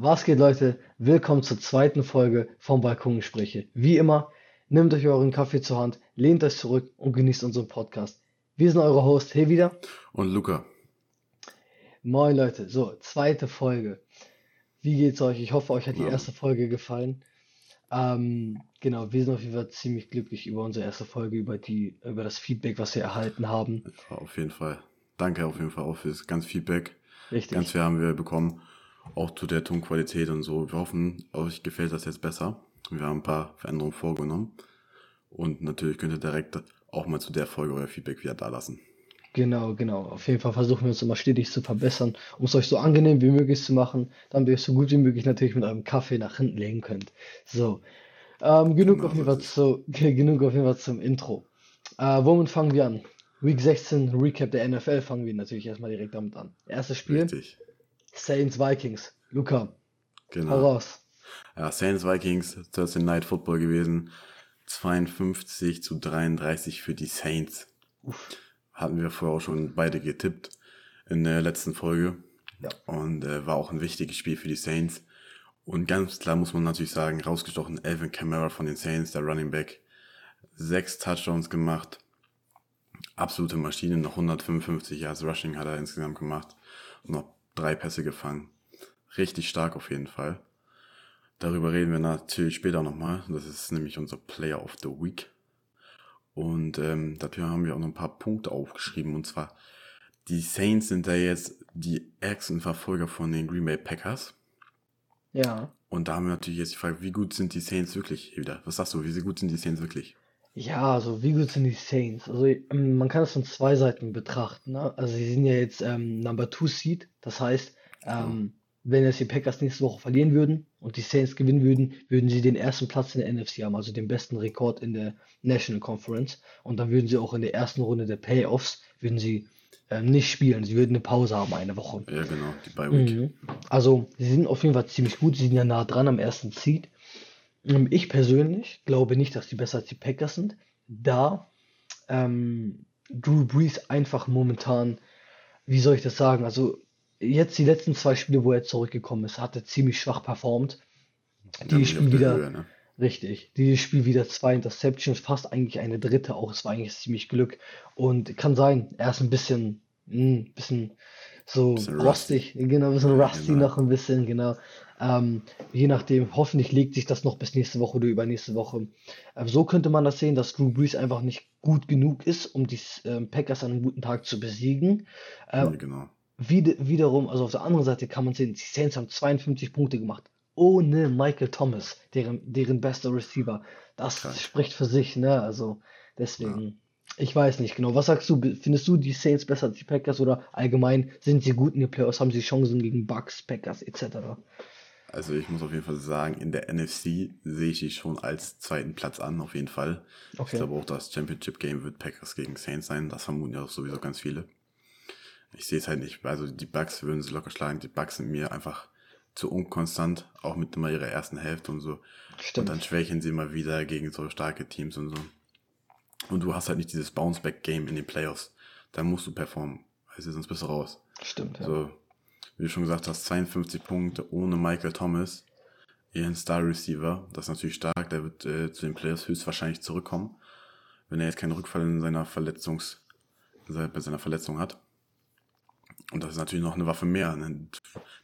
Was geht, Leute? Willkommen zur zweiten Folge vom Balkongespräche. Wie immer, nehmt euch euren Kaffee zur Hand, lehnt euch zurück und genießt unseren Podcast. Wir sind eure Host, hey wieder. Und Luca. Moin, Leute. So, zweite Folge. Wie geht's euch? Ich hoffe, euch hat die Ja, erste Folge gefallen. Ähm, genau, wir sind auf jeden Fall ziemlich glücklich über unsere erste Folge, über die, über das Feedback, was wir erhalten haben. auf jeden Fall. Danke auf jeden Fall auch fürs ganz Feedback. Ganz Richtig. viel haben wir bekommen. Auch zu der Tonqualität und so. Wir hoffen, euch gefällt das jetzt besser. Wir haben ein paar Veränderungen vorgenommen. Und natürlich könnt ihr direkt auch mal zu der Folge euer Feedback wieder da lassen. Genau, genau. Auf jeden Fall versuchen wir uns immer stetig zu verbessern, um es euch so angenehm wie möglich zu machen, damit ihr es so gut wie möglich natürlich mit eurem Kaffee nach hinten legen könnt. So, ähm, genug Genau auf jeden Fall zu, genug auf jeden Fall zum Intro. Äh, womit fangen wir an? Week 16, Recap der NFL, fangen wir natürlich erstmal direkt damit an. Erstes Spiel, Richtig. Saints Vikings. Luca, hau Genau. raus. Ja, Saints Vikings, Thursday Night Football gewesen. 52 zu 33 für die Saints. Uff, Hatten wir vorher auch schon beide getippt in der letzten Folge. ja, Und äh, war auch ein wichtiges Spiel für die Saints. Und ganz klar muss man natürlich sagen, rausgestochen Alvin Kamara von den Saints, der Running Back. Sechs Touchdowns gemacht. Absolute Maschine. Noch 155 Yards Rushing hat er insgesamt gemacht. Und noch drei Pässe gefangen. Richtig stark auf jeden Fall. Darüber reden wir natürlich später nochmal. Das ist nämlich unser Player of the Week. Und ähm, dafür haben wir auch noch ein paar Punkte aufgeschrieben. Und zwar, die Saints sind da jetzt die ärgsten Verfolger von den Green Bay Packers. ja. Und da haben wir natürlich jetzt die Frage, wie gut sind die Saints wirklich wieder? Was sagst du, wie gut sind die Saints wirklich? Ja, also wie gut sind die Saints? Also ähm, man kann es von zwei Seiten betrachten, ne? Also sie sind ja jetzt ähm, Number Two Seed, das heißt, ähm, wenn jetzt die Packers nächste Woche verlieren würden und die Saints gewinnen würden, würden sie den ersten Platz in der NFC haben, also den besten Rekord in der National Conference. Und dann würden sie auch in der ersten Runde der Playoffs, würden sie ähm, nicht spielen, sie würden eine Pause haben, eine Woche. Ja, genau, die Bye Week. Mhm. Also sie sind auf jeden Fall ziemlich gut, sie sind ja nah dran am ersten Seed. Ich persönlich glaube nicht, dass die besser als die Packers sind, da ähm, Drew Brees einfach momentan, wie soll ich das sagen, also jetzt die letzten zwei Spiele, wo er zurückgekommen ist, hat er ziemlich schwach performt. Auf Spiel der wieder, Höhe, ne? richtig, dieses Spiel wieder zwei Interceptions, fast eigentlich eine dritte auch, es war eigentlich ziemlich Glück und kann sein, er ist ein bisschen, mh, bisschen so rostig, genau, ein bisschen Ja, rusty genau. noch ein bisschen, genau. Ähm, je nachdem, hoffentlich legt sich das noch bis nächste Woche oder übernächste Woche. Ähm, so könnte man das sehen, dass Drew Brees einfach nicht gut genug ist, um die ähm, Packers an einem guten Tag zu besiegen. Ja, Ähm, genau. wieder, wiederum, also auf der anderen Seite kann man sehen, die Saints haben 52 Punkte gemacht. Ohne Michael Thomas, deren, deren bester Receiver. Das Krank. spricht für sich, ne? Also Ja. Ich weiß nicht genau. Was sagst du? Findest du die Saints besser als die Packers oder allgemein sind sie gut in den Playoffs? Haben sie Chancen gegen Bucks, Packers etc.? Also ich muss auf jeden Fall sagen, in der NFC sehe ich die schon als zweiten Platz an, auf jeden Fall. Ich Okay. glaube auch, das Championship Game wird Packers gegen Saints sein. Das vermuten ja auch sowieso ganz viele. Ich sehe es halt nicht. Also die Bucks würden sie locker schlagen. Die Bucks sind mir einfach zu unkonstant, auch mit immer ihrer ersten Hälfte und so. Und dann Stimmt. schwächen sie mal wieder gegen so starke Teams und so. Und du hast halt nicht dieses Bounce-Back-Game in den Playoffs. Da musst du performen. Du, sonst bist du raus. Stimmt, ja. So, wie du schon gesagt hast, 52 Punkte ohne Michael Thomas, ihren Star-Receiver. Das ist natürlich stark. Der wird äh, zu den Playoffs höchstwahrscheinlich zurückkommen, wenn er jetzt keinen Rückfall in seiner Verletzungs, bei seiner Verletzung hat. Und das ist natürlich noch eine Waffe mehr, ne,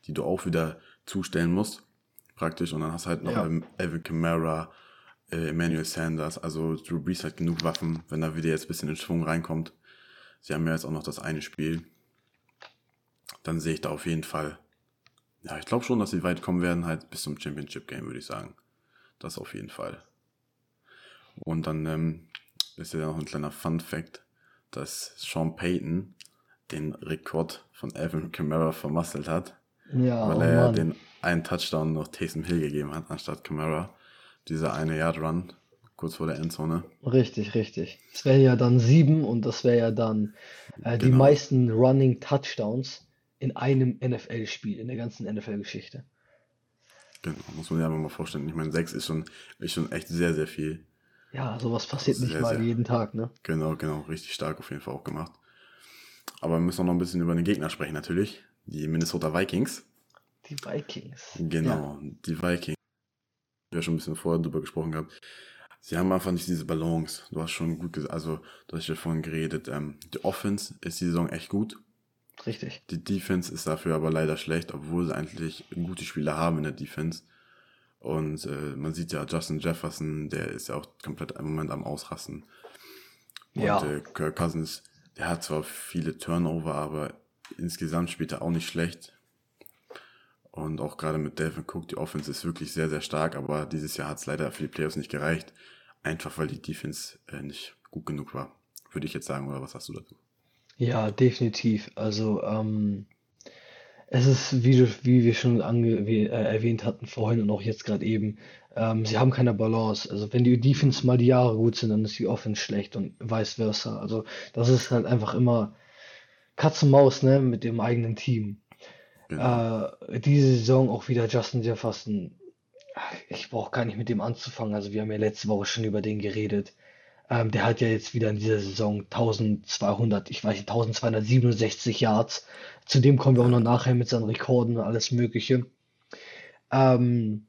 die du auch wieder zustellen musst, praktisch. Und dann hast du halt noch Ja. Evan Kamara, äh, Emmanuel Sanders. Also Drew Brees hat genug Waffen, wenn er wieder jetzt ein bisschen in Schwung reinkommt. Sie haben ja jetzt auch noch das eine Spiel. Dann sehe ich da auf jeden Fall. Ja, ich glaube schon, dass sie weit kommen werden, halt bis zum Championship Game, würde ich sagen. Das auf jeden Fall. Und dann ähm, ist ja noch ein kleiner Fun Fact, dass Sean Payton den Rekord von Alvin Kamara vermasselt hat, Ja, weil oh er ja den einen Touchdown noch Taysom Hill gegeben hat, anstatt Kamara. Dieser eine Yard Run, kurz vor der Endzone. Richtig, richtig. Es wäre ja dann sieben und das wäre ja dann äh, die Genau. meisten Running Touchdowns in einem NFL-Spiel, in der ganzen NFL-Geschichte. Genau, muss man sich einfach mal vorstellen. Ich meine, sechs ist schon, ist schon echt sehr, sehr viel. Ja, sowas passiert nicht Sehr, mal sehr. jeden Tag, ne? Genau, genau, richtig stark auf jeden Fall auch gemacht. Aber wir müssen auch noch ein bisschen über den Gegner sprechen, natürlich. Die Minnesota Vikings. Die Vikings. Genau, die Vikings. Ja, schon ein bisschen vorher drüber gesprochen gehabt. Sie haben einfach nicht diese Balance. Du hast schon gut gesagt, also du hast ja vorhin geredet. Ähm, die Offense ist die Saison echt gut. Richtig. Die Defense ist dafür aber leider schlecht, obwohl sie eigentlich gute Spieler haben in der Defense. Und äh, man sieht ja, Justin Jefferson, der ist ja auch komplett im Moment am Ausrasten. Und Ja. äh, Kirk Cousins, der hat zwar viele Turnover, aber insgesamt spielt er auch nicht schlecht. Und auch gerade mit Delvin Cook, die Offense ist wirklich sehr, sehr stark, aber dieses Jahr hat es leider für die Playoffs nicht gereicht. Einfach weil die Defense äh, nicht gut genug war. Würde ich jetzt sagen, oder was hast du dazu? Ja, definitiv. Also, ähm, es ist, wie, du, wie wir schon ange, wie, äh, erwähnt hatten vorhin und auch jetzt gerade eben, ähm, sie haben keine Balance. Also, wenn die Defense mal die Jahre gut sind, dann ist die Offense schlecht und vice versa. Also, das ist halt einfach immer Katz und Maus, ne, mit dem eigenen Team. Genau. Äh, diese Saison auch wieder Justin Jefferson. Ich brauche gar nicht mit dem anzufangen. Also wir haben ja letzte Woche schon über den geredet. Ähm, der hat ja jetzt wieder in dieser Saison 1200, ich weiß nicht, 1267 Yards. Zu dem kommen wir auch noch nachher mit seinen Rekorden und alles Mögliche. Ähm,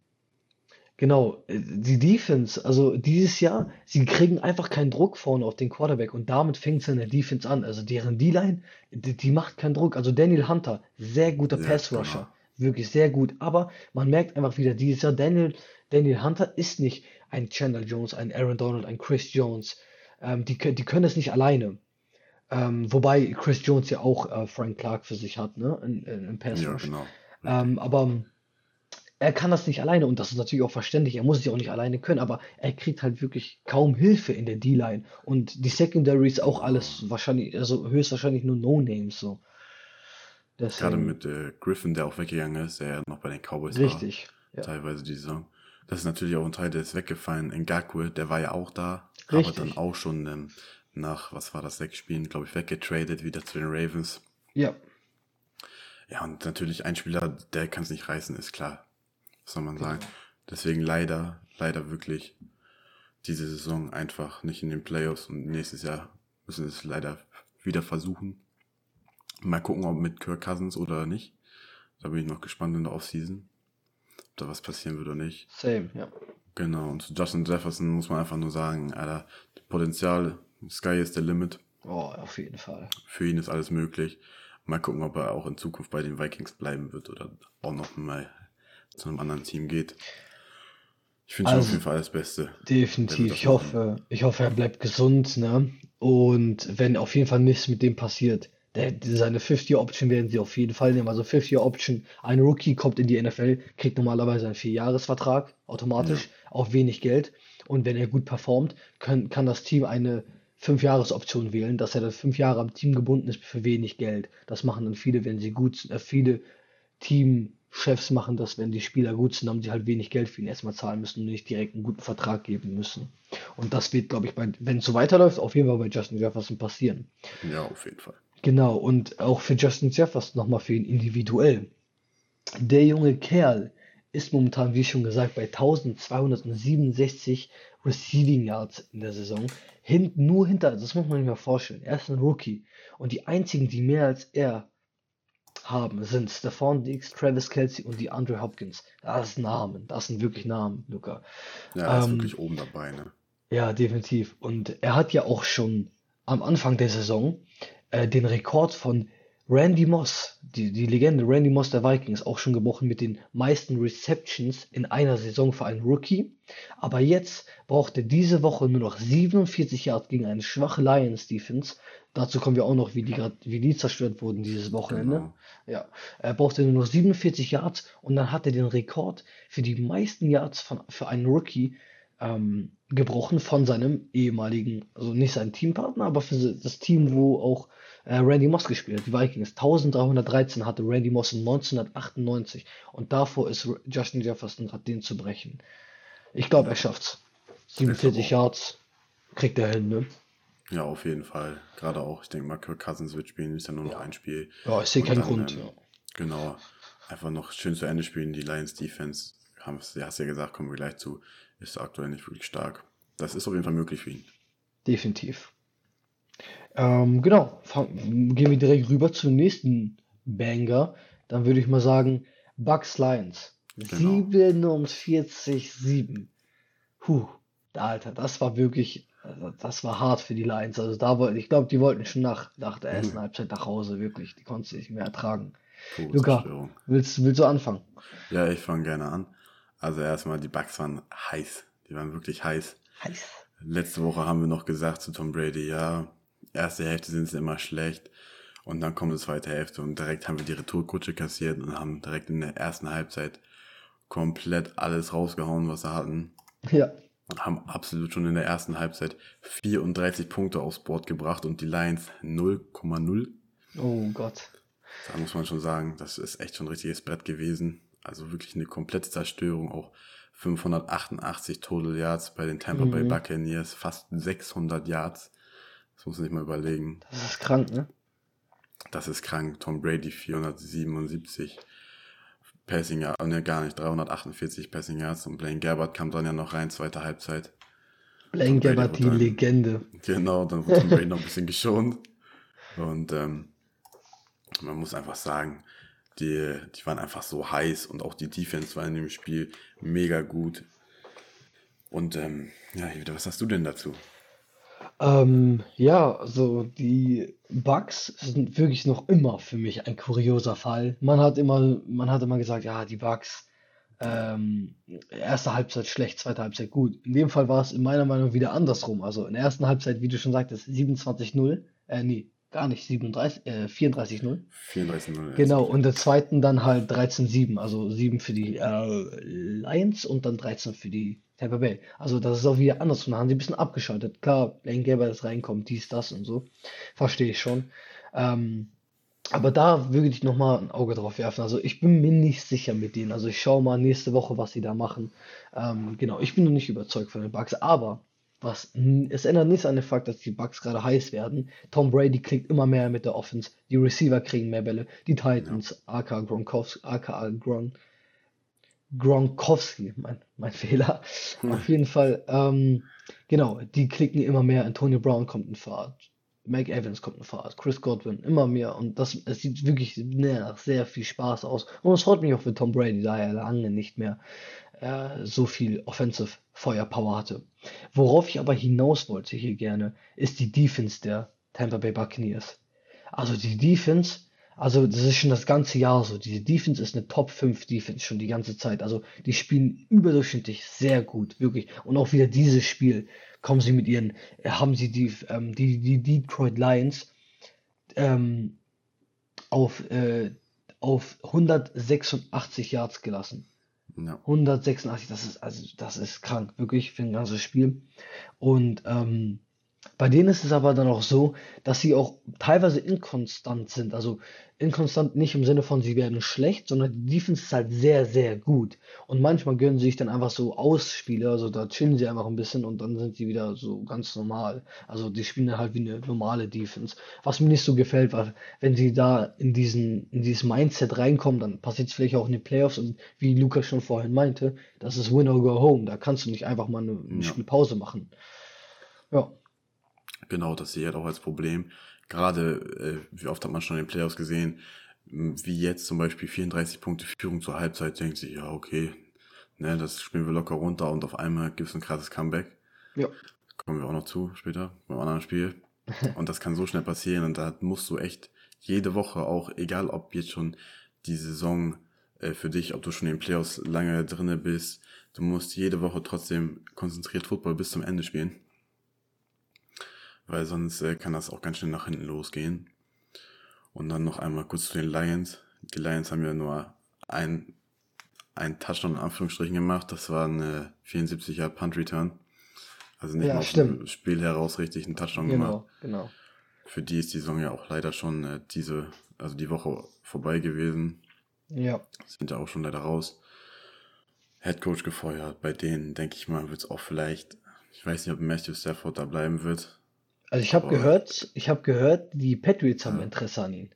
Genau, äh, die Defense, also dieses Jahr, sie kriegen einfach keinen Druck vorne auf den Quarterback und damit fängt es in der Defense an. Also deren D-Line, die, die macht keinen Druck. Also Daniel Hunter, sehr guter Ja, Pass-Rusher, genau. wirklich sehr gut. Aber man merkt einfach wieder, dieses Jahr, Daniel, Daniel Hunter ist nicht ein Chandler Jones, ein Aaron Donald, ein Chris Jones. Ähm, die, die können es nicht alleine. Ähm, wobei Chris Jones ja auch äh, Frank Clark für sich hat, ne, in, in, im Pass Ja, genau. Ähm, aber er kann das nicht alleine und das ist natürlich auch verständlich. Er muss es ja auch nicht alleine können, aber er kriegt halt wirklich kaum Hilfe in der D-Line. Und die Secondary ist auch alles wahrscheinlich, also höchstwahrscheinlich nur No-Names so. Gerade Deswegen, mit äh, Griffin, der auch weggegangen ist, der ja noch bei den Cowboys war, richtig. Ja, teilweise die Saison. Das ist natürlich auch ein Teil, der ist weggefallen. Ngakwe, der war ja auch da, aber dann richtig. auch schon ähm, nach, was war das, sechs Spielen, glaube ich, weggetradet, wieder zu den Ravens. Ja, Ja, und natürlich ein Spieler, der kann es nicht reißen, ist klar. Was soll man sagen? genau. Deswegen leider, leider wirklich diese Saison einfach nicht in den Playoffs und nächstes Jahr müssen wir es leider wieder versuchen. Mal gucken, ob mit Kirk Cousins oder nicht. Da bin ich noch gespannt in der Offseason, ob da was passieren wird oder nicht. Same, ja. Genau, und zu Justin Jefferson muss man einfach nur sagen, Alter, Potenzial, Sky is the limit. Oh, auf jeden Fall. Für ihn ist alles möglich. Mal gucken, ob er auch in Zukunft bei den Vikings bleiben wird oder auch noch mal zu einem anderen Team geht. Ich wünsche ihm auf Also jeden Fall alles Beste. Definitiv. das Ich hoffe, ich hoffe, er bleibt gesund, ne? Und wenn auf jeden Fall nichts mit dem passiert, der, seine Fifth-Year-Option werden sie auf jeden Fall nehmen. Also Fifth-Year-Option, ein Rookie kommt in die NFL, kriegt normalerweise einen Vierjahresvertrag, Ja, automatisch, auf wenig Geld. Und wenn er gut performt, können, kann das Team eine Fünf-Jahres-Option wählen, dass er dann fünf Jahre am Team gebunden ist für wenig Geld. Das machen dann viele, wenn sie gut sind. Äh, viele Teamchefs machen das, wenn die Spieler gut sind, haben sie halt wenig Geld für ihn erstmal zahlen müssen und nicht direkt einen guten Vertrag geben müssen. Und das wird, glaube ich, wenn es so weiterläuft, auf jeden Fall bei Justin Jefferson passieren. ja, auf jeden Fall. Genau, und auch für Justin Jefferson nochmal für ihn individuell. Der junge Kerl ist momentan, wie schon gesagt, bei 1267 Receiving Yards in der Saison. Hint, nur hinter, das muss man sich mal vorstellen. Er ist ein Rookie. Und die einzigen, die mehr als er haben, sind Stephon Diggs, Travis Kelce und die Andre Hopkins. Das sind Namen, das sind wirklich Namen, Luca. Ja, er ist Ähm, wirklich oben dabei, ne? ja, definitiv. Und er hat ja auch schon am Anfang der Saison äh, den Rekord von Randy Moss, die, die Legende Randy Moss der Vikings, auch schon gebrochen mit den meisten Receptions in einer Saison für einen Rookie. Aber jetzt braucht er diese Woche nur noch 47 Yards gegen eine schwache Lions Defense. Dazu kommen wir auch noch, wie die, wie die zerstört wurden dieses Wochenende. Genau. Ja, er brauchte nur noch 47 Yards und dann hat er den Rekord für die meisten Yards von, für einen Rookie ähm, gebrochen von seinem ehemaligen, also nicht sein Teampartner, aber für das Team, wo auch äh, Randy Moss gespielt hat, die Vikings. 1313 hatte Randy Moss in 1998 und davor ist Justin Jefferson gerade den zu brechen. Ich glaube, er schafft's. Ich glaube 47 auch. Yards kriegt er hin, ne? Ja, auf jeden Fall. Gerade auch, ich denke mal, Kirk Cousins wird spielen, ist ja nur noch Ja. ein Spiel. Ja, ich sehe keinen dann, Grund. ähm, Ja. genau, einfach noch schön zu Ende spielen. Die Lions Defense, haben hast ja gesagt, kommen wir gleich zu, ist aktuell nicht wirklich stark. Das ist auf jeden Fall möglich für ihn. Definitiv. Ähm, genau, gehen wir direkt rüber zum nächsten Banger. Dann würde ich mal sagen, Bucks Lions. Genau. 47-7. Puh, Alter, das war wirklich, also das war hart für die Lions. Also da wollten, ich glaube, die wollten schon nach, nach der ersten Mhm. Halbzeit nach Hause, wirklich. Die konnten es nicht mehr ertragen. Pure Luca, willst, willst du anfangen? Ja, ich fange gerne an. Also erstmal, die Bucks waren heiß. Die waren wirklich heiß. Heiß. Letzte Woche haben wir noch gesagt zu Tom Brady, ja, erste Hälfte sind sie immer schlecht. Und dann kommt die zweite Hälfte und direkt haben wir die Retourkutsche kassiert und haben direkt in der ersten Halbzeit komplett alles rausgehauen, was sie hatten. Ja, Haben absolut schon in der ersten Halbzeit 34 Punkte aufs Board gebracht und die Lions 0,0. oh Gott. Da muss man schon sagen, das ist echt schon ein richtiges Brett gewesen. Also wirklich eine komplette Zerstörung. Auch 588 Total Yards bei den Tampa Bay Mhm. Buccaneers, fast 600 Yards. Das muss man sich mal überlegen. Das ist krank, ne? Das ist krank. Tom Brady 477 Passing Yards, ne, gar nicht, 348 Passing Yards und Blaine Gabbard kam dann ja noch rein, zweite Halbzeit. Blaine Gabbard, die dann- Legende. Genau, dann wurde Tom Brady noch ein bisschen geschont. Und ähm, man muss einfach sagen, die, die waren einfach so heiß und auch die Defense war in dem Spiel mega gut. Und ähm, ja, was hast du denn dazu? Ähm, ja, also die Bucks sind wirklich noch immer für mich ein kurioser Fall. Man hat immer, man hat immer gesagt, ja, die Bucks, ähm, erste Halbzeit schlecht, zweite Halbzeit gut. In dem Fall war es in meiner Meinung wieder andersrum. Also in der ersten Halbzeit, wie du schon sagtest, 27-0, äh, nee, gar nicht 37, äh, 34-0. 34-0. Genau, und der zweiten dann halt 13-7, also 7 für die äh, Lions und dann 13 für die Tampa Bay. Also das ist auch wieder andersrum, da haben sie ein bisschen abgeschaltet. Klar, Lane Gabbert ist reinkommt, dies, das und so, verstehe ich schon. Ähm, aber da würde ich nochmal ein Auge drauf werfen. Also ich bin mir nicht sicher mit denen. Also ich schaue mal nächste Woche, was sie da machen. Ähm, genau, ich bin noch nicht überzeugt von den Bucks, aber was, es ändert nichts an dem Fakt, dass die Bucks gerade heiß werden. Tom Brady klickt immer mehr mit der Offense. Die Receiver kriegen mehr Bälle. Die Titans, aka Gronkowski, aka Gron, Gronkowski, mein, mein Fehler. Auf jeden Fall, ähm, genau, die klicken immer mehr. Antonio Brown kommt in Fahrt. Mike Evans kommt in Fahrt. Chris Godwin, immer mehr. Und das, es sieht wirklich nach sehr viel Spaß aus. Und es freut mich auch für Tom Brady, da er lange nicht mehr äh, so viel Offensive Feuerpower hatte. Worauf ich aber hinaus wollte hier gerne, ist die Defense der Tampa Bay Buccaneers. Also die Defense, also das ist schon das ganze Jahr so. Diese Defense ist eine Top 5 Defense schon die ganze Zeit. Also die spielen überdurchschnittlich sehr gut, wirklich. Und auch wieder dieses Spiel kommen sie mit ihren, äh, haben sie die, ähm, die, die Detroit Lions ähm, auf, äh, auf 186 Yards gelassen. Ja. 186, das ist, also, das ist krank, wirklich, für ein ganzes Spiel. Und ähm, bei denen ist es aber dann auch so, dass sie auch teilweise inkonstant sind. Also inkonstant nicht im Sinne von, sie werden schlecht, sondern die Defense ist halt sehr, sehr gut. Und manchmal gönnen sie sich dann einfach so Ausspiele, also da chillen sie einfach ein bisschen und dann sind sie wieder so ganz normal. Also die spielen dann halt wie eine normale Defense. Was mir nicht so gefällt, weil wenn sie da in diesen, in dieses Mindset reinkommen, dann passiert es vielleicht auch in den Playoffs und wie Lukas schon vorhin meinte, das ist Win or Go Home. Da kannst du nicht einfach mal eine, eine Ja. Spielpause machen. Ja. Genau, das sehe ich halt auch als Problem. Gerade, äh, wie oft hat man schon in den Playoffs gesehen, wie jetzt zum Beispiel 34 Punkte Führung zur Halbzeit, denkt sich, ja, okay, ne, das spielen wir locker runter und auf einmal gibt es ein krasses Comeback. Ja. Kommen wir auch noch zu später beim anderen Spiel. Und das kann so schnell passieren und da musst du echt jede Woche auch, egal ob jetzt schon die Saison äh, für dich, ob du schon in den Playoffs lange drinne bist, du musst jede Woche trotzdem konzentriert Football bis zum Ende spielen. Weil sonst äh, kann das auch ganz schnell nach hinten losgehen. Und dann noch einmal kurz zu den Lions. Die Lions haben ja nur ein, ein Touchdown in Anführungsstrichen gemacht. Das war eine 74er Punt Return. Also nicht Ja, mal stimmt. Spiel heraus richtig einen Touchdown gemacht. Genau, genau. Für die ist die Saison ja auch leider schon äh, diese, also die Woche vorbei gewesen. Ja. Sind ja auch schon leider raus. Head Coach gefeuert. Bei denen, denke ich mal, wird es auch vielleicht, ich weiß nicht, ob Matthew Stafford da bleiben wird. Also ich habe gehört, ich habe gehört, die Patriots haben Ja. Interesse an ihn.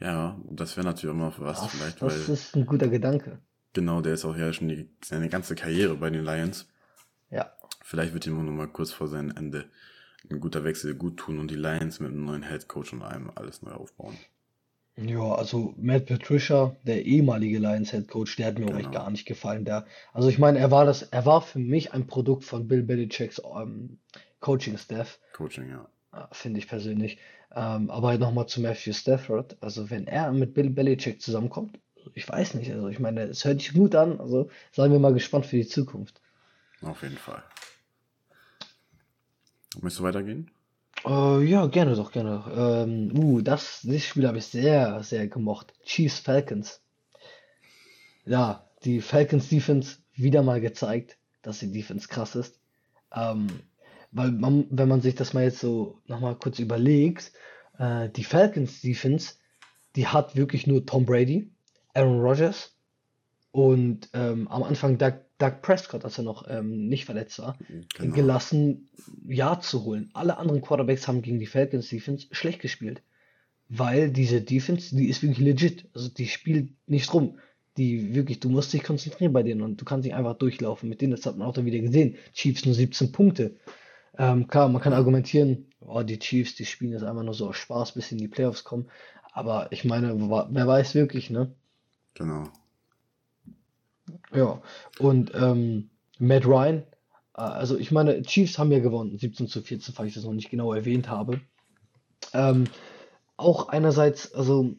Ja, das wäre natürlich immer was Das, vielleicht, das weil ist ein guter Gedanke. genau, der ist auch ja schon die, seine ganze Karriere bei den Lions. Ja. Vielleicht wird ihm auch noch mal kurz vor seinem Ende ein guter Wechsel gut tun und die Lions mit einem neuen Head Coach und allem alles neu aufbauen. Ja, also Matt Patricia, der ehemalige Lions Head Coach, der hat mir auch echt Genau. gar nicht gefallen. Der, also ich meine, er war das, er war für mich ein Produkt von Bill Belichicks ähm, Coaching Staff, Coaching, ja. äh, finde ich persönlich. Ähm, aber nochmal zu Matthew Stafford. Also wenn er mit Bill Belichick zusammenkommt, ich weiß nicht. Also ich meine, es hört sich gut an. Also seien wir mal gespannt für die Zukunft. Auf jeden Fall. Möchtest du weitergehen? Äh, ja, gerne doch, gerne. Ähm, uh, das, dieses Spiel habe ich sehr, sehr gemocht. Chiefs Falcons. Ja, die Falcons Defense wieder mal gezeigt, dass die Defense krass ist. Ähm, weil man, wenn man sich das mal jetzt so nochmal kurz überlegt, äh, die Falcons Defense, die hat wirklich nur Tom Brady, Aaron Rodgers und ähm, am Anfang Doug, Doug Prescott, als er noch ähm, nicht verletzt war, Genau. gelassen, ja zu holen. Alle anderen Quarterbacks haben gegen die Falcons Defense schlecht gespielt. Weil diese Defense, die ist wirklich legit. Also die spielt nicht rum. Die wirklich, du musst dich konzentrieren bei denen und du kannst nicht einfach durchlaufen mit denen. Das hat man auch dann wieder gesehen. Chiefs nur 17 Punkte. Ähm, klar, man kann argumentieren, oh, die Chiefs, die spielen jetzt einfach nur so aus Spaß, bis in die Playoffs kommen. Aber ich meine, wer weiß wirklich, ne? Genau. Ja, und ähm, Matt Ryan, äh, also ich meine, Chiefs haben ja gewonnen, 17 zu 14, falls ich das noch nicht genau erwähnt habe. Ähm, auch einerseits, also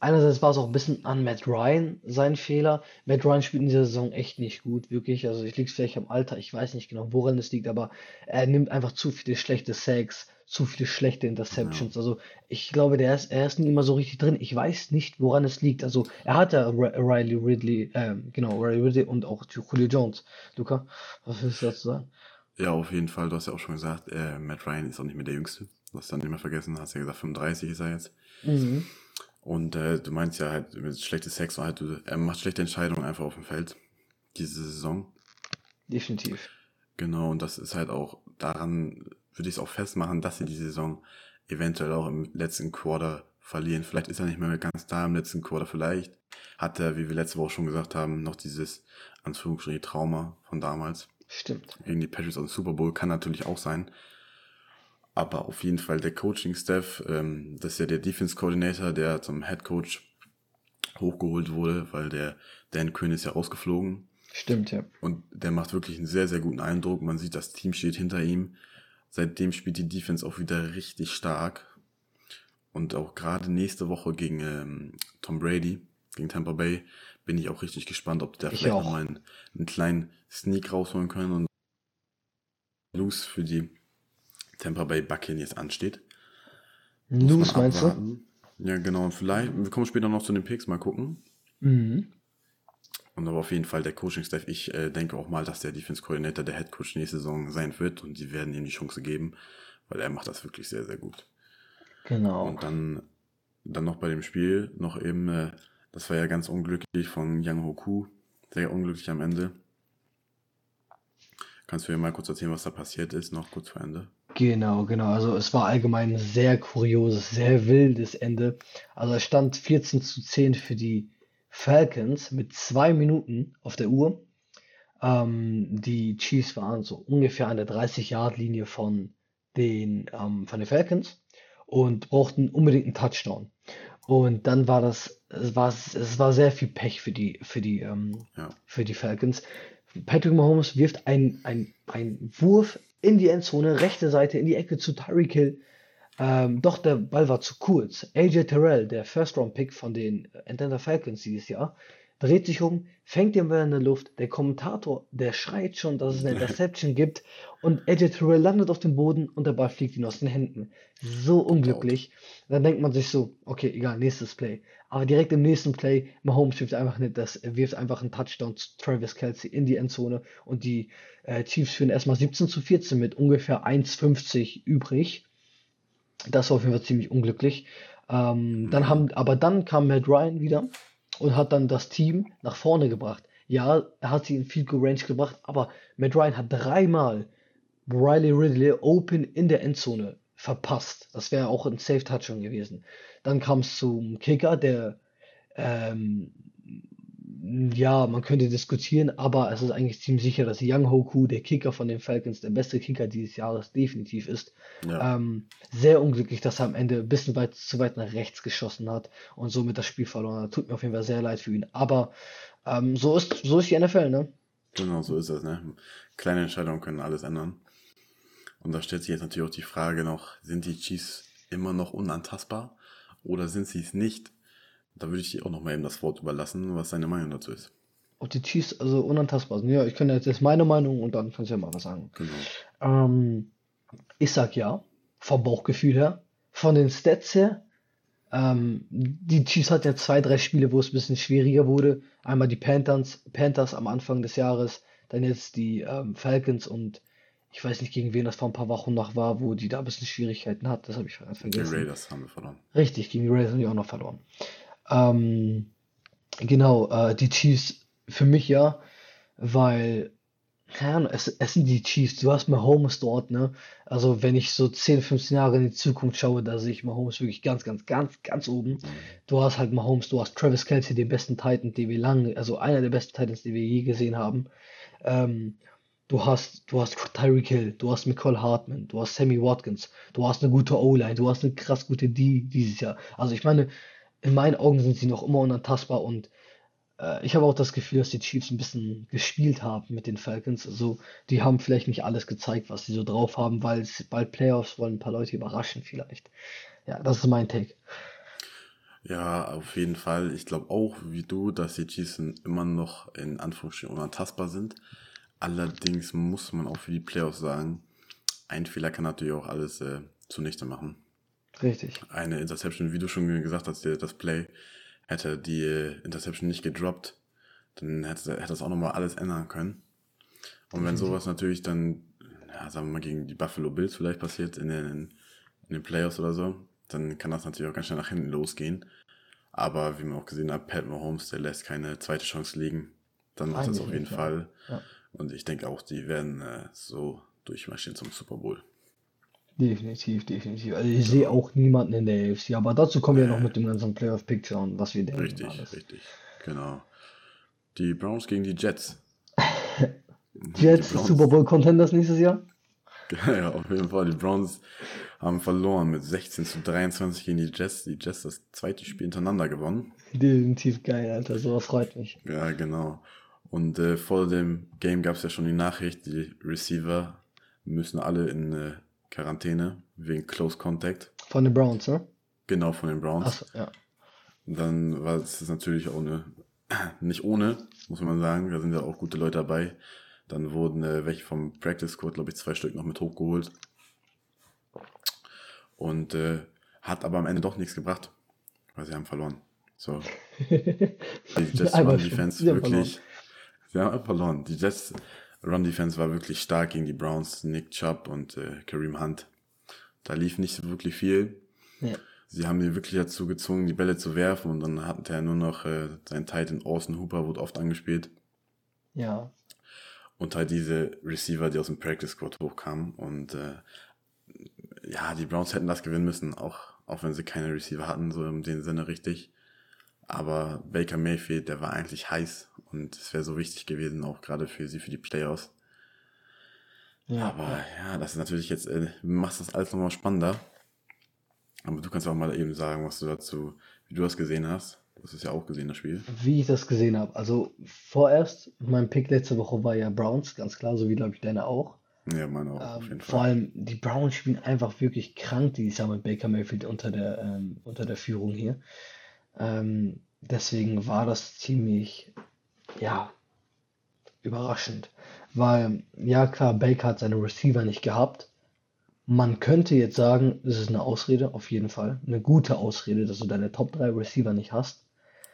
einerseits war es auch ein bisschen an Matt Ryan sein Fehler. Matt Ryan spielt in dieser Saison echt nicht gut, wirklich. Also ich liege vielleicht am Alter, ich weiß nicht genau, woran es liegt, aber er nimmt einfach zu viele schlechte Sacks, zu viele schlechte Ja. Interceptions. Also ich glaube, der ist, er ist nie immer so richtig drin. Ich weiß nicht, woran es liegt. Also er hatte Ri- Riley Ridley, ähm, genau, Riley Ridley und auch Julio Jones. Luca, was willst du dazu sagen? Ja, auf jeden Fall. Du hast ja auch schon gesagt, äh, Matt Ryan ist auch nicht mehr der Jüngste. Du hast dann nicht mehr vergessen, hast ja gesagt, 35 ist er jetzt. Mhm. Und äh, du meinst ja halt, schlechtes Sex und halt, er macht schlechte Entscheidungen einfach auf dem Feld. Diese Saison. Definitiv. Genau, und das ist halt auch, daran würde ich es auch festmachen, dass sie die Saison eventuell auch im letzten Quarter verlieren. Vielleicht ist er nicht mehr ganz da im letzten Quarter, vielleicht hat er, wie wir letzte Woche schon gesagt haben, noch dieses Anführungsstriche Trauma von damals Stimmt. gegen die Patriots aus dem Super Bowl, kann natürlich auch sein. Aber auf jeden Fall der Coaching-Staff, ähm, das ist ja der Defense-Coordinator, der zum Head Coach hochgeholt wurde, weil der Dan Quinn ist ja rausgeflogen. Stimmt, ja. Und der macht wirklich einen sehr, sehr guten Eindruck. Man sieht, das Team steht hinter ihm. Seitdem spielt die Defense auch wieder richtig stark. Und auch gerade nächste Woche gegen ähm, Tom Brady, gegen Tampa Bay, bin ich auch richtig gespannt, ob die da Ich vielleicht auch. nochmal einen, einen kleinen Sneak rausholen können und Lose für die Tampa Bay Buccaneers ansteht. News meinst du? Ja, genau. Und vielleicht, wir kommen später noch zu den Picks, mal gucken. Mhm. Und aber auf jeden Fall der Coaching-Staff, ich äh, denke auch mal, dass der Defense-Coordinator der Head Coach nächste Saison sein wird und die werden ihm die Chance geben, weil er macht das wirklich sehr, sehr gut. Genau. Und dann, dann noch bei dem Spiel, noch eben, äh, das war ja ganz unglücklich von Yang Hoku, sehr unglücklich am Ende. Kannst du mir mal kurz erzählen, was da passiert ist, noch kurz vor Ende? Genau, genau. Also es war allgemein ein sehr kurioses, sehr wildes Ende. Also es stand 14 zu 10 für die Falcons mit zwei Minuten auf der Uhr. Ähm, die Chiefs waren so ungefähr an der 30-Yard-Linie von den, ähm, von den Falcons und brauchten unbedingt einen Touchdown. Und dann war das, es war, es war sehr viel Pech für die, für die, ähm, Ja, für die Falcons. Patrick Mahomes wirft einen ein Wurf in die Endzone, rechte Seite in die Ecke zu Tyreek Hill. Ähm, doch der Ball war zu kurz. AJ Terrell, der First-Round-Pick von den Atlanta Falcons dieses Jahr, dreht sich um, fängt den Ball in der Luft. Der Kommentator, der schreit schon, dass es eine Interception gibt. Und AJ Terrell landet auf dem Boden und der Ball fliegt ihm aus den Händen. So unglücklich. Dann denkt man sich so, okay, egal, nächstes Play. Aber direkt im nächsten Play, Mahomes wirft einfach nicht das, wirft einfach einen Touchdown zu Travis Kelce in die Endzone und die äh, Chiefs führen erstmal 17 zu 14 mit ungefähr 1,50 übrig. Das war auf jeden Fall ziemlich unglücklich. Ähm, dann haben, aber dann kam Matt Ryan wieder und hat dann das Team nach vorne gebracht. Ja, er hat sie in Field Goal Range gebracht, aber Matt Ryan hat dreimal Riley Ridley open in der Endzone verpasst. Das wäre auch ein Safe Touchdown gewesen. Dann kam es zum Kicker, der ähm, Ja, man könnte diskutieren, aber es ist eigentlich ziemlich sicher, dass Young Hoku, der Kicker von den Falcons, der beste Kicker dieses Jahres definitiv ist. Ja, Ähm, sehr unglücklich, dass er am Ende ein bisschen weit, zu weit nach rechts geschossen hat und somit das Spiel verloren hat. Tut mir auf jeden Fall sehr leid für ihn. Aber ähm, so ist, so ist die NFL, ne? genau so ist es, ne? Kleine Entscheidungen können alles ändern. Und da stellt sich jetzt natürlich auch die Frage noch, sind die Chiefs immer noch unantastbar oder sind sie es nicht? Da würde ich dir auch noch mal eben das Wort überlassen, was deine Meinung dazu ist. Ob die Chiefs also unantastbar sind. Ja, ich kann jetzt jetzt meine Meinung und dann kannst du ja mal was sagen. Genau. Ähm, ich sag ja, vom Bauchgefühl her. Von den Stats her, ähm, die Chiefs hatten ja zwei, drei Spiele, wo es ein bisschen schwieriger wurde. Einmal die Panthers, Panthers am Anfang des Jahres, dann jetzt die ähm, Falcons und ich weiß nicht, gegen wen das vor ein paar Wochen noch war, wo die da ein bisschen Schwierigkeiten hat. Das habe ich ganz Die vergessen. Raiders haben wir verloren. Richtig, gegen die Raiders haben die auch noch verloren. Ähm, genau, äh, die Chiefs für mich ja, weil, keine Ahnung, es, es sind die Chiefs, du hast Mahomes dort, ne? Also wenn ich so 10, 15 Jahre in die Zukunft schaue, da sehe ich Mahomes wirklich ganz, ganz, ganz, ganz oben. Mhm. Du hast halt Mahomes, du hast Travis Kelce, den besten Titan, den wir lange, also einer der besten Titans, die wir je gesehen haben. Ähm, du hast, du hast Tyreek Hill, du hast Nicole Hartman, du hast Sammy Watkins, du hast eine gute O-Line, du hast eine krass gute D dieses Jahr. Also ich meine, in meinen Augen sind sie noch immer unantastbar und äh, ich habe auch das Gefühl, dass die Chiefs ein bisschen gespielt haben mit den Falcons. Also die haben vielleicht nicht alles gezeigt, was sie so drauf haben, weil es bald Playoffs wollen ein paar Leute überraschen vielleicht. Ja, das ist mein Take. Ja, auf jeden Fall. Ich glaube auch, wie du, dass die Chiefs immer noch in Anführungsstrichen unantastbar sind. Allerdings muss man auch für die Playoffs sagen, ein Fehler kann natürlich auch alles äh, zunichte machen. Richtig. Eine Interception, wie du schon gesagt hast, das Play, hätte die äh, Interception nicht gedroppt, dann hätte, hätte das auch nochmal alles ändern können. Und wenn sowas natürlich dann, ja, sagen wir mal, gegen die Buffalo Bills vielleicht passiert in den, in den Playoffs oder so, dann kann das natürlich auch ganz schnell nach hinten losgehen. Aber wie man auch gesehen hat, Pat Mahomes, der lässt keine zweite Chance liegen. Dann macht das auf jeden nicht. Fall. Ja. Und ich denke auch, die werden äh, so durchmarschieren zum Super Bowl. Definitiv, definitiv. Also ich sehe auch niemanden in der AFC, aber dazu kommen wir noch mit dem ganzen Playoff-Picture und was wir denken Richtig, alles. richtig. Genau. Die Browns gegen die Jets. Jets, Die Browns- Super Bowl Contenders nächstes Jahr? Ja, auf jeden Fall. Die Browns haben verloren mit 16 zu 23 gegen die Jets. Die Jets das zweite Spiel hintereinander gewonnen. Definitiv geil, Alter. Sowas freut mich. Ja, genau. Und äh, vor dem Game gab es ja schon die Nachricht, die Receiver müssen alle in äh, Quarantäne wegen Close Contact. Von den Browns, ne? Genau von den Browns. Achso, ja. Und dann war es natürlich auch eine, nicht ohne, muss man sagen. Da sind ja auch gute Leute dabei. Dann wurden äh, welche vom Practice Squad, glaube ich, zwei Stück noch mit hochgeholt. Und äh, hat aber am Ende doch nichts gebracht, weil sie haben verloren. So, die Jets schon. Defense wirklich, haben verloren. Die Jets Run Defense war wirklich stark gegen die Browns, Nick Chubb und äh, Kareem Hunt. Da lief nicht so wirklich viel. Ja. Sie haben ihn wirklich dazu gezwungen, die Bälle zu werfen und dann hatte er nur noch äh, sein Titan Austin Hooper, wurde oft angespielt. Ja. Und halt diese Receiver, die aus dem Practice Squad hochkamen. Und äh, ja, die Browns hätten das gewinnen müssen, auch, auch wenn sie keine Receiver hatten, so in dem Sinne richtig. Aber Baker Mayfield, der war eigentlich heiß und es wäre so wichtig gewesen, auch gerade für sie, für die Playoffs. Ja. Aber ja, das ist natürlich jetzt, äh, macht das alles nochmal spannender. Aber du kannst auch mal eben sagen, was du dazu, wie du das gesehen hast. Du hast es ja auch gesehen, das Spiel. Wie ich das gesehen habe. Also vorerst, mein Pick letzte Woche war ja Browns, ganz klar, so wie glaube ich deine auch. Ja, meine auch, auf Ähm, jeden vor Fall. allem die Browns spielen einfach wirklich krank dieses Jahr mit Baker Mayfield unter der, ähm, unter der Führung hier. Ähm, deswegen war das ziemlich, ja, überraschend. Weil, ja klar, Baker hat seine Receiver nicht gehabt. Man könnte jetzt sagen, das ist eine Ausrede, auf jeden Fall. Eine gute Ausrede, dass du deine Top 3 Receiver nicht hast.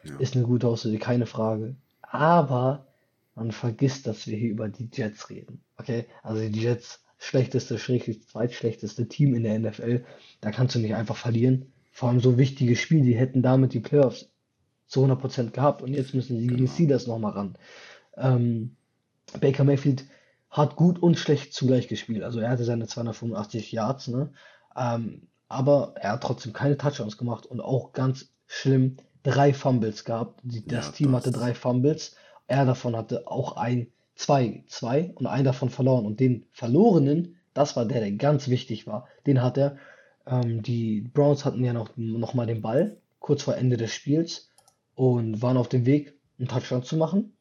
Ja. Ist eine gute Ausrede, keine Frage. Aber man vergisst, dass wir hier über die Jets reden. Okay? Also die Jets, schlechteste, schrägstrich zweitschlechteste Team in der NFL. Da kannst du nicht einfach verlieren. Vor allem so wichtige Spiele, die hätten damit die Playoffs zu 100% gehabt. Und jetzt müssen sie gegen Genau. Steelers nochmal ran. Ähm, Baker Mayfield hat gut und schlecht zugleich gespielt. Also er hatte seine 285 Yards, ne? Ähm, aber er hat trotzdem keine Touchdowns gemacht und auch ganz schlimm, drei Fumbles gehabt. Die, das Ja, Team hatte das. drei Fumbles. Er davon hatte auch ein, zwei, zwei und einen davon verloren. Und den verlorenen, das war der, der ganz wichtig war. Den hat er. Ähm, die Browns hatten ja noch, noch mal den Ball, kurz vor Ende des Spiels, und waren auf dem Weg, einen Touchdown zu machen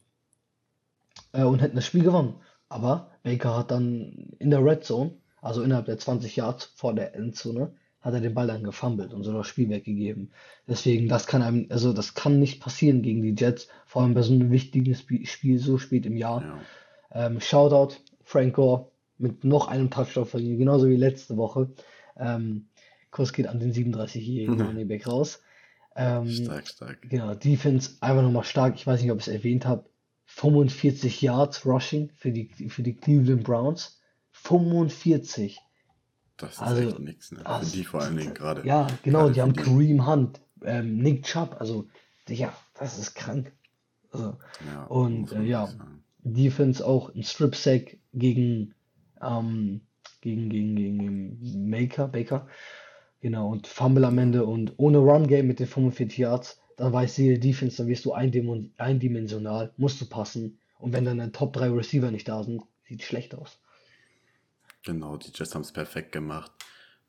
äh, und hätten das Spiel gewonnen. Aber Baker hat dann in der Red Zone, also innerhalb der 20 Yards vor der Endzone, hat er den Ball dann gefummelt und so das Spiel weggegeben. Deswegen, das kann einem, also das kann nicht passieren gegen die Jets, vor allem bei so einem wichtigen Sp Spiel so spät im Jahr. Ja. Ähm, Shoutout, Frank Gore mit noch einem Touchdown von ihm, genauso wie letzte Woche. Ähm, Kuss geht an den 37-jährigen Running Back raus. Ähm, Stark, stark. Genau, Defense einfach nochmal stark. Ich weiß nicht, ob ich es erwähnt habe. 45 Yards Rushing für die, für die Cleveland Browns. 45. Das ist Also, echt nichts, ne? Für die vor allen Dingen gerade. Ja, genau, die haben die. Kareem Hunt, ähm, Nick Chubb. Also, ja, das ist krank. Also, Ja, Und, äh, ja. sagen. Defense auch ein Strip Sack gegen, ähm, gegen, gegen, gegen Maker, Baker. Genau, und Fumble am Ende und ohne Run Game mit den 45 Yards, dann weiß jede Defense, dann wirst du eindim- eindimensional, musst du passen. Und wenn dann deine Top 3 Receiver nicht da sind, sieht schlecht aus. Genau, die Jets haben es perfekt gemacht.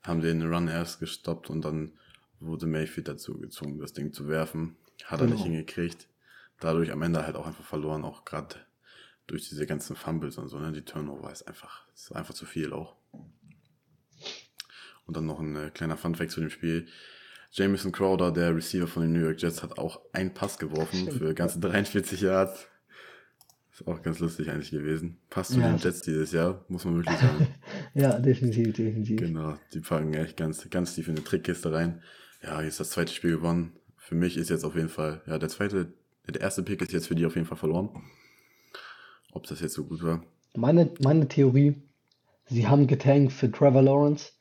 Haben den Run erst gestoppt und dann wurde Mayfield dazu gezwungen, das Ding zu werfen. Hat er nicht Genau. hingekriegt. Dadurch am Ende halt auch einfach verloren, auch gerade durch diese ganzen Fumbles und so, ne? Die Turnover ist einfach, ist einfach zu viel auch. Und dann noch ein äh, kleiner Funfact zu dem Spiel. Jamison Crowder, der Receiver von den New York Jets, hat auch einen Pass geworfen Stimmt, für ganze 43 Yards. Ist auch ganz lustig eigentlich gewesen. Passt zu Ja. den Jets dieses Jahr, muss man wirklich sagen. Ja, definitiv, definitiv. Genau, die packen echt ganz, ganz tief in die Trickkiste rein. Ja, jetzt das zweite Spiel gewonnen. Für mich ist jetzt auf jeden Fall, ja, der zweite, der erste Pick ist jetzt für die auf jeden Fall verloren. Ob das jetzt so gut war. Meine, meine Theorie, sie haben getankt für Trevor Lawrence.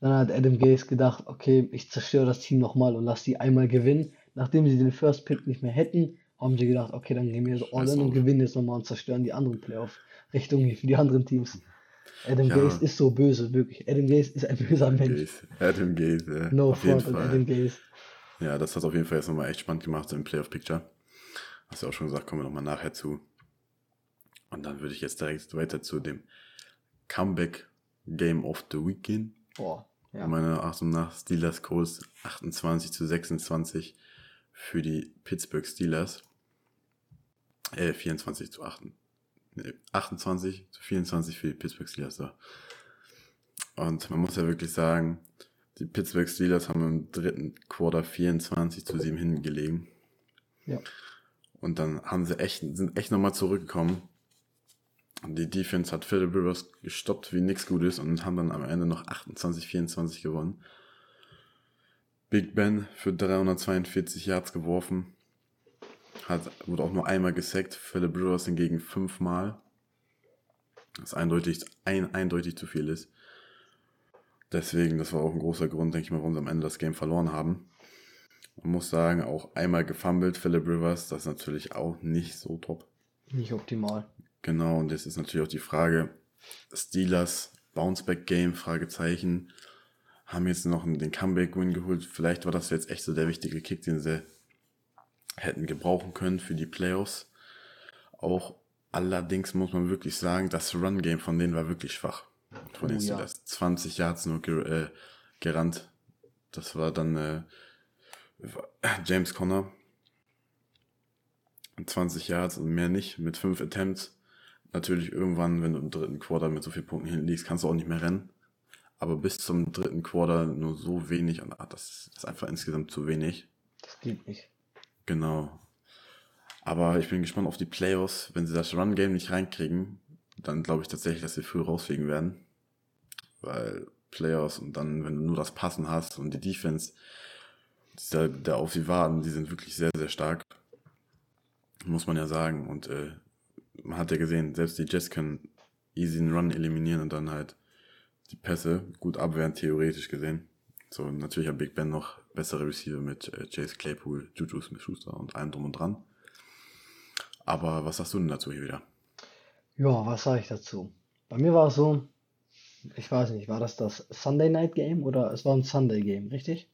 Dann hat Adam Gase gedacht, okay, ich zerstöre das Team nochmal und lasse die einmal gewinnen. Nachdem sie den First Pick nicht mehr hätten, haben sie gedacht, okay, dann gehen wir so all in und gewinnen jetzt nochmal und zerstören die anderen Playoff-Richtungen für die anderen Teams. Adam Ja. Gase ist so böse, wirklich. Adam Gase ist ein böser Mensch. Gaze, Adam Gaze, äh, No auf front on Fall. Adam Gase. Ja, das hat auf jeden Fall jetzt nochmal echt spannend gemacht im Playoff Picture. Hast du auch schon gesagt, kommen wir nochmal nachher zu. Und dann würde ich jetzt direkt weiter zu dem Comeback Game of the Week gehen. Boah, ja. Meiner Achtung nach Steelers Colts 28 zu 26 für die Pittsburgh Steelers. Äh, 24 zu 8. Nee, 28 zu 24 für die Pittsburgh Steelers. So. Und man muss ja wirklich sagen, die Pittsburgh Steelers haben im dritten Quarter 24 zu 7 hingelegen. Ja. Und dann haben sie echt, sind echt nochmal zurückgekommen. Die Defense hat Philip Rivers gestoppt wie nichts Gutes und haben dann am Ende noch 28-24 gewonnen. Big Ben für 342 Yards geworfen. Hat, wurde auch nur einmal gesackt. Philip Rivers hingegen fünfmal. Was eindeutig, ein, eindeutig zu viel ist. Deswegen, das war auch ein großer Grund, denke ich mal, warum sie am Ende das Game verloren haben. Man muss sagen, auch einmal gefummelt, Philip Rivers, das ist natürlich auch nicht so top. Nicht optimal. Genau, und jetzt ist natürlich auch die Frage, Steelers, Bounceback-Game, Fragezeichen, haben jetzt noch den Comeback-Win geholt. Vielleicht war das jetzt echt so der wichtige Kick, den sie hätten gebrauchen können für die Playoffs. Auch allerdings muss man wirklich sagen, das Run-Game von denen war wirklich schwach. Von den Oh ja. Steelers. 20 Yards nur ger äh, gerannt. Das war dann äh, James Conner. 20 Yards und mehr nicht, mit 5 Attempts. Natürlich irgendwann, wenn du im dritten Quarter mit so vielen Punkten hinten liegst, kannst du auch nicht mehr rennen. Aber bis zum dritten Quarter nur so wenig, und ah, das ist einfach insgesamt zu wenig. Das geht nicht. Genau. Aber ich bin gespannt auf die Playoffs. Wenn sie das Run-Game nicht reinkriegen, dann glaube ich tatsächlich, dass sie früh rausfliegen werden. Weil Playoffs und dann, wenn du nur das Passen hast und die Defense, der, der auf sie warten, die sind wirklich sehr, sehr stark. Muss man ja sagen. Und äh, man hat ja gesehen, selbst die Jets können easy einen Run eliminieren und dann halt die Pässe gut abwehren, theoretisch gesehen. So, natürlich hat Big Ben noch bessere Receiver mit äh, Chase Claypool, Juju Smith-Schuster und allem drum und dran. Aber was sagst du denn dazu hier wieder? Ja, was sage ich dazu? Bei mir war es so, ich weiß nicht, war das das Sunday Night Game oder es war ein Sunday Game, richtig?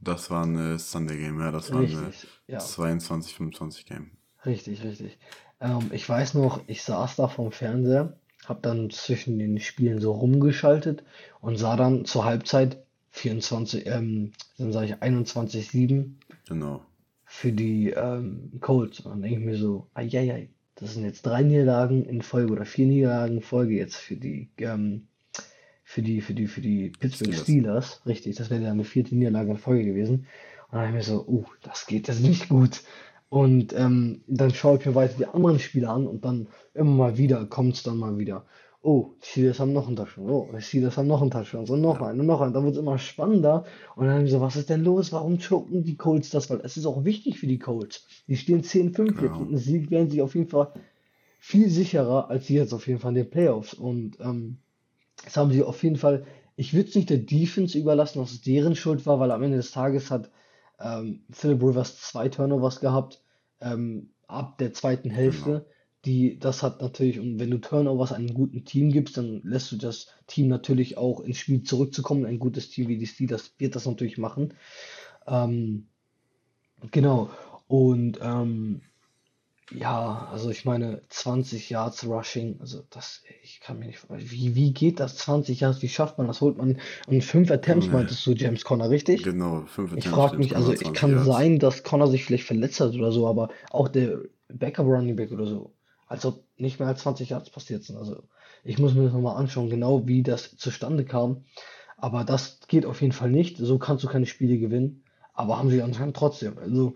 Das war ein Sunday Game, ja, das war ein ja. 22-25 Game. Richtig, richtig. Ähm, ich weiß noch, ich saß da vorm Fernseher, hab dann zwischen den Spielen so rumgeschaltet und sah dann zur Halbzeit 24, ähm, dann sage ich 21-7 Genau. für die ähm, Colts. Und dann denke ich mir so, eieiei, das sind jetzt drei Niederlagen in Folge oder vier Niederlagen in Folge jetzt für die, ähm, für die, für die, für die Pittsburgh Steelers. Steelers. Richtig, das wäre dann eine vierte Niederlage in Folge gewesen. Und dann habe ich mir so, uh, das geht jetzt nicht gut. Und ähm, dann schaue ich mir weiter die anderen Spiele an und dann immer mal wieder kommt es dann mal wieder. Oh, die Steelers haben noch einen Touchdown. Oh, die Steelers haben noch einen Touchdown. So noch einen und noch einen. Dann wird es immer spannender. Und dann so, was ist denn los? Warum choken die Colts das? Weil es ist auch wichtig für die Colts. Die stehen 10-5 jetzt. Ja. Und ein Sieg wären sie auf jeden Fall viel sicherer als sie jetzt auf jeden Fall in den Playoffs. Und ähm, das haben sie auf jeden Fall. Ich würde es nicht der Defense überlassen, dass es deren Schuld war, weil am Ende des Tages hat ähm, Philip Rivers zwei Turnovers gehabt ähm, ab der zweiten Hälfte. Genau. Die, das hat natürlich, und wenn du Turnovers einem guten Team gibst, dann lässt du das Team natürlich auch ins Spiel zurückzukommen. Ein gutes Team wie die Steelers wird das natürlich machen. Ähm, genau. Und ähm, ja, also ich meine, 20 Yards Rushing, also das, ich kann mir nicht, wie, wie geht das 20 Yards, wie schafft man das? Holt man und fünf Attempts, Nee. meintest du, James Conner, richtig? Genau, 5 Ich frage mich, also ich kann sein, dass Conner sich vielleicht verletzt hat oder so, aber auch der Backup Running Back oder so, als ob nicht mehr als 20 Yards passiert sind. Also ich muss mir das nochmal anschauen, genau wie das zustande kam. Aber das geht auf jeden Fall nicht. So kannst du keine Spiele gewinnen. Aber haben sie anscheinend trotzdem. Also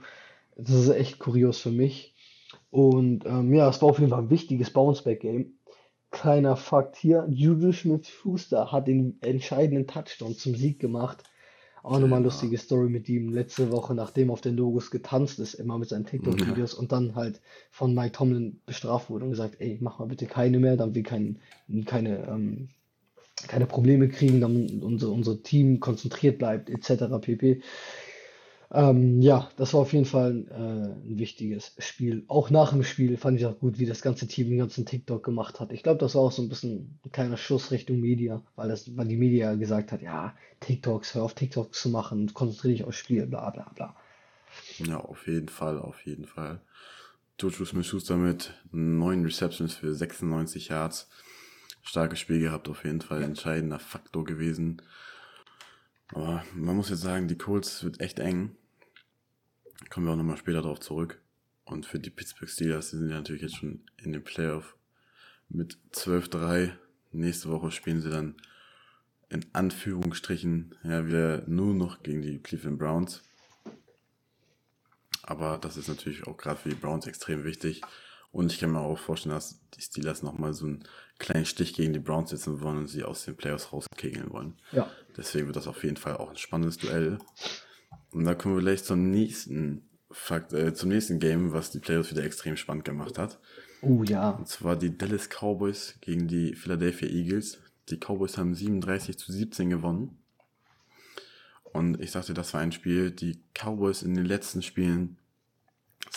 das ist echt kurios für mich. Und ähm, ja, es war auf jeden Fall ein wichtiges Bounceback-Game. Kleiner Fakt hier, Juju Smith-Schuster hat den entscheidenden Touchdown zum Sieg gemacht. Auch nochmal Genau. lustige Story mit ihm. Letzte Woche, nachdem auf den Logos getanzt ist, immer mit seinen TikTok-Videos und dann halt von Mike Tomlin bestraft wurde und gesagt, ey, mach mal bitte keine mehr, damit wir kein, keine, ähm, keine Probleme kriegen, damit unser, unser Team konzentriert bleibt, etc. pp. Ähm, ja, das war auf jeden Fall äh, ein wichtiges Spiel. Auch nach dem Spiel fand ich auch gut, wie das ganze Team den ganzen TikTok gemacht hat. Ich glaube, das war auch so ein bisschen ein kleiner Schuss Richtung Media, weil das, weil die Media gesagt hat, ja, TikToks, hör auf TikToks zu machen, konzentriere dich aufs Spiel, bla bla bla. Ja, auf jeden Fall, auf jeden Fall. Juju Smith-Schuster mit neun Receptions für 96 Yards. Starkes Spiel gehabt, auf jeden Fall entscheidender Faktor gewesen. Aber man muss jetzt sagen, die Colts wird echt eng. Kommen wir auch nochmal später darauf zurück. Und für die Pittsburgh Steelers die sind ja natürlich jetzt schon in den Playoff mit 12-3. Nächste Woche spielen sie dann in Anführungsstrichen ja wieder nur noch gegen die Cleveland Browns. Aber das ist natürlich auch gerade für die Browns extrem wichtig. Und ich kann mir auch vorstellen, dass die Steelers nochmal so einen kleinen Stich gegen die Browns setzen wollen und sie aus den Playoffs rauskegeln wollen. Ja, Deswegen wird das auf jeden Fall auch ein spannendes Duell. Und da kommen wir gleich zum nächsten Fakt, äh, zum nächsten Game, was die Playoffs wieder extrem spannend gemacht hat. oh ja, Und zwar die Dallas Cowboys gegen die Philadelphia Eagles. Die Cowboys haben 37 zu 17 gewonnen. Und ich sagte, das war ein Spiel, die Cowboys in den letzten Spielen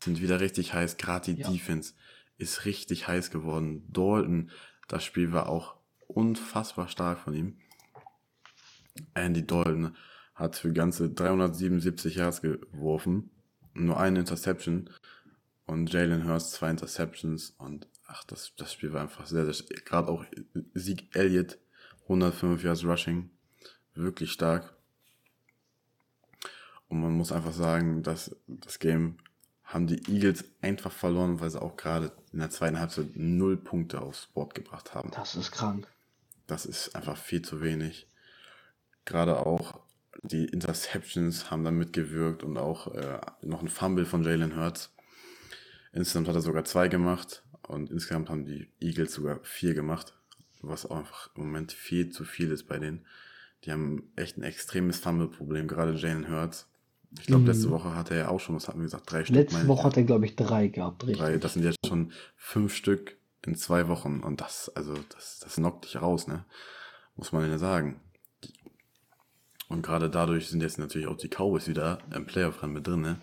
sind wieder richtig heiß. Gerade die Ja. Defense ist richtig heiß geworden. Dalton, das Spiel war auch unfassbar stark von ihm. Andy Dalton hat für ganze 377 Yards geworfen. Nur eine Interception. Und Jalen Hurst zwei Interceptions. Und ach, das, das Spiel war einfach sehr, sehr Gerade auch Sieg Elliott, 105 Yards Rushing. Wirklich stark. Und man muss einfach sagen, dass das Game haben die Eagles einfach verloren, weil sie auch gerade in der zweiten Halbzeit null Punkte aufs Board gebracht haben. das ist krank. Das ist einfach viel zu wenig. Gerade auch die Interceptions haben da mitgewirkt und auch äh, noch ein Fumble von Jalen Hurts. Insgesamt hat er sogar zwei gemacht und insgesamt haben die Eagles sogar vier gemacht, was auch einfach im Moment viel zu viel ist bei denen. Die haben echt ein extremes Fumble-Problem, gerade Jalen Hurts. Ich glaube, Mhm. letzte Woche hatte er auch schon, was hatten wir gesagt, drei Stück. Letzte ich, Woche ja. hat er, glaube ich, drei gehabt, Drei, richtig. das sind jetzt schon fünf Stück in zwei Wochen und das, also das, das knockt dich raus, ne? Muss man ja sagen. Und gerade dadurch sind jetzt natürlich auch die Cowboys wieder im Playoff-Rennen mit drin, ne?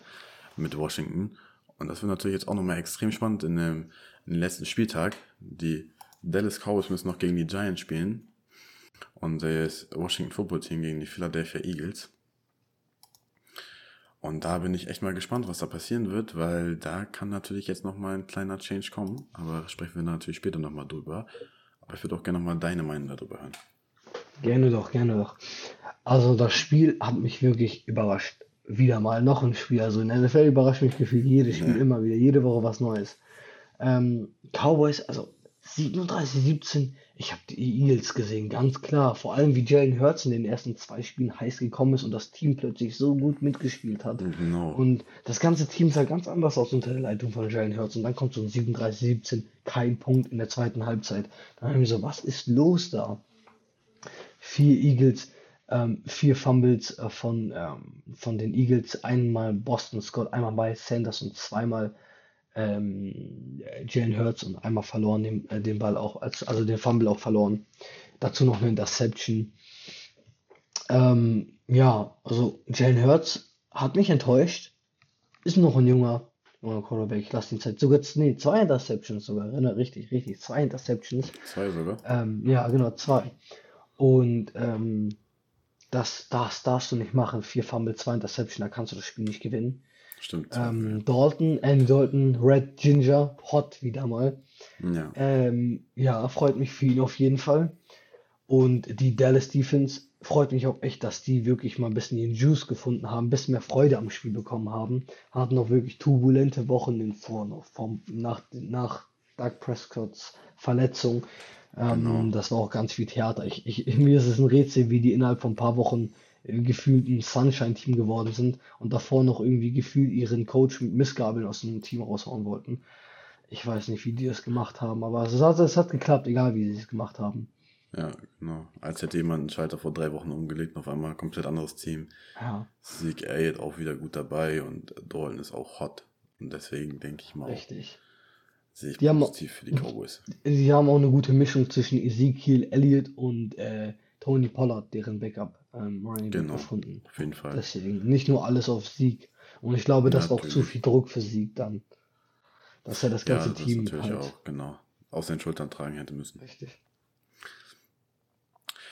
Mit Washington. Und das wird natürlich jetzt auch nochmal extrem spannend in dem, in dem letzten Spieltag. Die Dallas Cowboys müssen noch gegen die Giants spielen. Und das Washington Football Team gegen die Philadelphia Eagles. Und da bin ich echt mal gespannt, was da passieren wird, weil da kann natürlich jetzt nochmal ein kleiner Change kommen. Aber sprechen wir natürlich später nochmal drüber. Aber ich würde auch gerne nochmal deine Meinung darüber hören. Gerne doch, gerne doch. Also das Spiel hat mich wirklich überrascht. Wieder mal noch ein Spiel. Also in der NFL überrascht mich gefühlt jedes Spiel Ja. immer wieder, jede Woche was Neues. Ähm, Cowboys, also 37, 17. Ich habe die Eagles gesehen, ganz klar. Vor allem wie Jalen Hurts in den ersten zwei Spielen heiß gekommen ist und das Team plötzlich so gut mitgespielt hat. Genau. Und das ganze Team sah ganz anders aus unter der Leitung von Jalen Hurts. Und dann kommt so ein 37, 17, kein Punkt in der zweiten Halbzeit. Dann haben wir so, was ist los da? Vier Eagles, ähm, vier Fumbles äh, von, ähm, von den Eagles, einmal Boston Scott, einmal bei Sanders und zweimal ähm, Jalen Hurts und einmal verloren den, äh, den Ball auch, als, also den Fumble auch verloren. Dazu noch eine Interception. Ähm, ja, also Jalen Hurts hat mich enttäuscht. Ist noch ein junger, junger Quarterback. Ich lasse ihn Zeit. Sogar, nee, zwei Interceptions sogar. Erinnere, richtig, richtig. Zwei Interceptions. Zwei sogar. Ähm, ja, genau, zwei. Und ähm, das, das darfst du nicht machen. Vier Fumble, zwei Interception, da kannst du das Spiel nicht gewinnen. Stimmt. Ähm, Dalton, Andy Dalton, Red Ginger, hot wieder mal. ja. Ähm, ja, freut mich für ihn auf jeden Fall. Und die Dallas Defense freut mich auch echt, dass die wirklich mal ein bisschen ihren Juice gefunden haben, ein bisschen mehr Freude am Spiel bekommen haben. Hatten auch wirklich turbulente Wochen in vor, noch vom, nach, nach Doug Prescotts Verletzung. Ähm, Genau. Das war auch ganz viel Theater. Ich, ich, mir ist es ein Rätsel, wie die innerhalb von ein paar Wochen äh, gefühlt ein Sunshine-Team geworden sind und davor noch irgendwie gefühlt ihren Coach mit Missgabeln aus dem Team raushauen wollten. Ich weiß nicht, wie die das gemacht haben, aber es hat, es hat geklappt, egal wie sie es gemacht haben. Ja, genau. Als hätte jemand einen Schalter vor drei Wochen umgelegt und auf einmal ein komplett anderes Team. Ja, Zeke Elliott auch wieder gut dabei und Dalton ist auch hot. Und deswegen denke ich mal, auch, richtig. Sehe ich Die haben- positiv für die Cowboys. Sie haben auch eine gute Mischung zwischen Ezekiel Elliott und äh, Tony Pollard, deren Backup ähm, Running Genau. gefunden. Auf jeden Fall. Deswegen nicht nur alles auf Sieg. Und ich glaube, das war auch zu viel Druck für Sieg dann. Dass er das ja, ganze das Team natürlich halt. auch, genau. Auf seinen Schultern tragen hätte müssen. Richtig.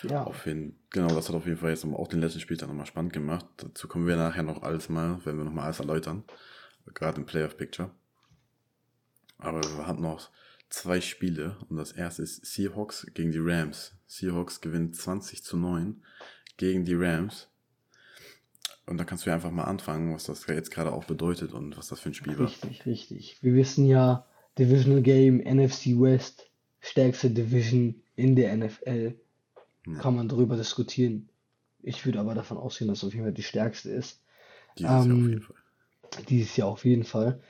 Ja, Auf jeden, genau, das hat auf jeden Fall jetzt auch den letzten Spieltag nochmal spannend gemacht. Dazu kommen wir nachher noch alles mal, wenn wir nochmal alles erläutern. Gerade im Playoff Picture. Aber wir hatten noch zwei Spiele und das erste ist Seahawks gegen die Rams. Seahawks gewinnt 20 zu 9 gegen die Rams. Und da kannst du ja einfach mal anfangen, was das jetzt gerade auch bedeutet und was das für ein Spiel war. richtig, richtig. Wir wissen ja, Divisional Game, NFC West, stärkste Division in der NFL. Ja. Kann man darüber diskutieren. Ich würde aber davon ausgehen, dass es auf jeden Fall die stärkste ist. Dieses Jahr auf Ähm, jeden Fall. Dieses Jahr auf jeden Fall.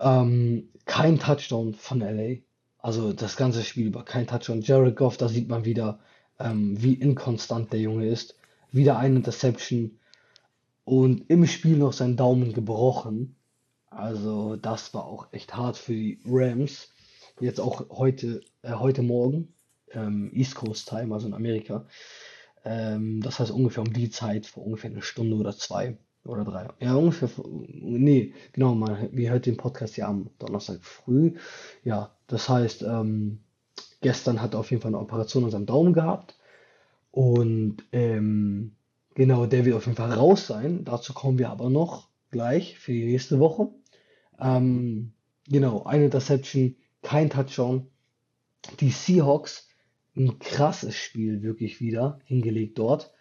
Ähm, kein Touchdown von LA. Also das ganze Spiel über kein Touchdown. Jared Goff, da sieht man wieder, ähm, wie inkonstant der Junge ist. Wieder eine Interception und im Spiel noch sein Daumen gebrochen. Also das war auch echt hart für die Rams. Jetzt auch heute, äh, heute Morgen, ähm, East Coast Time, also in Amerika. Ähm, das heißt ungefähr um die Zeit, vor ungefähr eine Stunde oder zwei oder drei. Ja, ungefähr, nee, genau, man, wir hört den Podcast ja am Donnerstag früh. Ja, das heißt, ähm, gestern hat er auf jeden Fall eine Operation an seinem Daumen gehabt. Und ähm, genau, der wird auf jeden Fall raus sein. Dazu kommen wir aber noch gleich für die nächste Woche. Ähm, genau, eine Interception, kein Touchdown. Die Seahawks, ein krasses Spiel wirklich wieder hingelegt dort.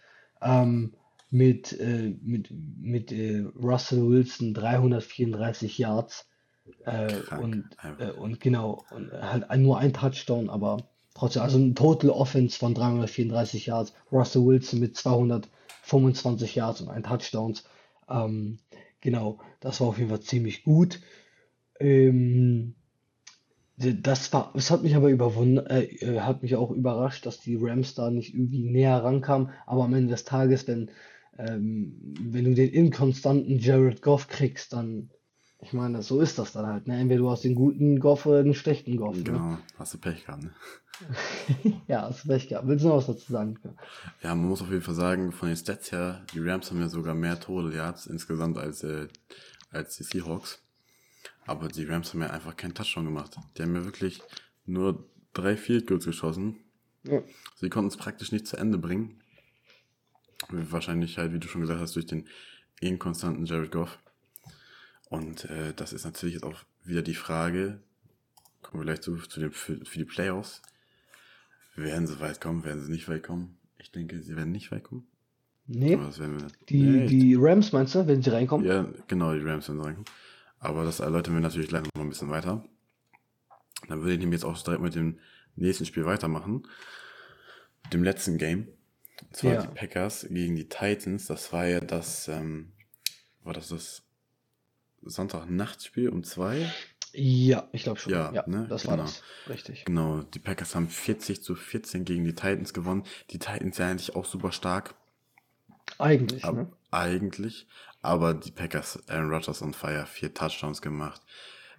Ähm, mit äh, mit, mit äh, Russell Wilson 334 Yards. Äh, und, äh, und genau, und halt nur ein Touchdown, aber trotzdem, also ein Total Offense von 334 Yards. Russell Wilson mit 225 Yards und ein Touchdowns. Ähm, genau, das war auf jeden Fall ziemlich gut. Ähm, das war, es hat mich aber überwundert, äh, äh, hat mich auch überrascht, dass die Rams da nicht irgendwie näher rankamen. Aber am Ende des Tages, wenn, ähm, wenn du den inkonstanten Jared Goff kriegst, dann, ich meine, so ist das dann halt. Ne? Entweder du hast den guten Goff oder den schlechten Goff. Ne? Genau, hast du Pech gehabt, ne? Ja, hast recht gehabt. Willst du noch was dazu sagen? Ja, man muss auf jeden Fall sagen, von den Stats her, die Rams haben ja sogar mehr Total Yards insgesamt als, äh, als die Seahawks. Aber die Rams haben ja einfach keinen Touchdown gemacht. Die haben ja wirklich nur drei Field Goals geschossen. Ja. Sie konnten es praktisch nicht zu Ende bringen. Wahrscheinlich halt, wie du schon gesagt hast, durch den inkonstanten Jared Goff. Und äh, das ist natürlich jetzt auch wieder die Frage, kommen wir gleich zu, zu den, für, für die Playoffs. Werden sie weit kommen, werden sie nicht weit kommen? Ich denke, sie werden nicht weit kommen. Nee, wir, die, nee, die Rams meinst du, wenn sie reinkommen? Ja, genau, die Rams werden reinkommen. Aber das erläutern wir natürlich gleich noch ein bisschen weiter. Dann würde ich nämlich jetzt auch direkt mit dem nächsten Spiel weitermachen. Dem letzten Game. Und zwar Ja. die Packers gegen die Titans. Das war ja das, ähm, war das das Sonntag-Nachtspiel um zwei? Ja, ich glaube schon. Ja, Ja, ne, das war genau. das. Richtig. Genau, die Packers haben 40 zu 14 gegen die Titans gewonnen. Die Titans sind eigentlich auch super stark. Eigentlich, Ab, ne? Eigentlich. Aber die Packers, Aaron Rodgers on fire, vier Touchdowns gemacht.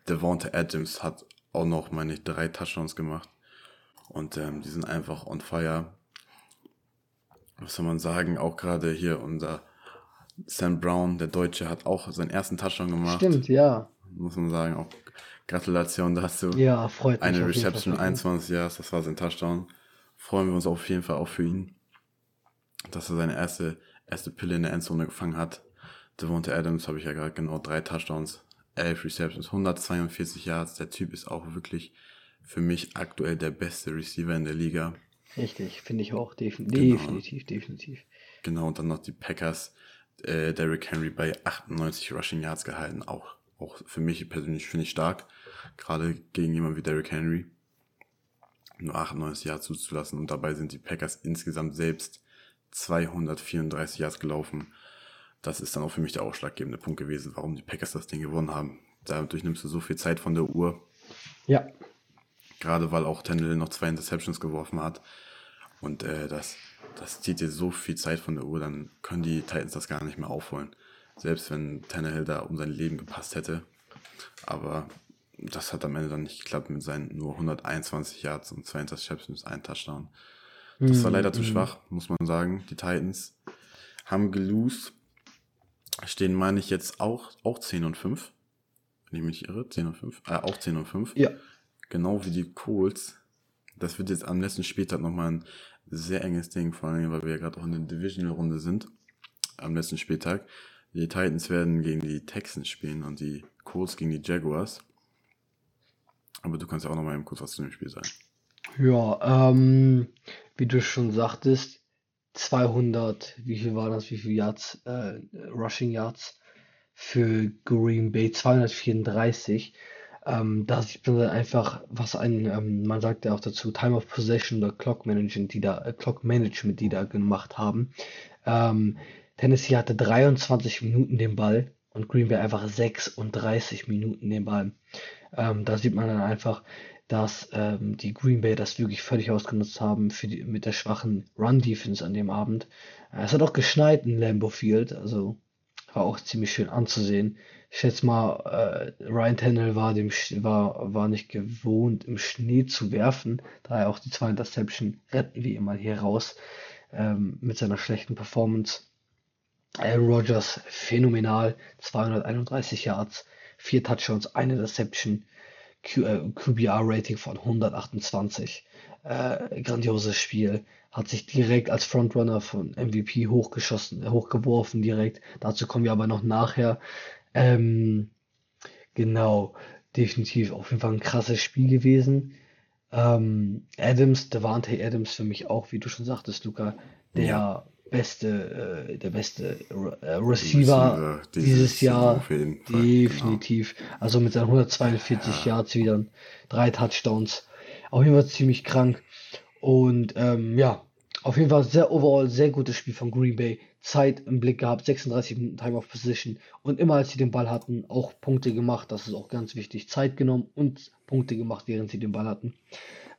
Devonta Adams hat auch noch, meine ich, drei Touchdowns gemacht. Und ähm, die sind einfach on fire. Was soll man sagen? Auch gerade hier unser Sam Brown, der Deutsche, hat auch seinen ersten Touchdown gemacht. Stimmt, ja. Muss man sagen. Auch Gratulation dazu. Ja, freut mich. Eine Reception, für ihn. 21 Yards, das war sein Touchdown. Freuen wir uns auf jeden Fall auch für ihn, dass er seine erste, erste Pille in der Endzone gefangen hat. Devonta Adams habe ich ja gerade genau drei Touchdowns, 11 Receptions, 142 Yards. Der Typ ist auch wirklich für mich aktuell der beste Receiver in der Liga. Richtig, finde ich auch. Defin Genau. Definitiv, definitiv. Genau, und dann noch die Packers, äh, Derrick Henry bei 98 Rushing Yards gehalten. Auch, auch für mich persönlich finde ich stark. Gerade gegen jemanden wie Derrick Henry. Nur 98 Yards zuzulassen. Und dabei sind die Packers insgesamt selbst 234 Yards gelaufen. Das ist dann auch für mich der ausschlaggebende Punkt gewesen, warum die Packers das Ding gewonnen haben. Dadurch nimmst du so viel Zeit von der Uhr. Ja, Gerade weil auch Tannehill noch zwei Interceptions geworfen hat. Und äh, das, das zieht dir so viel Zeit von der Uhr, dann können die Titans das gar nicht mehr aufholen. Selbst wenn Tannehill da um sein Leben gepasst hätte. Aber das hat am Ende dann nicht geklappt mit seinen nur 121 Yards und zwei Interceptions, ein Touchdown. Das war leider zu schwach, muss man sagen. Die Titans haben gelost. Stehen, meine ich, jetzt auch, auch 10 und 5. Wenn ich mich irre. 10 und 5. Äh, auch 10 und 5. ja. Genau wie die Colts. Das wird jetzt am letzten Spieltag nochmal ein sehr enges Ding, vor allem, weil wir ja gerade auch in der Divisional-Runde sind. Am letzten Spieltag. Die Titans werden gegen die Texans spielen und die Colts gegen die Jaguars. Aber du kannst ja auch nochmal eben kurz was zu dem Spiel sagen. Ja, ähm, wie du schon sagtest, 200, wie viel war das, wie viel Yards, äh, Rushing Yards für Green Bay, 234. Ähm, da sieht man dann einfach, was ein, ähm, man sagt ja auch dazu, Time of Possession oder Clock Management, die da, äh, Clock Management, die da gemacht haben. Ähm, Tennessee hatte 23 Minuten den Ball und Green Bay einfach 36 Minuten den Ball. Ähm, da sieht man dann einfach, dass ähm, die Green Bay das wirklich völlig ausgenutzt haben für die, mit der schwachen Run-Defense an dem Abend. Äh, es hat auch geschneit in Lambeau Field, also war auch ziemlich schön anzusehen. Ich schätze mal, äh, Ryan Tannehill war, dem, war, war nicht gewohnt, im Schnee zu werfen, da er auch die zwei Interception retten wie immer hier raus ähm, mit seiner schlechten Performance. Aaron Rodgers phänomenal, 231 Yards, vier Touchdowns, eine Interception, äh, QBR-Rating von 128. Äh, grandioses Spiel. Hat sich direkt als Frontrunner von MVP hochgeschossen, äh, hochgeworfen direkt. Dazu kommen wir aber noch nachher. Ähm, genau, definitiv auf jeden Fall ein krasses Spiel gewesen. Ähm, Adams, Devante Adams für mich auch, wie du schon sagtest, Luca, der Ja. beste, äh, der beste äh, Receiver Receiver dieses dieses Jahr. Fall, Definitiv. Also mit seinen 142 Yards wieder drei Touchdowns. Auf jeden Fall ziemlich krank. Und ähm, ja, auf jeden Fall sehr overall sehr gutes Spiel von Green Bay. Zeit im Blick gehabt, 36 Minuten Time of Position. Und immer als sie den Ball hatten, auch Punkte gemacht. Das ist auch ganz wichtig. Zeit genommen und Punkte gemacht, während sie den Ball hatten.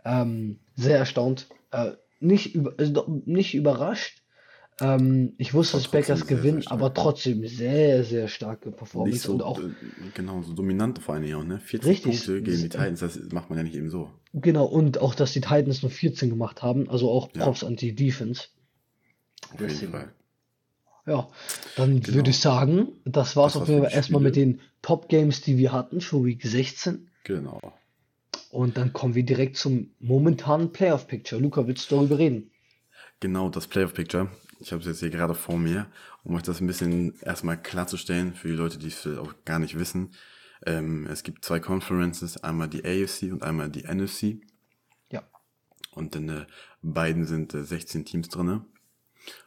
Ähm, sehr erstaunt. Äh, nicht, über, doch nicht überrascht. Ähm, ich wusste, dass Packers gewinnen, aber trotzdem sehr, sehr starke Performance so, und auch, äh, genau, so dominant vor allen Dingen auch, ne? 40 Richtig. Punkte gegen die Titans, das macht man ja nicht eben so. genau, und auch, dass die Titans nur 14 gemacht haben, also auch Ja. Props an die Defense. Auf jeden Deswegen. Fall. Ja, dann Genau. würde ich sagen, das war's Das auf war's jeden Fall erstmal mit den Top-Games, die wir hatten für Week 16. Genau. Und dann kommen wir direkt zum momentanen Playoff-Picture. Luca, willst du darüber reden? Genau, das Playoff Picture. Ich habe es jetzt hier gerade vor mir, um euch das ein bisschen erstmal klarzustellen für die Leute, die es auch gar nicht wissen. Ähm, es gibt zwei Conferences, einmal die AFC und einmal die NFC. Ja. Und in äh, beiden sind äh, 16 Teams drinne.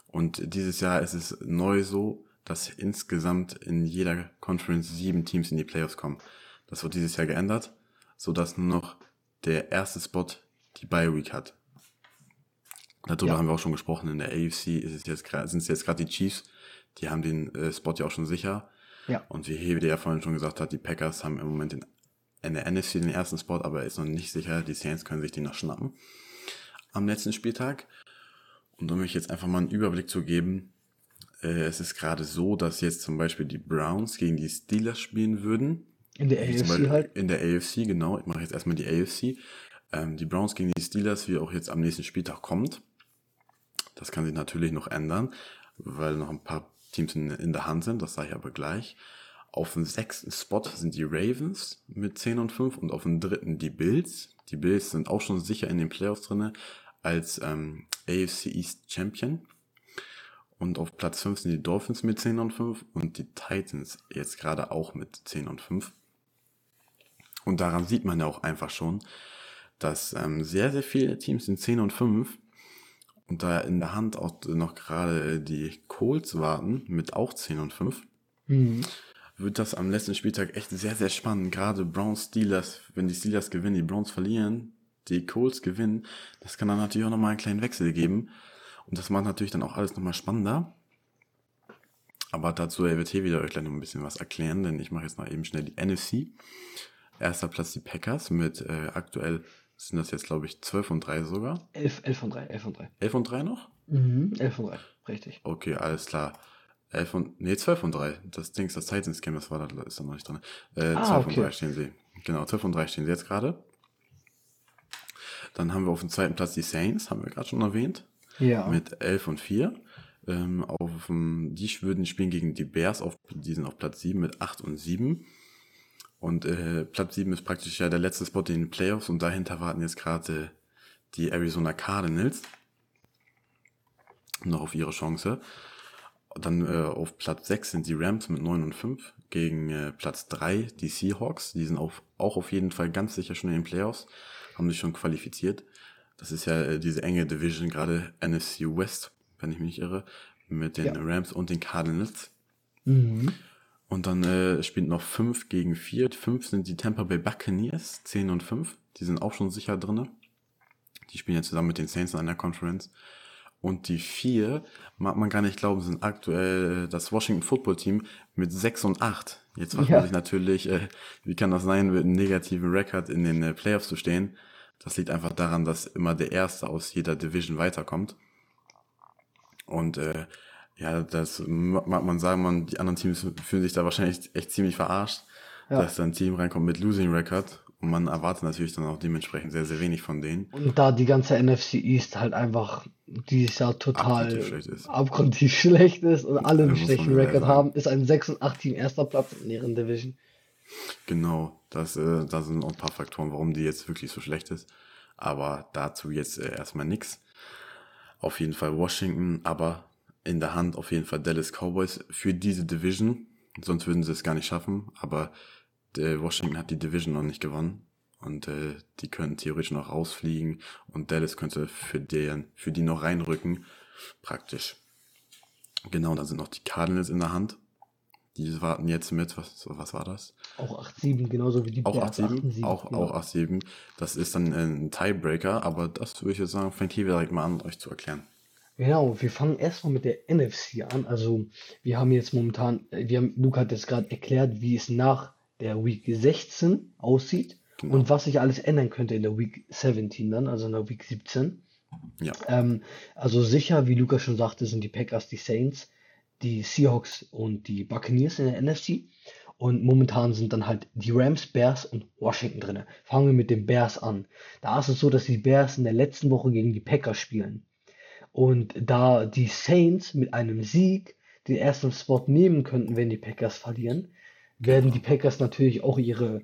Und dieses Jahr ist es neu so, dass insgesamt in jeder Conference sieben Teams in die Playoffs kommen. Das wird dieses Jahr geändert, so dass nur noch der erste Spot die Bye Week hat. Darüber Ja. haben wir auch schon gesprochen. In der AFC ist es jetzt sind es jetzt gerade die Chiefs. Die haben den äh, Spot ja auch schon sicher. Ja. Und wie der ja vorhin schon gesagt hat, die Packers haben im Moment den, in der NFC den ersten Spot, aber er ist noch nicht sicher. Die Saints können sich den noch schnappen. Am letzten Spieltag. Und um euch jetzt einfach mal einen Überblick zu geben, äh, es ist gerade so, dass jetzt zum Beispiel die Browns gegen die Steelers spielen würden. In der AFC Beispiel halt. In der AFC, genau. Ich mache jetzt erstmal die AFC. Ähm, die Browns gegen die Steelers, wie auch jetzt am nächsten Spieltag kommt. Das kann sich natürlich noch ändern, weil noch ein paar Teams in, in der Hand sind. Das sage ich aber gleich. Auf dem sechsten Spot sind die Ravens mit 10 und 5 und auf dem dritten die Bills. Die Bills sind auch schon sicher in den Playoffs drinne als ähm, AFC East Champion. Und auf Platz 5 sind die Dolphins mit 10 und 5 und die Titans jetzt gerade auch mit 10 und 5. Und daran sieht man ja auch einfach schon, dass ähm, sehr, sehr viele Teams sind 10 und 5 und da in der Hand auch noch gerade die Colts warten mit auch 10 und 5, Mhm. wird das am letzten Spieltag echt sehr, sehr spannend. Gerade Browns, Steelers, wenn die Steelers gewinnen, die Browns verlieren, die Colts gewinnen, das kann dann natürlich auch nochmal einen kleinen Wechsel geben. Und das macht natürlich dann auch alles nochmal spannender. Aber dazu wird hier wieder euch gleich noch ein bisschen was erklären, denn ich mache jetzt noch eben schnell die NFC. Erster Platz die Packers mit äh, aktuell sind das jetzt, glaube ich, 12 und 3 sogar. 11, 11 von 3, 11 von 3. 11 und 3 noch? Mhm. 11 von 3, richtig. Okay, alles klar. 11 und, nee, 12 und 3. Das Dings, das Titans Game, das war da, ist da noch nicht drin. Äh, Ah, 12 okay. und 3 stehen sie. Genau, 12 und 3 stehen sie jetzt gerade. Dann haben wir auf dem zweiten Platz die Saints, haben wir gerade schon erwähnt, Ja. mit 11 und 4. Ähm, auf, die würden spielen gegen die Bears, auf, die sind auf Platz 7 mit 8 und 7. Und äh, Platz 7 ist praktisch ja der letzte Spot in den Playoffs und dahinter warten jetzt gerade die Arizona Cardinals noch auf ihre Chance. Dann äh, auf Platz 6 sind die Rams mit 9 und 5 gegen äh, Platz 3 die Seahawks. Die sind auf, auch auf jeden Fall ganz sicher schon in den Playoffs, haben sich schon qualifiziert. Das ist ja äh, diese enge Division, gerade NFC West, wenn ich mich nicht irre, mit den Ja. Rams und den Cardinals. Mhm. Und dann äh, spielt noch 5 gegen 4. 5 sind die Tampa Bay Buccaneers, 10 und 5. Die sind auch schon sicher drinne. Die spielen ja zusammen mit den Saints in einer Conference. Und die 4, mag man gar nicht glauben, sind aktuell äh, das Washington Football Team mit 6 und 8. Jetzt fragt Ja. man sich natürlich, äh, wie kann das sein, mit einem negativen Rekord in den äh, Playoffs zu stehen? Das liegt einfach daran, dass immer der Erste aus jeder Division weiterkommt. Und äh, ja, das mag man sagen, man, die anderen Teams fühlen sich da wahrscheinlich echt ziemlich verarscht, Ja. dass da ein Team reinkommt mit Losing Record und man erwartet natürlich dann auch dementsprechend sehr, sehr wenig von denen. Und da die ganze NFC East halt einfach dieses Jahr total Abgrundtief schlecht ist. abgrundtief schlecht ist und alle einen schlechten sagen. haben, ist ein 6 und 8 Team erster Platz in deren Division. Genau, das, äh, da sind auch ein paar Faktoren, warum die jetzt wirklich so schlecht ist. Aber dazu jetzt äh, erstmal nix. Auf jeden Fall Washington, aber in der Hand auf jeden Fall Dallas Cowboys für diese Division. Sonst würden sie es gar nicht schaffen. Aber äh, Washington hat die Division noch nicht gewonnen. Und äh, die könnten theoretisch noch rausfliegen. Und Dallas könnte für, deren, für die noch reinrücken. Praktisch. Genau, da sind noch die Cardinals in der Hand. Die warten jetzt mit, was, was war das? Auch 8-7, genauso wie die Auch Bears 8-7? 8-7, Auch, genau. auch 8-7. Das ist dann ein Tiebreaker, aber das würde ich jetzt sagen, fängt hier direkt mal an, euch zu erklären. Genau, wir fangen erstmal mit der NFC an. Also, wir haben jetzt momentan, äh, wir haben, Luca hat jetzt gerade erklärt, wie es nach der Week 16 aussieht Genau. und was sich alles ändern könnte in der Week 17 dann, also in der Week 17. Ja, Ähm, also sicher, wie Luca schon sagte, sind die Packers, die Saints, die Seahawks und die Buccaneers in der NFC. Und momentan sind dann halt die Rams, Bears und Washington drin. Fangen wir mit den Bears an. Da ist es so, dass die Bears in der letzten Woche gegen die Packers spielen. Und da die Saints mit einem Sieg den ersten Spot nehmen könnten, wenn die Packers verlieren, werden die Packers natürlich auch ihre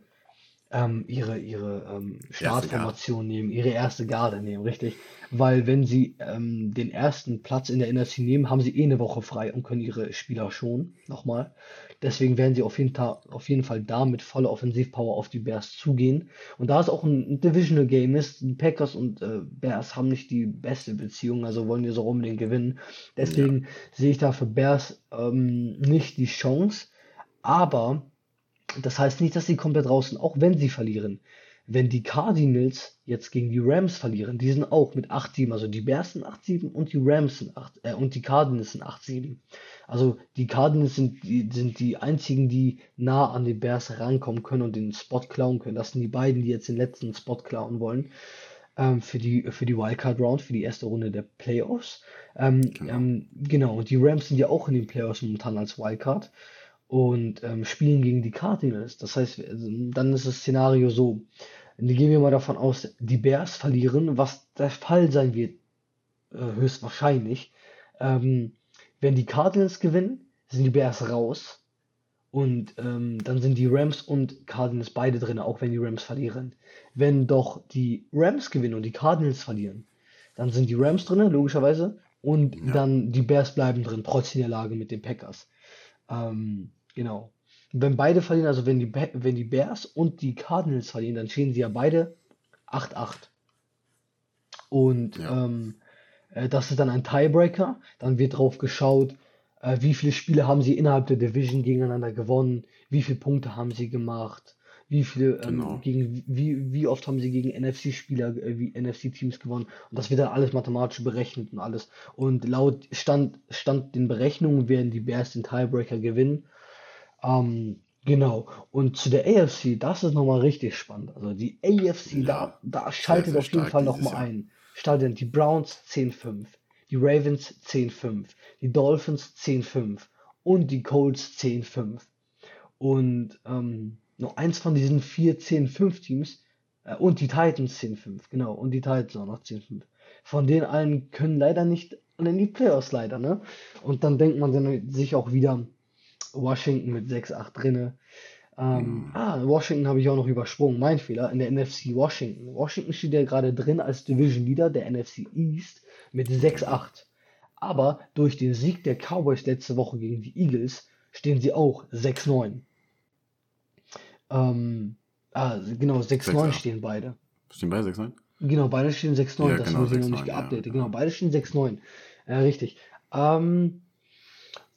ähm, ihre, ihre ähm. Startformation nehmen, ihre erste Garde nehmen, richtig. Weil wenn sie ähm, den ersten Platz in der NFC nehmen, haben sie eh eine Woche frei und können ihre Spieler schonen. Nochmal. Deswegen werden sie auf jeden, Ta auf jeden Fall da mit voller Offensivpower auf die Bears zugehen. Und da es auch ein, Divisional Game ist, die Packers und äh, Bears haben nicht die beste Beziehung, also wollen die so unbedingt gewinnen. Ja, Deswegen sehe ich da für Bears ähm, nicht die Chance. Aber das heißt nicht, dass sie komplett raus sind, auch wenn sie verlieren. Wenn die Cardinals jetzt gegen die Rams verlieren, die sind auch mit 8-7, also die Bears sind 8-7 und die Rams sind 8, äh, und die Cardinals sind 8-7. Also die Cardinals sind die, sind die einzigen, die nah an die Bears rankommen können und den Spot klauen können. Das sind die beiden, die jetzt den letzten Spot klauen wollen ähm, für die, für die Wildcard Round, für die erste Runde der Playoffs. Ähm, genau. ähm, genau, und die Rams sind ja auch in den Playoffs momentan als Wildcard und ähm, spielen gegen die Cardinals. Das heißt, also, dann ist das Szenario so. Gehen wir mal davon aus, die Bears verlieren, was der Fall sein wird, äh, höchstwahrscheinlich. Ähm, wenn die Cardinals gewinnen, sind die Bears raus. Und ähm, dann sind die Rams und Cardinals beide drin, auch wenn die Rams verlieren. Wenn doch die Rams gewinnen und die Cardinals verlieren, dann sind die Rams drin, logischerweise. Und Ja, dann die Bears bleiben drin, trotz der Lage mit den Packers. Ähm, genau. Wenn beide verlieren, also wenn die, Ba- wenn die Bears und die Cardinals verlieren, dann stehen sie ja beide 8-8. Und ja, ähm, äh, das ist dann ein Tiebreaker. Dann wird drauf geschaut, äh, wie viele Spiele haben sie innerhalb der Division gegeneinander gewonnen, wie viele Punkte haben sie gemacht, wie viele, ähm, genau. gegen, wie, wie oft haben sie gegen NFC-Spieler, äh, wie NFC-Teams gewonnen. Und das wird dann alles mathematisch berechnet und alles. Und laut Stand, Stand den Berechnungen werden die Bears den Tiebreaker gewinnen. Ähm, genau. Und zu der AFC, das ist nochmal richtig spannend. Also die AFC, Ja, da, da sehr, schaltet sehr auf jeden Fall nochmal ein. Schaltet die Browns 10-5, die Ravens 10-5, die Dolphins 10-5 und die Colts 10-5. Und ähm, noch eins von diesen vier 10-5 Teams äh, und die Titans 10-5, genau, und die Titans auch noch 10-5. Von denen allen können leider nicht in die Playoffs leider, ne? Und dann denkt man sich auch wieder, Washington mit 6-8 drinne. Ähm, Hm, ah, Washington habe ich auch noch übersprungen. Mein Fehler in der NFC Washington. Washington steht ja gerade drin als Division Leader der NFC East mit genau. 6-8. Aber durch den Sieg der Cowboys letzte Woche gegen die Eagles stehen sie auch 6-9. Ähm, ah, genau, 6-9 6-8. stehen beide. Stehen beide 6-9? Genau, beide stehen 6-9. Ja, Das genau, ich noch nicht 6-9, ja, geupdatet. ja. Genau, beide stehen 6-9. Ja, richtig. Ähm,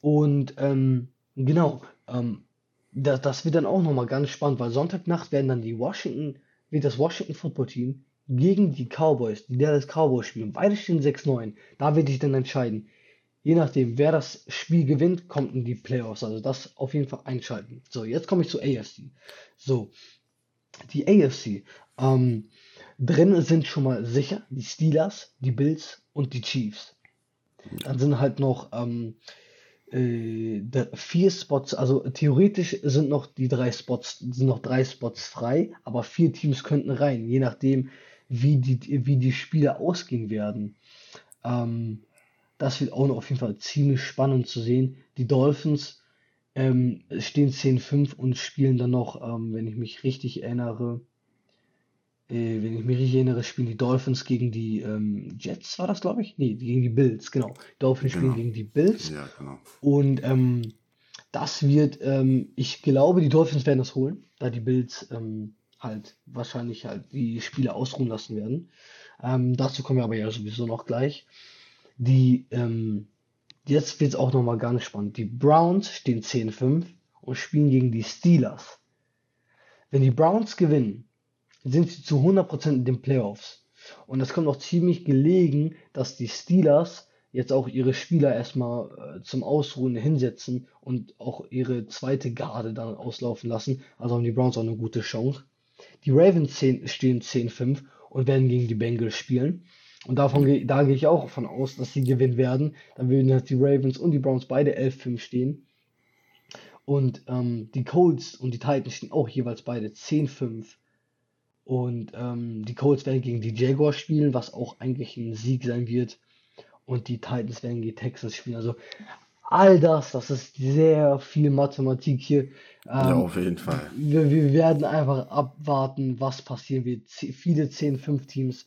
und ähm, genau, ähm, das, das wird dann auch nochmal ganz spannend, weil Sonntagnacht werden dann die Washington, wird das Washington Football Team gegen die Cowboys, die Dallas Cowboys spielen. Beide stehen 6-9. Da wird sich dann entscheiden. Je nachdem, wer das Spiel gewinnt, kommt in die Playoffs. Also das auf jeden Fall einschalten. So, jetzt komme ich zu AFC. So, die AFC. Ähm, drin sind schon mal sicher die Steelers, die Bills und die Chiefs. Dann sind halt noch ähm, äh, vier Spots, also theoretisch sind noch die drei Spots, sind noch drei Spots frei, aber vier Teams könnten rein, je nachdem, wie die, wie die Spiele ausgehen werden. Ähm, das wird auch noch auf jeden Fall ziemlich spannend zu sehen. Die Dolphins ähm, stehen 10-5 und spielen dann noch, ähm, wenn ich mich richtig erinnere, äh, wenn ich mich richtig erinnere, spielen die Dolphins gegen die ähm, Jets, war das, glaube ich? Nee, gegen die Bills, genau. Die Dolphins spielen genau. gegen die Bills Ja, genau. und ähm, das wird, ähm, ich glaube, die Dolphins werden das holen, da die Bills ähm, halt wahrscheinlich halt die Spiele ausruhen lassen werden. Ähm, dazu kommen wir aber ja sowieso noch gleich. Die, ähm, jetzt wird es auch nochmal ganz spannend. Die Browns stehen 10-5 und spielen gegen die Steelers. Wenn die Browns gewinnen, sind sie zu 100% in den Playoffs. Und es kommt auch ziemlich gelegen, dass die Steelers jetzt auch ihre Spieler erstmal äh, zum Ausruhen hinsetzen und auch ihre zweite Garde dann auslaufen lassen. Also haben die Browns auch eine gute Chance. Die Ravens 10, stehen 10-5 und werden gegen die Bengals spielen. Und davon da gehe ich auch davon aus, dass sie gewinnen werden. Dann würden jetzt die Ravens und die Browns beide 11-5 stehen. Und ähm, die Colts und die Titans stehen auch jeweils beide 10-5. Und ähm, die Colts werden gegen die Jaguars spielen, was auch eigentlich ein Sieg sein wird. Und die Titans werden gegen die Texans spielen. Also all das, das ist sehr viel Mathematik hier. Ja, Ähm, auf jeden Fall. wir, wir werden einfach abwarten, was passieren wird. Z viele 10-5-Teams,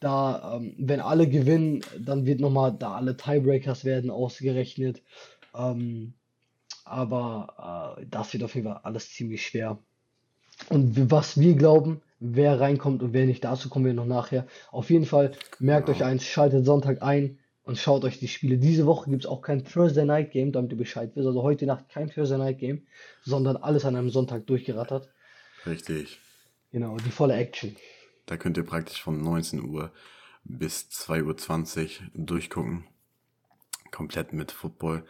da, ähm, wenn alle gewinnen, dann wird nochmal, da alle Tiebreakers werden ausgerechnet. Ähm, aber äh, das wird auf jeden Fall alles ziemlich schwer. Und was wir glauben, wer reinkommt und wer nicht, dazu kommen wir noch nachher. Auf jeden Fall, merkt euch Genau. eins, schaltet Sonntag ein und schaut euch die Spiele. Diese Woche gibt es auch kein Thursday Night Game, damit ihr Bescheid wisst. Also heute Nacht kein Thursday Night Game, sondern alles an einem Sonntag durchgerattert. Richtig. Genau, die volle Action. Da könnt ihr praktisch von 19 Uhr bis 2.20 Uhr durchgucken. Komplett mit Football.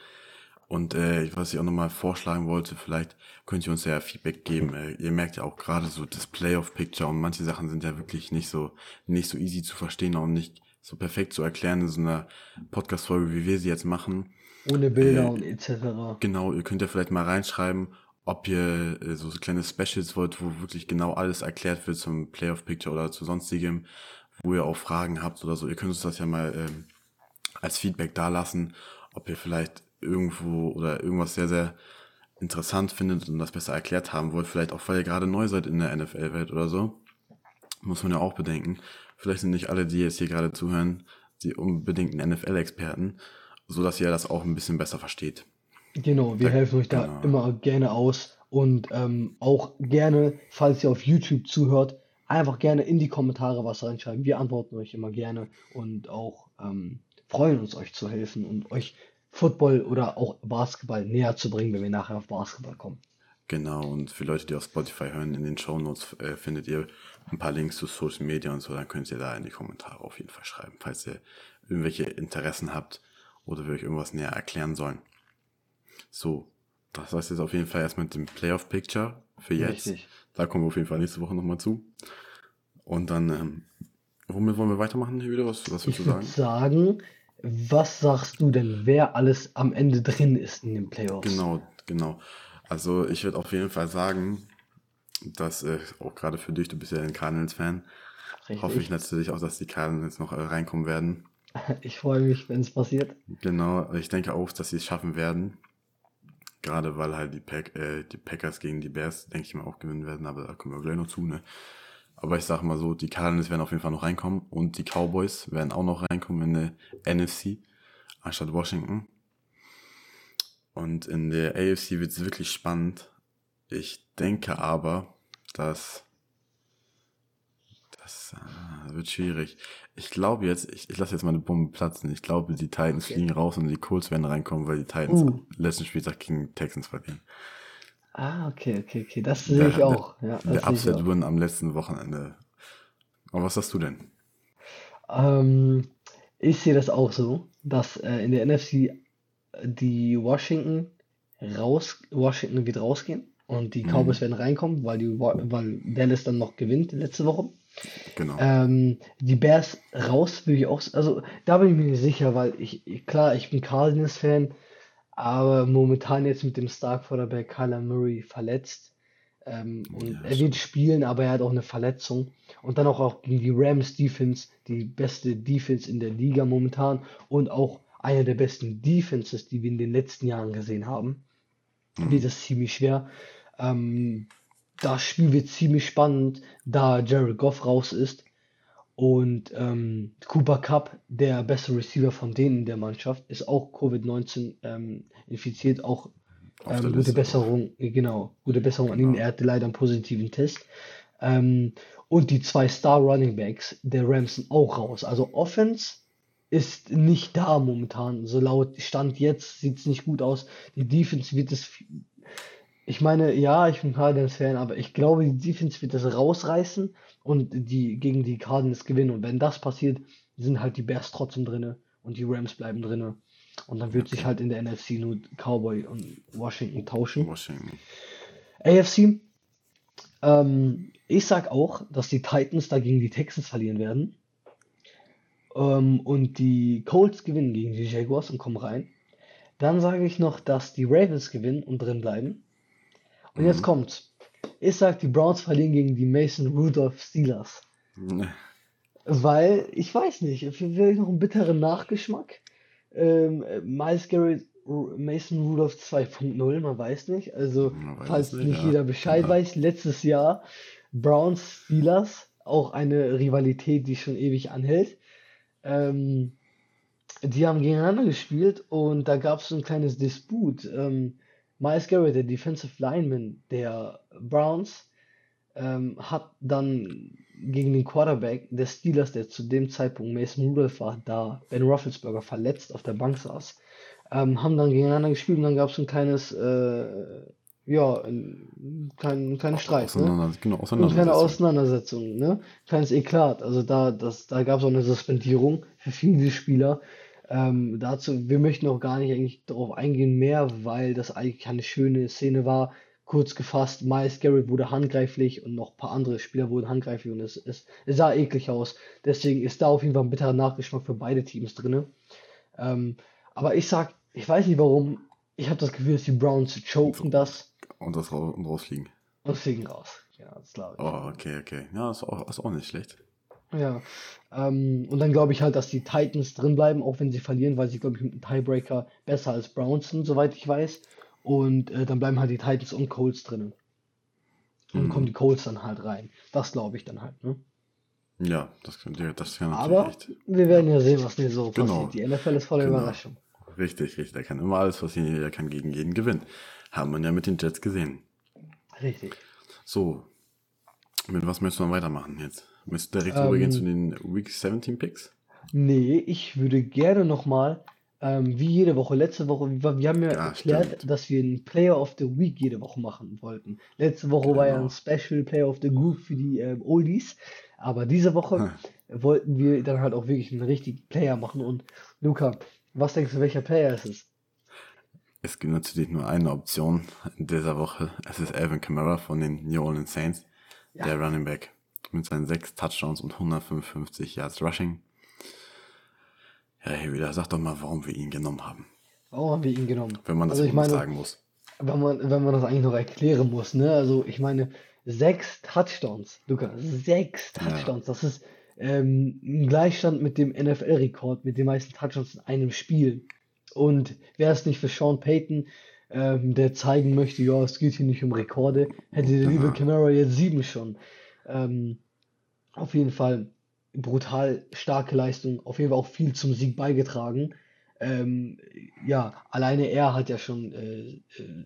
Und äh, was ich auch nochmal vorschlagen wollte, vielleicht könnt ihr uns ja Feedback geben. Äh, ihr merkt ja auch gerade so das Playoff-Picture und manche Sachen sind ja wirklich nicht so, nicht so easy zu verstehen und nicht so perfekt zu erklären in so einer Podcast-Folge, wie wir sie jetzt machen. Ohne Bilder Äh, und etc. Genau, ihr könnt ja vielleicht mal reinschreiben, ob ihr äh, so kleine Specials wollt, wo wirklich genau alles erklärt wird zum Playoff Picture oder zu sonstigem, wo ihr auch Fragen habt oder so. Ihr könnt uns das ja mal ähm, als Feedback dalassen, ob ihr vielleicht irgendwo oder irgendwas sehr, sehr interessant findet und das besser erklärt haben wollt. Vielleicht auch, weil ihr gerade neu seid in der NFL-Welt oder so. Muss man ja auch bedenken. Vielleicht sind nicht alle, die jetzt hier gerade zuhören, die unbedingten NFL-Experten, so dass ihr das auch ein bisschen besser versteht. Genau, wir Da, helfen euch da genau. immer gerne aus und ähm, auch gerne, falls ihr auf YouTube zuhört, einfach gerne in die Kommentare was reinschreiben. Wir antworten euch immer gerne und auch ähm, freuen uns, euch zu helfen und euch Football oder auch Basketball näher zu bringen, wenn wir nachher auf Basketball kommen. Genau, und für Leute, die auf Spotify hören, in den Shownotes äh, findet ihr ein paar Links zu Social Media und so, dann könnt ihr da in die Kommentare auf jeden Fall schreiben, falls ihr irgendwelche Interessen habt oder wir euch irgendwas näher erklären sollen. So, das war's jetzt auf jeden Fall erst mit dem Playoff Picture für jetzt. Richtig. Da kommen wir auf jeden Fall nächste Woche nochmal zu. Und dann, ähm, womit wollen wir weitermachen hier wieder? Was, was würdest Ich du würde sagen? Was sagst du denn, wer alles am Ende drin ist in den Playoffs? Genau, genau. Also ich würde auf jeden Fall sagen, dass äh, auch gerade für dich, du bist ja ein Cardinals-Fan, hoffe ich natürlich auch, dass die Cardinals noch äh, reinkommen werden. Ich freue mich, wenn es passiert. Genau, ich denke auch, dass sie es schaffen werden. Gerade weil halt die, Pack, äh, die Packers gegen die Bears, denke ich mal, auch gewinnen werden, aber da kommen wir gleich noch zu, ne? Aber ich sage mal so, die Cardinals werden auf jeden Fall noch reinkommen und die Cowboys werden auch noch reinkommen in der NFC, anstatt Washington. Und in der AFC wird es wirklich spannend. Ich denke aber, dass das äh, wird schwierig. Ich glaube jetzt, ich, ich lasse jetzt mal eine Bombe platzen. Ich glaube, die Titans Okay. fliegen raus und die Colts werden reinkommen, weil die Titans Uh. letzten Spieltag gegen Texans verlieren. Ah, okay, okay, okay. Das sehe ich Der, auch. Ja, der sehe ich Upset wurden am letzten Wochenende. Aber was hast du denn? Ähm, ich sehe das auch so, dass äh, in der NFC die Washington raus, Washington wird rausgehen und die Cowboys Mhm. werden reinkommen, weil die, weil Dallas dann noch gewinnt letzte Woche. Genau. Ähm, die Bears raus, will ich auch, also da bin ich mir nicht sicher, weil ich, ich- klar, ich bin Cardinals-Fan, aber momentan jetzt mit dem Star Quarterback Kyler Murray verletzt. Ähm, und Ja, er wird spielen, aber er hat auch eine Verletzung. Und dann auch, auch gegen die Rams Defense, die beste Defense in der Liga momentan und auch eine der besten Defenses, die wir in den letzten Jahren gesehen haben, wird Mhm. es ziemlich schwer. Ähm, das Spiel wird ziemlich spannend, da Jared Goff raus ist und ähm, Cooper Cup, der beste Receiver von denen in der Mannschaft, ist auch Covid-19 ähm, infiziert, auch ähm, gute Liste. Besserung, äh, genau, gute Besserung an ihn. Genau. Er hatte leider einen positiven Test. Ähm, und die zwei Star Running Backs der Rams sind auch raus. Also Offense ist nicht da momentan. So laut Stand jetzt sieht es nicht gut aus. Die Defense wird es. Ich meine, ja, ich bin Cardinals-Fan, aber ich glaube, die Defense wird es rausreißen und die gegen die Cardinals gewinnen. Und wenn das passiert, sind halt die Bears trotzdem drinne und die Rams bleiben drinne. Und dann wird sich halt in der NFC nur Cowboy und Washington tauschen. Washington. AFC, ähm, ich sag auch, dass die Titans da gegen die Texans verlieren werden. Ähm, und die Colts gewinnen gegen die Jaguars und kommen rein. Dann sage ich noch, dass die Ravens gewinnen und drin bleiben. Und jetzt Mhm. kommt's. Ich sag, die Browns verlieren gegen die Mason Rudolph Steelers. Ne, Weil, ich weiß nicht, vielleicht noch einen bitteren Nachgeschmack. Ähm, äh, Miles Garrett Mason Rudolph 2.0, man weiß nicht. Also, weiß falls nicht, nicht ja. jeder Bescheid Ja. weiß, letztes Jahr Browns Steelers, auch eine Rivalität, die schon ewig anhält. Ähm, die haben gegeneinander gespielt und da gab es so ein kleines Disput. Ähm, Myles Garrett, der Defensive Lineman der Browns, ähm, hat dann gegen den Quarterback der Steelers, der zu dem Zeitpunkt Mason Rudolph war, da Ben Roethlisberger verletzt auf der Bank saß, ähm, haben dann gegeneinander gespielt und dann gab es ein kleines, äh, ja, ein, kein, keinen Streit, ne? Genau, Und keine Auseinandersetzung. Auseinandersetzung, ne? Kleines Eklat. Also da, das, da gab es auch eine Suspendierung für viele Spieler. Ähm, dazu, wir möchten auch gar nicht eigentlich darauf eingehen mehr, weil das eigentlich keine schöne Szene war. Kurz gefasst, Myles Garrett wurde handgreiflich und noch ein paar andere Spieler wurden handgreiflich und es, es, es sah eklig aus. Deswegen ist da auf jeden Fall ein bitterer Nachgeschmack für beide Teams drin. Ähm, aber ich sag, ich weiß nicht warum, ich habe das Gefühl, dass die Browns choken das Und das ra und rausfliegen. und fliegen raus. Ja, das glaube ich. Oh, okay, okay. Ja, ist auch, ist auch nicht schlecht. Ja, ähm, und dann glaube ich halt, dass die Titans drin bleiben, auch wenn sie verlieren, weil sie, glaube ich, mit einem Tiebreaker besser als Browns sind, soweit ich weiß. Und äh, dann bleiben halt die Titans und Colts drin. Und Mhm. kommen die Colts dann halt rein. Das glaube ich dann halt, ne? Ja, das könnte, das kann natürlich Aber echt. wir werden ja sehen, was nicht so Genau. passiert. Die NFL ist voller Genau. Überraschung. Richtig, richtig. Da kann immer alles passieren. Jeder kann gegen jeden gewinnen. Haben wir ja mit den Jets gesehen. Richtig. So. Mit was möchtest du dann weitermachen jetzt? Du direkt Ähm, rübergehen zu den Week 17 Picks? Nee, ich würde gerne nochmal, ähm, wie jede Woche, letzte Woche, wir, haben ja Ja, erklärt, stimmt. dass wir einen Player of the Week jede Woche machen wollten. Letzte Woche war ja Genau. ein Special Player of the Group für die ähm, Oldies, aber diese Woche wollten wir dann halt auch wirklich einen richtigen Player machen. Und Luca, was denkst du, welcher Player ist es? Es gibt natürlich nur eine Option in dieser Woche. Es ist Alvin Kamara von den New Orleans Saints, Ja. der Running Back mit seinen sechs Touchdowns und 155 Yards Rushing. Ja, hey, wieder, sag doch mal, warum wir ihn genommen haben. Warum haben wir ihn genommen? Wenn man das Also meine, sagen muss. wenn man, wenn man das eigentlich noch erklären muss, ne? Also ich meine, sechs Touchdowns, Luca, sechs Ja. Touchdowns, das ist ähm, ein Gleichstand mit dem NFL-Rekord, mit den meisten Touchdowns in einem Spiel. Und wäre es nicht für Sean Payton, ähm, der zeigen möchte, ja, es geht hier nicht um Rekorde, hätte der liebe Ja. Camara jetzt sieben schon. Ähm, auf jeden Fall brutal starke Leistung, auf jeden Fall auch viel zum Sieg beigetragen. Ähm, ja, alleine er hat ja schon äh, äh,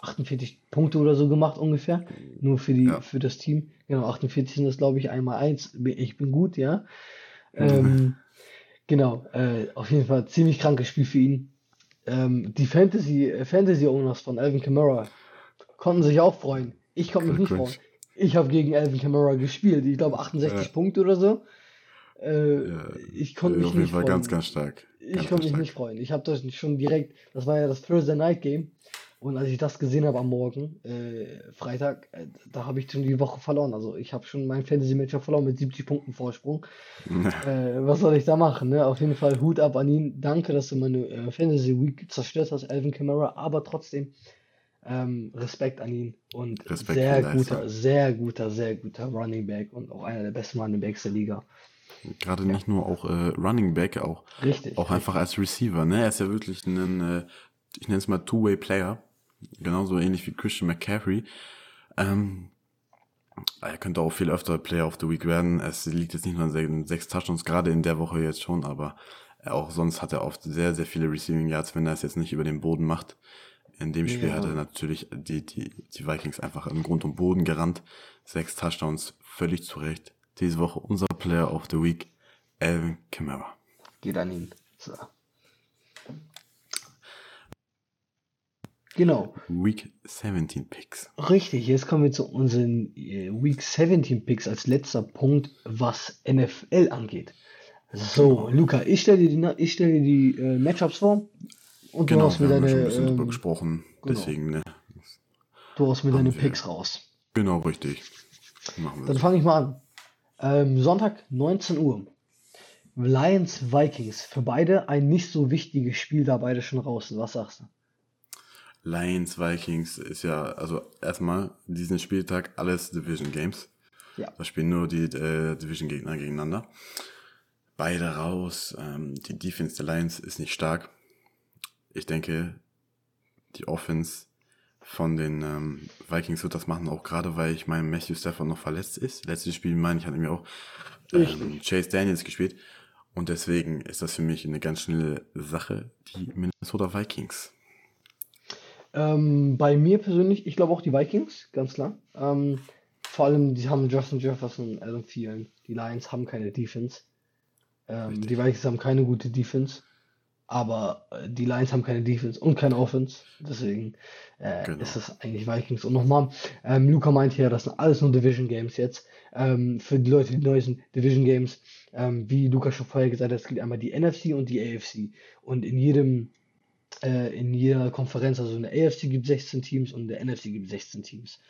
48 Punkte oder so gemacht ungefähr, nur für die Ja. für das Team. Genau, 48 sind das glaube ich einmal eins. Ich bin gut, ja. Ähm, genau, äh, auf jeden Fall ziemlich krankes Spiel für ihn. Ähm, die Fantasy Fantasy Owners von Alvin Kamara konnten sich auch freuen. Ich konnte mich nicht freuen. Ich habe gegen Alvin Kamara gespielt. Ich glaube 68 Ja. Punkte oder so. Äh, Ja, ich konnte mich auf jeden nicht Fall freuen. ganz, ganz stark. Ich Ganz, konnte ganz mich stark. nicht freuen. Ich habe das schon direkt, das war ja das Thursday Night Game. Und als ich das gesehen habe am Morgen, äh, Freitag, äh, da habe ich schon die Woche verloren. Also ich habe schon mein Fantasy-Matchup verloren mit 70 Punkten Vorsprung. Äh, was soll ich da machen? Ne? Auf jeden Fall Hut ab an ihn. Danke, dass du meine äh, Fantasy Week zerstört hast, Alvin Kamara. Aber trotzdem ähm, Respekt an ihn und Respekt sehr guter, sehr guter, sehr guter Running Back und auch einer der besten Running Backs der Liga. Gerade nicht nur auch äh, Running Back, auch, Richtig. auch einfach als Receiver. Ne? Er ist ja wirklich ein, äh, ich nenne es mal Two-Way-Player. Genauso ähnlich wie Christian McCaffrey. Ähm, er könnte auch viel öfter Player of the Week werden. Es liegt jetzt nicht nur an se- sechs Touchdowns, gerade in der Woche jetzt schon, aber auch sonst hat er oft sehr, sehr viele Receiving Yards, wenn er es jetzt nicht über den Boden macht. In dem Spiel Ja. hat er natürlich die, die, die Vikings einfach im Grund und Boden gerannt. Sechs Touchdowns, völlig zu Recht. Diese Woche unser Player of the Week, Alvin Kamara. Geht an ihn. So. Genau. Week 17 Picks. Richtig, jetzt kommen wir zu unseren äh, Week 17 Picks als letzter Punkt, was NFL angeht. So, Luca, ich stelle dir die, ich dir die äh, Matchups vor und du Genau, mir wir haben ja deine, schon ein bisschen drüber ähm, gesprochen. genau. Deswegen, ne? du haust mir deine wir. Picks raus. Genau, richtig. Dann fange ich mal an. Ähm, Sonntag, 19 Uhr. Lions Vikings. Für beide ein nicht so wichtiges Spiel, da beide schon raus sind. Was sagst du? Lions, Vikings ist ja, also erstmal diesen Spieltag alles Division Games. Ja. Da spielen nur die äh, Division Gegner gegeneinander. Beide raus. Ähm, die Defense der Lions ist nicht stark. Ich denke, die Offense von den ähm, Vikings wird das machen, auch gerade weil ich meine, Matthew Stafford noch verletzt ist. Letztes Spiel, meine ich, hat mir auch ähm, Chase Daniels gespielt. Und deswegen ist das für mich eine ganz schnelle Sache, die Minnesota Vikings. Ähm, bei mir persönlich, ich glaube auch die Vikings, ganz klar. Ähm, vor allem, die haben Justin Jefferson Adam Thielen. Die Lions haben keine Defense. Ähm, die Vikings haben keine gute Defense. Aber äh, die Lions haben keine Defense und keine Offense. Deswegen äh, Genau. ist das eigentlich Vikings. Und nochmal, ähm, Luca meint ja, das sind alles nur Division Games jetzt. Ähm, für die Leute, die neu sind, Division Games. Ähm, wie Luca schon vorher gesagt hat, es gibt einmal die NFC und die AFC. Und in jedem, äh, in jeder Konferenz, also in der AFC gibt es 16 Teams und in der NFC gibt es 16 Teams.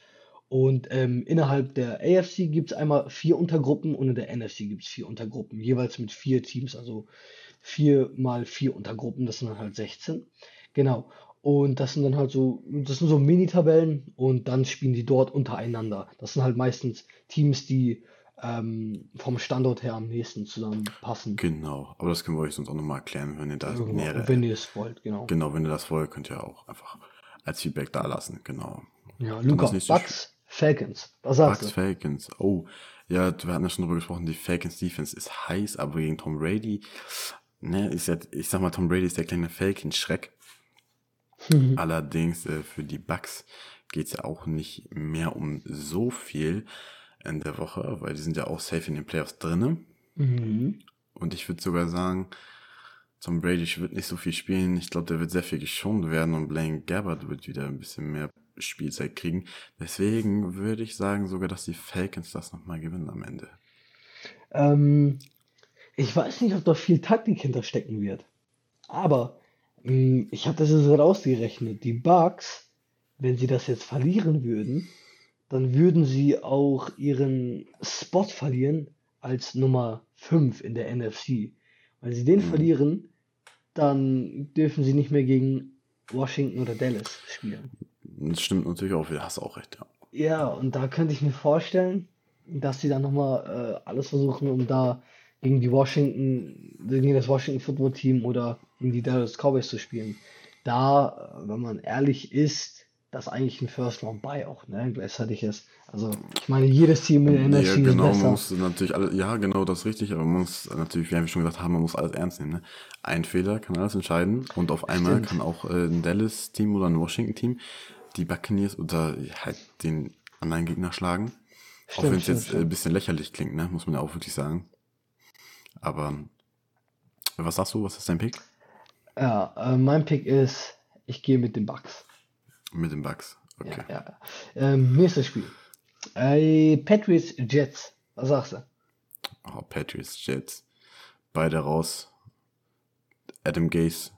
Und ähm, innerhalb der AFC gibt es einmal vier Untergruppen und in der NFC gibt es vier Untergruppen, jeweils mit vier Teams, also vier mal vier Untergruppen, das sind dann halt 16. Genau. Und das sind dann halt so, das sind so Mini-Tabellen und dann spielen die dort untereinander. Das sind halt meistens Teams, die ähm, vom Standort her am nächsten zusammenpassen. Genau, aber das können wir euch sonst auch nochmal erklären, wenn ihr da Irgendwo, nähere. wenn ihr es wollt, genau. Genau, wenn ihr das wollt, könnt ihr auch einfach als Feedback da lassen. Genau. Ja, Luca, Bucks, Falcons, was sagst Bucks du? Falcons. Oh, ja, wir hatten ja schon drüber gesprochen, die Falcons Defense ist heiß, aber gegen Tom Brady, ne, ist ja, ich sag mal, Tom Brady ist der kleine Falcon-Schreck. Allerdings äh, für die Bucks geht's ja auch nicht mehr um so viel in der Woche, weil die sind ja auch safe in den Playoffs drinne. Mhm. Und ich würde sogar sagen, Tom Brady wird nicht so viel spielen. Ich glaube, der wird sehr viel geschont werden und Blaine Gabbard wird wieder ein bisschen mehr Spielzeit kriegen. Deswegen würde ich sagen sogar, dass die Falcons das nochmal gewinnen am Ende. Ähm, ich weiß nicht, ob da viel Taktik hinterstecken wird. Aber mh, ich habe das jetzt gerade ausgerechnet. Die Bucks, wenn sie das jetzt verlieren würden, dann würden sie auch ihren Spot verlieren als Nummer 5 in der NFC. Wenn sie den Mhm. verlieren, dann dürfen sie nicht mehr gegen Washington oder Dallas spielen. Das stimmt natürlich auch, du hast auch recht, ja. Ja, und da könnte ich mir vorstellen, dass sie dann nochmal äh, alles versuchen, um da gegen die Washington, gegen das Washington Football Team oder gegen die Dallas Cowboys zu spielen. Da, äh, wenn man ehrlich ist, das eigentlich ein First Round Buy auch, ne? Gleichzeitig ist. Also, ich meine, jedes Team in der Ja, NFC ist genau, man besser. muss natürlich alle, ja, genau, das ist richtig, aber man muss natürlich, wie wir schon gesagt haben, man muss alles ernst nehmen. Ne? Ein Fehler kann alles entscheiden und auf einmal Stimmt. kann auch äh, ein Dallas-Team oder ein Washington-Team die Buccaneers oder halt den anderen Gegner schlagen. auch Stimmt, wenn es jetzt äh, stimmt. ein bisschen lächerlich klingt, ne? muss man ja auch wirklich sagen. Aber was sagst du, was ist dein Pick Ja, äh, mein Pick ist, ich gehe mit den Bucks. mit den Bucks? Okay. Ja, ja. Ähm, nächstes Spiel. Äh, Patriots Jets. Was sagst du? Oh, Patriots, Jets, beide raus. Adam Gase,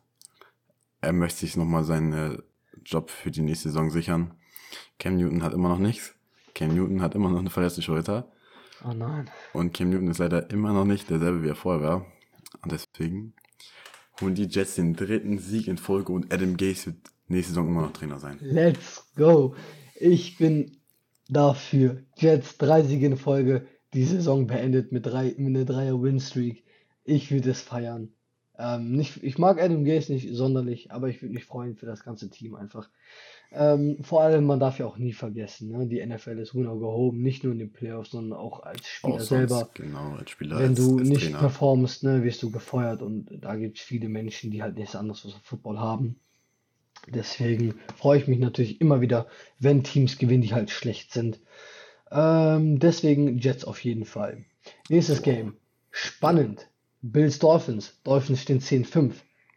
er möchte sich nochmal seinen äh, Job für die nächste Saison sichern. Cam Newton hat immer noch nichts. Cam Newton hat immer noch eine verletzte Schulter. Oh nein. Und Cam Newton ist leider immer noch nicht derselbe, wie er vorher war. Und deswegen holen die Jets den dritten Sieg in Folge und Adam Gase wird nächste Saison immer noch Trainer sein. Let's go. Ich bin dafür. Jets drei Siege in Folge. Die Saison beendet mit, drei, mit einer Dreier-Win-Streak. Ich würde es feiern. Ähm, nicht, ich mag Adam Gase nicht sonderlich, aber ich würde mich freuen für das ganze Team einfach. Ähm, vor allem, man darf ja auch nie vergessen, ne? die NFL ist home, nicht nur in den Playoffs, sondern auch als Spieler Auch sonst, selber. genau, als Spieler, Wenn als, du als nicht Trainer. performst, ne, wirst du gefeuert und da gibt es viele Menschen, die halt nichts anderes als Football haben. Deswegen freue ich mich natürlich immer wieder, wenn Teams gewinnen, die halt schlecht sind. Ähm, deswegen Jets auf jeden Fall. Nächstes Game. Spannend. Bills Dolphins. Dolphins stehen 10-5.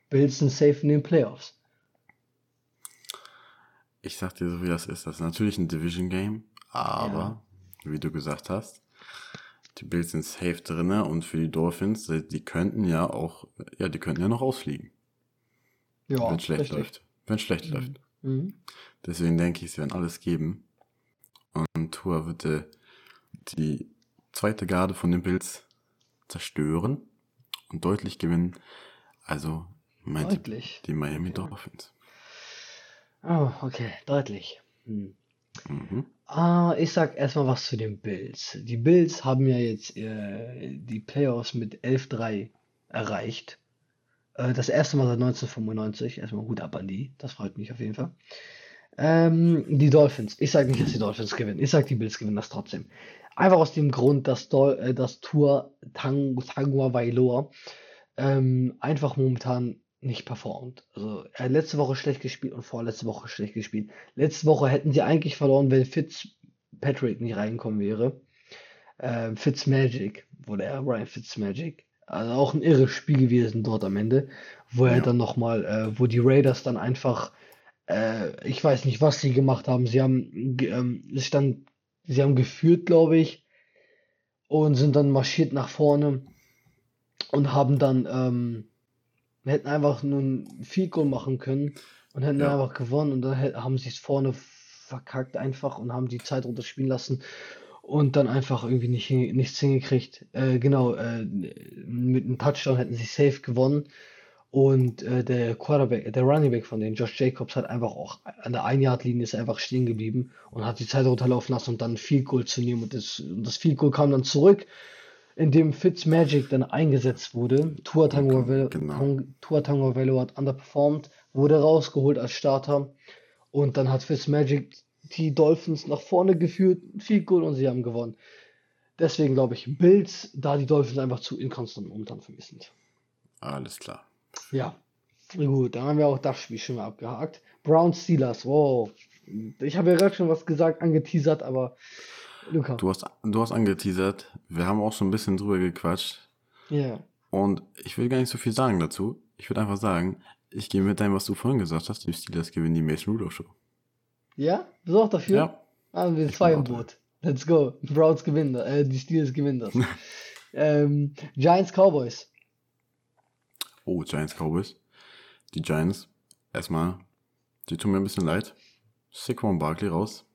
Bills sind safe in den Playoffs. Ich sag dir so, wie das ist. Das ist natürlich ein Division Game, aber, wie du gesagt hast, die Bills sind safe drinne und für die Dolphins, die die könnten ja auch, ja, die könnten ja noch ausfliegen, Ja, wenn es schlecht richtig. läuft. Wenn es schlecht läuft. Mhm. Deswegen denke ich, sie werden alles geben. Und Tour wird äh, die zweite Garde von den Bills zerstören und deutlich gewinnen. Also, mein Tipp, Deutlich. die Miami Okay. Dolphins. Oh, okay, deutlich. Hm. Mhm. Ah, ich sag erstmal was zu den Bills. Die Bills haben ja jetzt äh, die Playoffs mit 11-3 erreicht. Äh, das erste Mal seit 1995. Erstmal gut ab an die. Das freut mich auf jeden Fall. Ähm, die Dolphins. Ich sage nicht, dass die Dolphins gewinnen. Ich sage, die Bills gewinnen das trotzdem. Einfach aus dem Grund, dass, Dol äh, das Tour Tang Tangua Vailoa ähm, einfach momentan nicht performt. Also er hat letzte Woche schlecht gespielt und vorletzte Woche schlecht gespielt. Letzte Woche hätten sie eigentlich verloren, wenn Fitzpatrick nicht reinkommen wäre. Äh, Fitzmagic wurde er, Ryan Fitzmagic. Also auch ein irres Spiel gewesen dort am Ende, wo er Ja. dann nochmal, äh, wo die Raiders dann einfach, äh, ich weiß nicht, was sie gemacht haben. Sie haben, ähm, es stand, sie haben geführt, glaube ich, und sind dann marschiert nach vorne und haben dann, ähm, hätten einfach nur ein Goal machen können und hätten Ja. einfach gewonnen und dann haben sie es vorne verkackt einfach und haben die Zeit runterspielen lassen und dann einfach irgendwie nicht, hin- nichts hingekriegt. Äh, genau, äh, mit einem Touchdown hätten sie safe gewonnen und äh, der Quarterback, der Running Back von denen, Josh Jacobs, hat einfach auch an der Ein-Yard-Linie ist einfach stehen geblieben und hat die Zeit runterlaufen lassen und dann ein Field Goal zu nehmen und das, und das Field Goal kam dann zurück indem Fitzmagic dann eingesetzt wurde. Tua Tagovailoa Genau. Tagovailoa hat underperformed, wurde rausgeholt als Starter und dann hat Fitzmagic die Dolphins nach vorne geführt, viel Goal und sie haben gewonnen. Deswegen glaube ich Bills, da die Dolphins einfach zu inkonstant momentan für mich sind. Alles klar. Ja, gut, dann haben wir auch das Spiel schon mal abgehakt. Browns Steelers, wow. Ich habe ja gerade schon was gesagt, angeteasert, aber Luca, Du hast, du hast angeteasert, wir haben auch schon ein bisschen drüber gequatscht ja. und ich will gar nicht so viel sagen dazu. Ich würde einfach sagen, ich gehe mit deinem, was du vorhin gesagt hast, die Steelers gewinnen die Mason Rudolph Show. Ja? Bist du auch dafür? Ja, Ah, wir zwei im. Boot. Let's go. Browns gewinnen, das. äh, die Steelers gewinnen das. ähm, Giants Cowboys. oh, Giants Cowboys. Die Giants, erstmal, die tun mir ein bisschen leid. Saquon Barkley raus.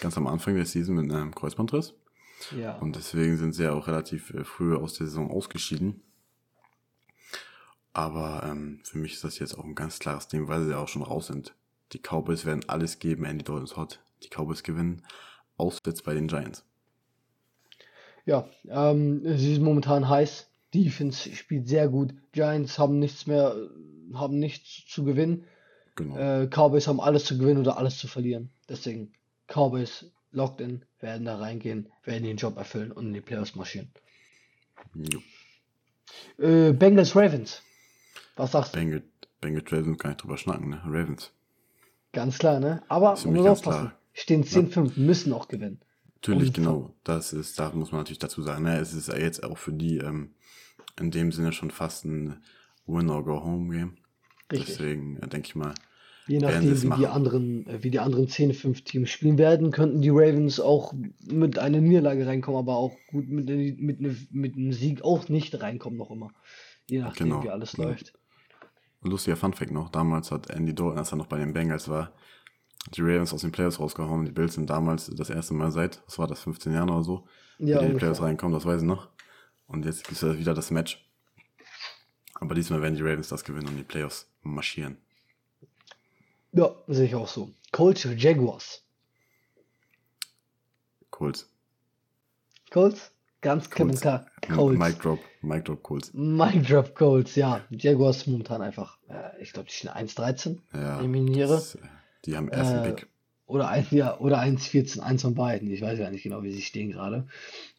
Ganz am Anfang der Season mit einem Kreuzbandriss. Ja. Und deswegen sind sie ja auch relativ äh, früh aus der Saison ausgeschieden. Aber ähm, für mich ist das jetzt auch ein ganz klares Ding, weil sie ja auch schon raus sind. Die Cowboys werden alles geben, Andy Dalton ist hot. Die Cowboys gewinnen. Auswärts bei den Giants. Ja, ähm, sie ist momentan heiß. Defense spielt sehr gut. Giants haben nichts mehr, haben nichts zu gewinnen. Genau. Äh, Cowboys haben alles zu gewinnen oder alles zu verlieren. Deswegen, Cowboys locked in, werden da reingehen, werden den Job erfüllen und in die Playoffs marschieren. Jo. Äh, Bengals Ravens. Was sagst du? Bengal, Bengal Ravens kann ich drüber schnacken, ne? Ravens. Ganz klar, ne? Aber muss aufpassen. klar. Stehen 10-5, müssen auch gewinnen. Natürlich, genau. Das ist, da muss man natürlich dazu sagen, ne? es ist ja jetzt auch für die ähm, in dem Sinne schon fast ein Win-or-Go-Home-Game. Richtig. Deswegen äh, denke ich mal, Je nachdem, es wie die anderen, äh, wie die anderen 10-5 Teams spielen werden, könnten die Ravens auch mit einer Niederlage reinkommen, aber auch gut mit, mit, mit einem Sieg auch nicht reinkommen, noch immer. Je nachdem, Genau. wie alles läuft. lustiger Funfact noch, damals hat Andy Dalton, als er noch bei den Bengals war, die Ravens aus den Playoffs rausgehauen. Die Bills sind damals das erste Mal seit, was war das, 15 Jahren oder so, Ja, in die Playoffs reinkommen, das weiß ich noch. Und jetzt gibt es wieder das Match. Aber diesmal werden die Ravens das gewinnen und die Playoffs marschieren. Ja, sehe ich auch so. Colts Jaguars. Colts. Colts? Ganz Colts. klar. Colts. Mic Drop, Mic Drop Colts. Mic Drop Colts, ja. Jaguars momentan einfach, äh, ich glaube, die stehen 1-13. Ja, Eliminiere. das, die haben ersten Äh, Pick. Oder ein, ja, oder 1,14, eins von beiden. Ich weiß ja nicht genau, wie sie stehen gerade.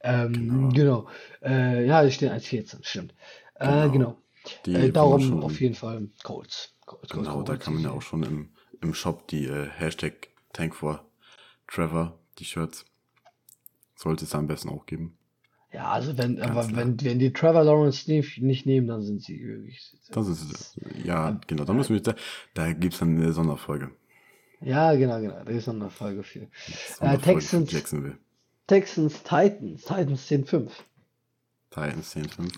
Ähm, Genau. genau. Äh, ja, die stehen 1,14, stimmt. Äh, Genau. genau. Die Äh, darum schon- auf jeden Fall Colts. Colts, Colts, Genau, da Colts. kann man ja auch schon im, im Shop die äh, Hashtag Tank for Trevor T-Shirts. Sollte es am besten auch geben. Ja, also wenn, Ganz aber klar. wenn, wenn die Trevor Lawrence nicht, nicht nehmen, dann sind sie wirklich. Das ist, ja, genau, da müssen wir, da, da gibt es dann eine Sonderfolge. Ja, genau, genau. Da ist eine Folge für. Sonderfolge für Texans. Jacksonville. Texans, Titans, Titans 10-5. Titans 10-5.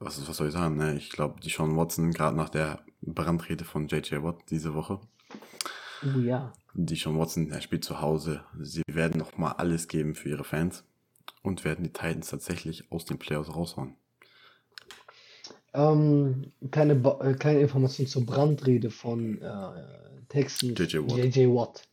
Was, was soll ich sagen, ne? Ich glaube, die Sean Watson, gerade nach der Brandrede von JJ Watt diese Woche, Oh ja. die Sean Watson, er spielt zu Hause. Sie werden nochmal alles geben für ihre Fans und werden die Titans tatsächlich aus den Playoffs raushauen. Ähm, keine, Ba- äh, keine Information zur Brandrede von äh, Texans JJ Watt. JJ Watt.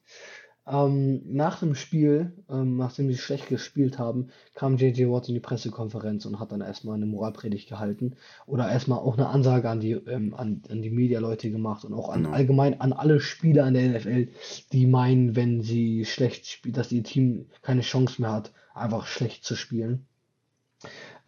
Ähm, nach dem Spiel, ähm, nachdem sie schlecht gespielt haben, kam JJ Watt in die Pressekonferenz und hat dann erstmal eine Moralpredigt gehalten oder erstmal auch eine Ansage an die, ähm, an, an die Media-Leute gemacht und auch an Genau. allgemein an alle Spieler in der NFL, die meinen, wenn sie schlecht spielen, dass ihr Team keine Chance mehr hat, einfach schlecht zu spielen.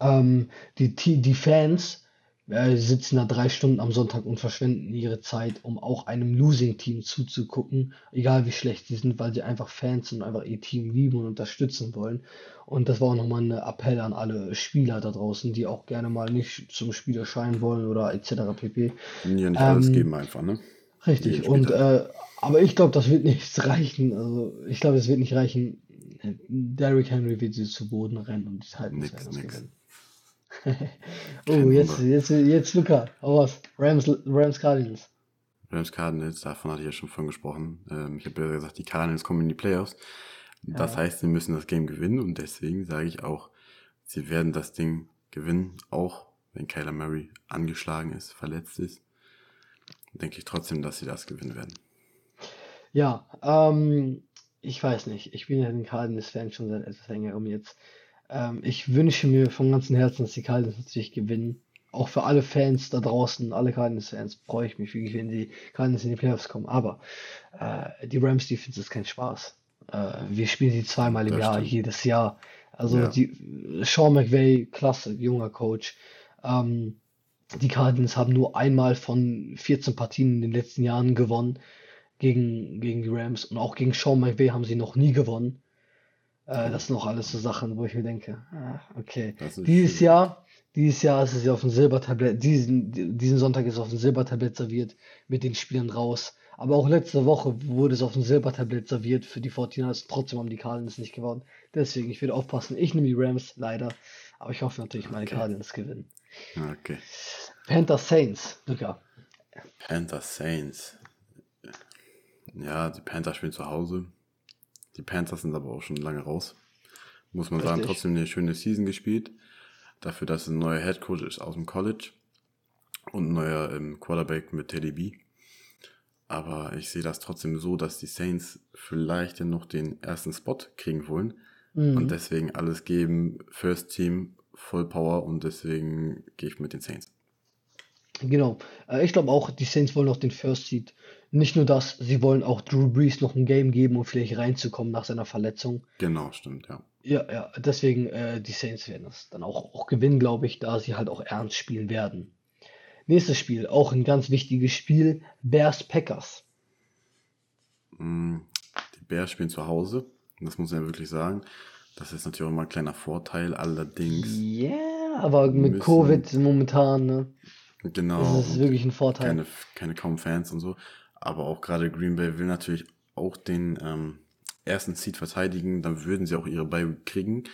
Ähm, die, die Fans äh, sitzen da drei Stunden am Sonntag und verschwenden ihre Zeit, um auch einem Losing-Team zuzugucken, egal wie schlecht sie sind, weil sie einfach Fans sind und einfach ihr Team lieben und unterstützen wollen. Und das war auch nochmal ein Appell an alle Spieler da draußen, die auch gerne mal nicht zum Spiel erscheinen wollen oder etc. pp. Ja, nicht alles Ähm, geben einfach, ne? Richtig, und äh, aber ich glaube, das wird nicht reichen. Also ich glaube, es wird nicht reichen. Derrick Henry wird sie zu Boden rennen und die Titans Nix, werden nix. gewinnen. Oh, jetzt, jetzt, jetzt, Luca, hau was. Rams, Rams Cardinals. Rams Cardinals, davon hatte ich ja schon vorhin gesprochen. Ähm, ich habe ja gesagt, die Cardinals kommen in die Playoffs. Das Ja. heißt, sie müssen das Game gewinnen und deswegen sage ich auch, sie werden das Ding gewinnen, auch wenn Kyler Murray angeschlagen ist, verletzt ist. Denke ich trotzdem, dass sie das gewinnen werden. Ja, ähm, ich weiß nicht. Ich bin ja ein Cardinals-Fan schon seit etwas längerem jetzt. Ähm, ich wünsche mir von ganzem Herzen, dass die Cardinals natürlich gewinnen. Auch für alle Fans da draußen, alle Cardinals-Fans, freue ich mich wirklich, wenn die Cardinals in die Playoffs kommen. Aber äh, die Rams-Defense ist kein Spaß. Äh, wir spielen sie zweimal im Das Jahr, stimmt. jedes Jahr. Also Ja. die Sean McVay, klasse, junger Coach. Ähm, die Cardinals haben nur einmal von 14 Partien in den letzten Jahren gewonnen gegen, gegen die Rams und auch gegen Sean McVay haben sie noch nie gewonnen. Äh, das sind noch alles so Sachen, wo ich mir denke, ah, okay. Dieses schwierig. Jahr, dieses Jahr ist es ja auf dem Silbertablett, diesen, diesen Sonntag ist es auf dem Silbertablett serviert mit den Spielern raus. Aber auch letzte Woche wurde es auf dem Silbertablett serviert für die 49ers. Trotzdem haben die Cardinals nicht gewonnen. Deswegen, ich werde aufpassen. Ich nehme die Rams, leider. Aber ich hoffe natürlich, meine Okay. Cardinals gewinnen. Okay. Panthers Saints, Luca. Panthers Saints. Ja, die Panthers spielen zu Hause. Die Panthers sind aber auch schon lange raus. Muss man sagen, Richtig. trotzdem eine schöne Season gespielt. Dafür, dass ein neuer Head Coach ist aus dem College und ein neuer ähm, Quarterback mit Teddy B. Aber ich sehe das trotzdem so, dass die Saints vielleicht noch den ersten Spot kriegen wollen Mhm. und deswegen alles geben. First Team, Voll Power und deswegen gehe ich mit den Saints. Genau. Äh, ich glaube auch, die Saints wollen auch den First Seed. Nicht nur das, sie wollen auch Drew Brees noch ein Game geben, um vielleicht reinzukommen nach seiner Verletzung. Genau, stimmt, ja. Ja, ja, deswegen, äh, die Saints werden das dann auch, auch gewinnen, glaube ich, da sie halt auch ernst spielen werden. Nächstes Spiel, auch ein ganz wichtiges Spiel, Bears Packers. Mm, Die Bears spielen zu Hause. Das muss man ja wirklich sagen. Das ist natürlich auch immer ein kleiner Vorteil. Allerdings, Ja, aber mit Covid momentan, ne, genau, ist es wirklich ein Vorteil. keine, keine kaum Fans und so. Aber auch gerade Green Bay will natürlich auch den ähm, ersten Seed verteidigen. Dann würden sie auch ihre Bye kriegen.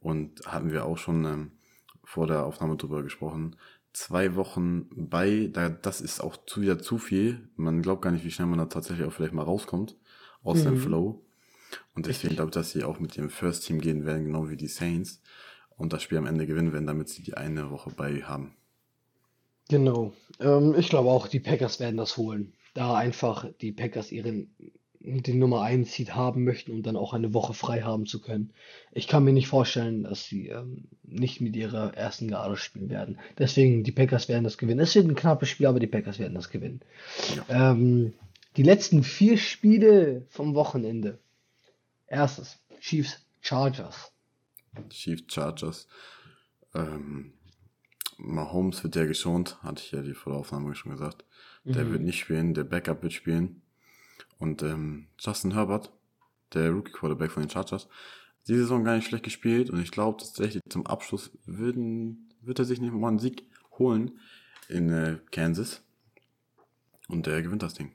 Und hatten wir auch schon ähm, vor der Aufnahme drüber gesprochen. Zwei Wochen bei, da, das ist auch zu, wieder zu viel. Man glaubt gar nicht, wie schnell man da tatsächlich auch vielleicht mal rauskommt aus dem Mhm. Flow. Und deswegen glaube ich, dass sie auch mit ihrem First Team gehen werden, genau wie die Saints. Und das Spiel am Ende gewinnen werden, damit sie die eine Woche bei haben. Genau. Ähm, ich glaube auch, die Packers werden das holen. Da einfach die Packers ihren den Nummer 1 Seed haben möchten und dann auch eine Woche frei haben zu können. Ich kann mir nicht vorstellen, dass sie ähm, nicht mit ihrer ersten Garde spielen werden. Deswegen, die Packers werden das gewinnen. Es wird ein knappes Spiel, aber die Packers werden das gewinnen. Ja. Ähm, die letzten vier Spiele vom Wochenende. Erstes, Chiefs Chargers. Chiefs Chargers. Ähm, Mahomes wird ja geschont, hatte ich ja die vor der Aufnahme schon gesagt. Der Mhm. wird nicht spielen, der Backup wird spielen. Und ähm, Justin Herbert, der Rookie Quarterback von den Chargers, die Saison gar nicht schlecht gespielt und ich glaube tatsächlich zum Abschluss würden, wird er sich nicht mal einen Sieg holen in äh, Kansas. Und der gewinnt das Ding.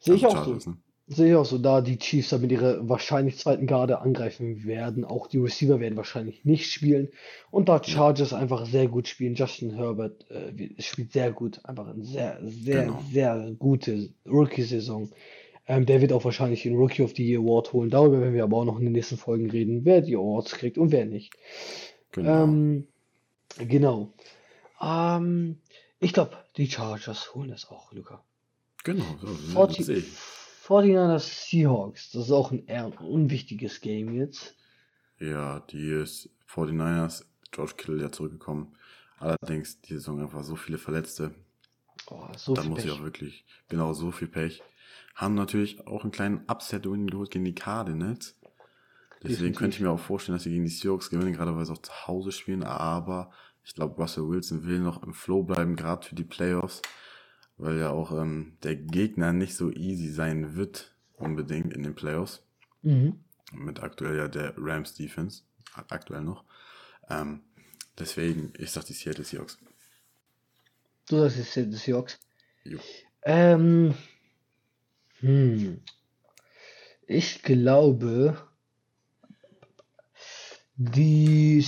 Sehe ich Also auch so. Ne? Sehe ich auch so, da die Chiefs dann mit ihrer wahrscheinlich zweiten Garde angreifen werden. Auch die Receiver werden wahrscheinlich nicht spielen. Und da Chargers einfach sehr gut spielen. Justin Herbert äh, spielt sehr gut. Einfach eine sehr, sehr, Genau. sehr gute Rookie-Saison. Ähm, der wird auch wahrscheinlich den Rookie of the Year Award holen. Darüber werden wir aber auch noch in den nächsten Folgen reden, wer die Awards kriegt und wer nicht. Genau. Ähm, genau. Ähm, ich glaube, die Chargers holen das auch, Luca. genau, so, 40 sehe ich. 49ers Seahawks. Das ist auch ein eher unwichtiges Game jetzt. Ja, die ist 49ers, George Kittle ja zurückgekommen. Allerdings die Saison einfach so viele Verletzte. Oh, so Da muss ich Pech. auch wirklich, genau, so viel Pech. Haben natürlich auch einen kleinen Upset-Win geholt gegen die Cardinals. Deswegen Definitiv. könnte ich mir auch vorstellen, dass sie gegen die Seahawks gewinnen, gerade weil sie auch zu Hause spielen. Aber ich glaube, Russell Wilson will noch im Flow bleiben, gerade für die Playoffs, weil ja auch ähm, der Gegner nicht so easy sein wird, unbedingt in den Playoffs. Mhm. Mit aktuell ja der Rams Defense, ak- aktuell noch. Ähm, deswegen, ich sag die Seattle Seahawks. Du sagst die Seahawks. Jo. Ähm, hm. Ich glaube, die,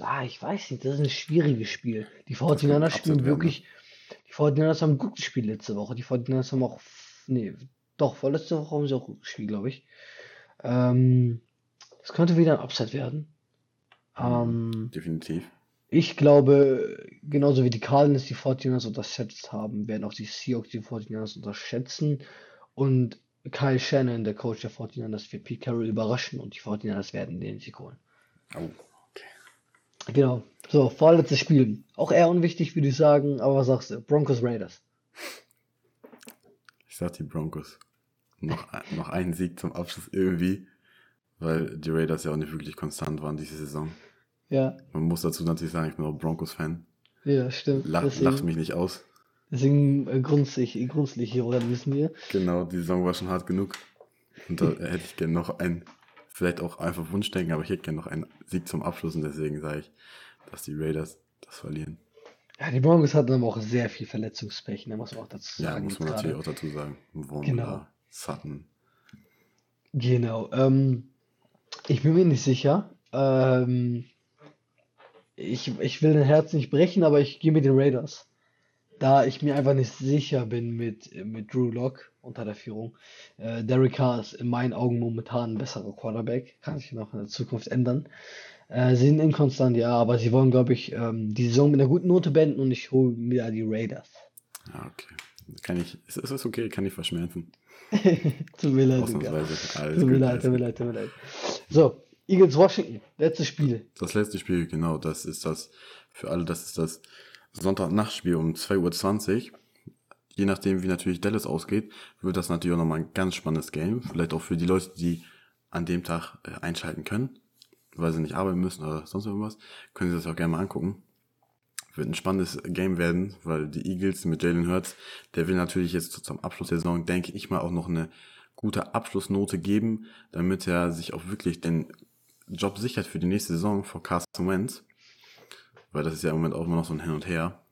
ah, ich weiß nicht, das ist ein schwieriges Spiel. Die könnte ein 49ers Upset spielen werden, wirklich, die 49ers haben gut gespielt letzte Woche. Die 49ers haben auch, nee, doch, vorletzte Woche haben sie auch gut gespielt, glaube ich. Ähm, das könnte wieder ein Upset werden. Ähm, Definitiv. ich glaube, genauso wie die Cardinals die 49ers unterschätzt haben, werden auch die Seahawks die 49ers unterschätzen. Und Kyle Shannon, der Coach der 49ers, wird Pete Carroll überraschen und die 49ers werden den Sieg holen. Oh. Genau. So, vorletztes Spiel. Auch eher unwichtig, würde ich sagen, aber was sagst du? Broncos Raiders. Ich sag die Broncos. Noch, noch einen Sieg zum Abschluss irgendwie, weil die Raiders ja auch nicht wirklich konstant waren diese Saison. Ja, Man muss dazu natürlich sagen, ich bin auch Broncos-Fan. ja, stimmt. Lach, lacht Deswegen, mich nicht aus. deswegen äh, grunzig, grunzlig hier, oder wissen wir. Genau, die Saison war schon hart genug. Und da hätte ich gerne noch einen, vielleicht auch einfach Wunschdenken, aber ich hätte gerne noch einen Sieg zum Abschluss und deswegen sage ich, dass die Raiders das verlieren. Ja, die Broncos hatten aber auch sehr viel Verletzungspech, ne, muss man auch dazu Ja, sagen. muss jetzt man gerade. natürlich auch dazu sagen. Von Genau. da, Sutton. Genau. Ähm, ich bin mir nicht sicher. Ähm, ich, ich will dein Herz nicht brechen, aber ich gehe mit den Raiders. Da ich mir einfach nicht sicher bin mit, mit Drew Lock unter der Führung. Äh, Derek Carr ist in meinen Augen momentan ein besserer Quarterback. Kann sich noch in der Zukunft ändern. Äh, sie sind inkonstant, ja, aber sie wollen, glaube ich, ähm, die Saison mit einer guten Note beenden und ich hole mir da die Raiders. Ja, okay. Kann ich, es es ist okay, kann ich verschmerzen. Tut mir leid. Ausnahmsweise. Alles Tut mir leid, tut mir leid, tut mir leid. So, Eagles Washington, letztes Spiel. Das letzte Spiel, genau, das ist das, für alle, das ist das Sonntagnachtspiel um 2.20 Uhr. Je nachdem, wie natürlich Dallas ausgeht, wird das natürlich auch nochmal ein ganz spannendes Game. Vielleicht auch für die Leute, die an dem Tag äh, einschalten können, weil sie nicht arbeiten müssen oder sonst irgendwas, können sie das auch gerne mal angucken. Wird ein spannendes Game werden, weil die Eagles mit Jalen Hurts, der will natürlich jetzt zum Abschluss der Saison, denke ich mal, auch noch eine gute Abschlussnote geben, damit er sich auch wirklich den Job sichert für die nächste Saison vor Carson Wentz. Weil das ist ja im Moment auch immer noch so ein Hin und Her.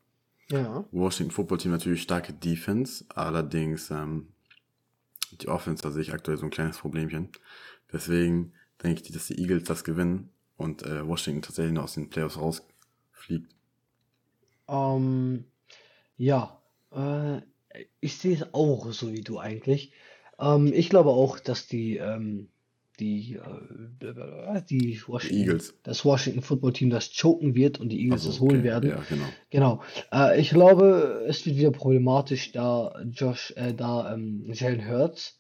Ja. Washington Football Team natürlich starke Defense, allerdings ähm, die Offense, da sehe ich aktuell so ein kleines Problemchen. Deswegen denke ich, dass die Eagles das gewinnen und äh, Washington tatsächlich noch aus den Playoffs rausfliegt. Ähm, ja, äh, ich sehe es auch so wie du eigentlich. Ähm, ich glaube auch, dass die, ähm, die, äh, die Washington, Eagles. das Washington Football Team das choken wird und die Eagles Also, das holen okay, werden. Ja, genau. Genau. Äh, ich glaube, es wird wieder problematisch, da Josh, äh, da ähm, Jalen Hurts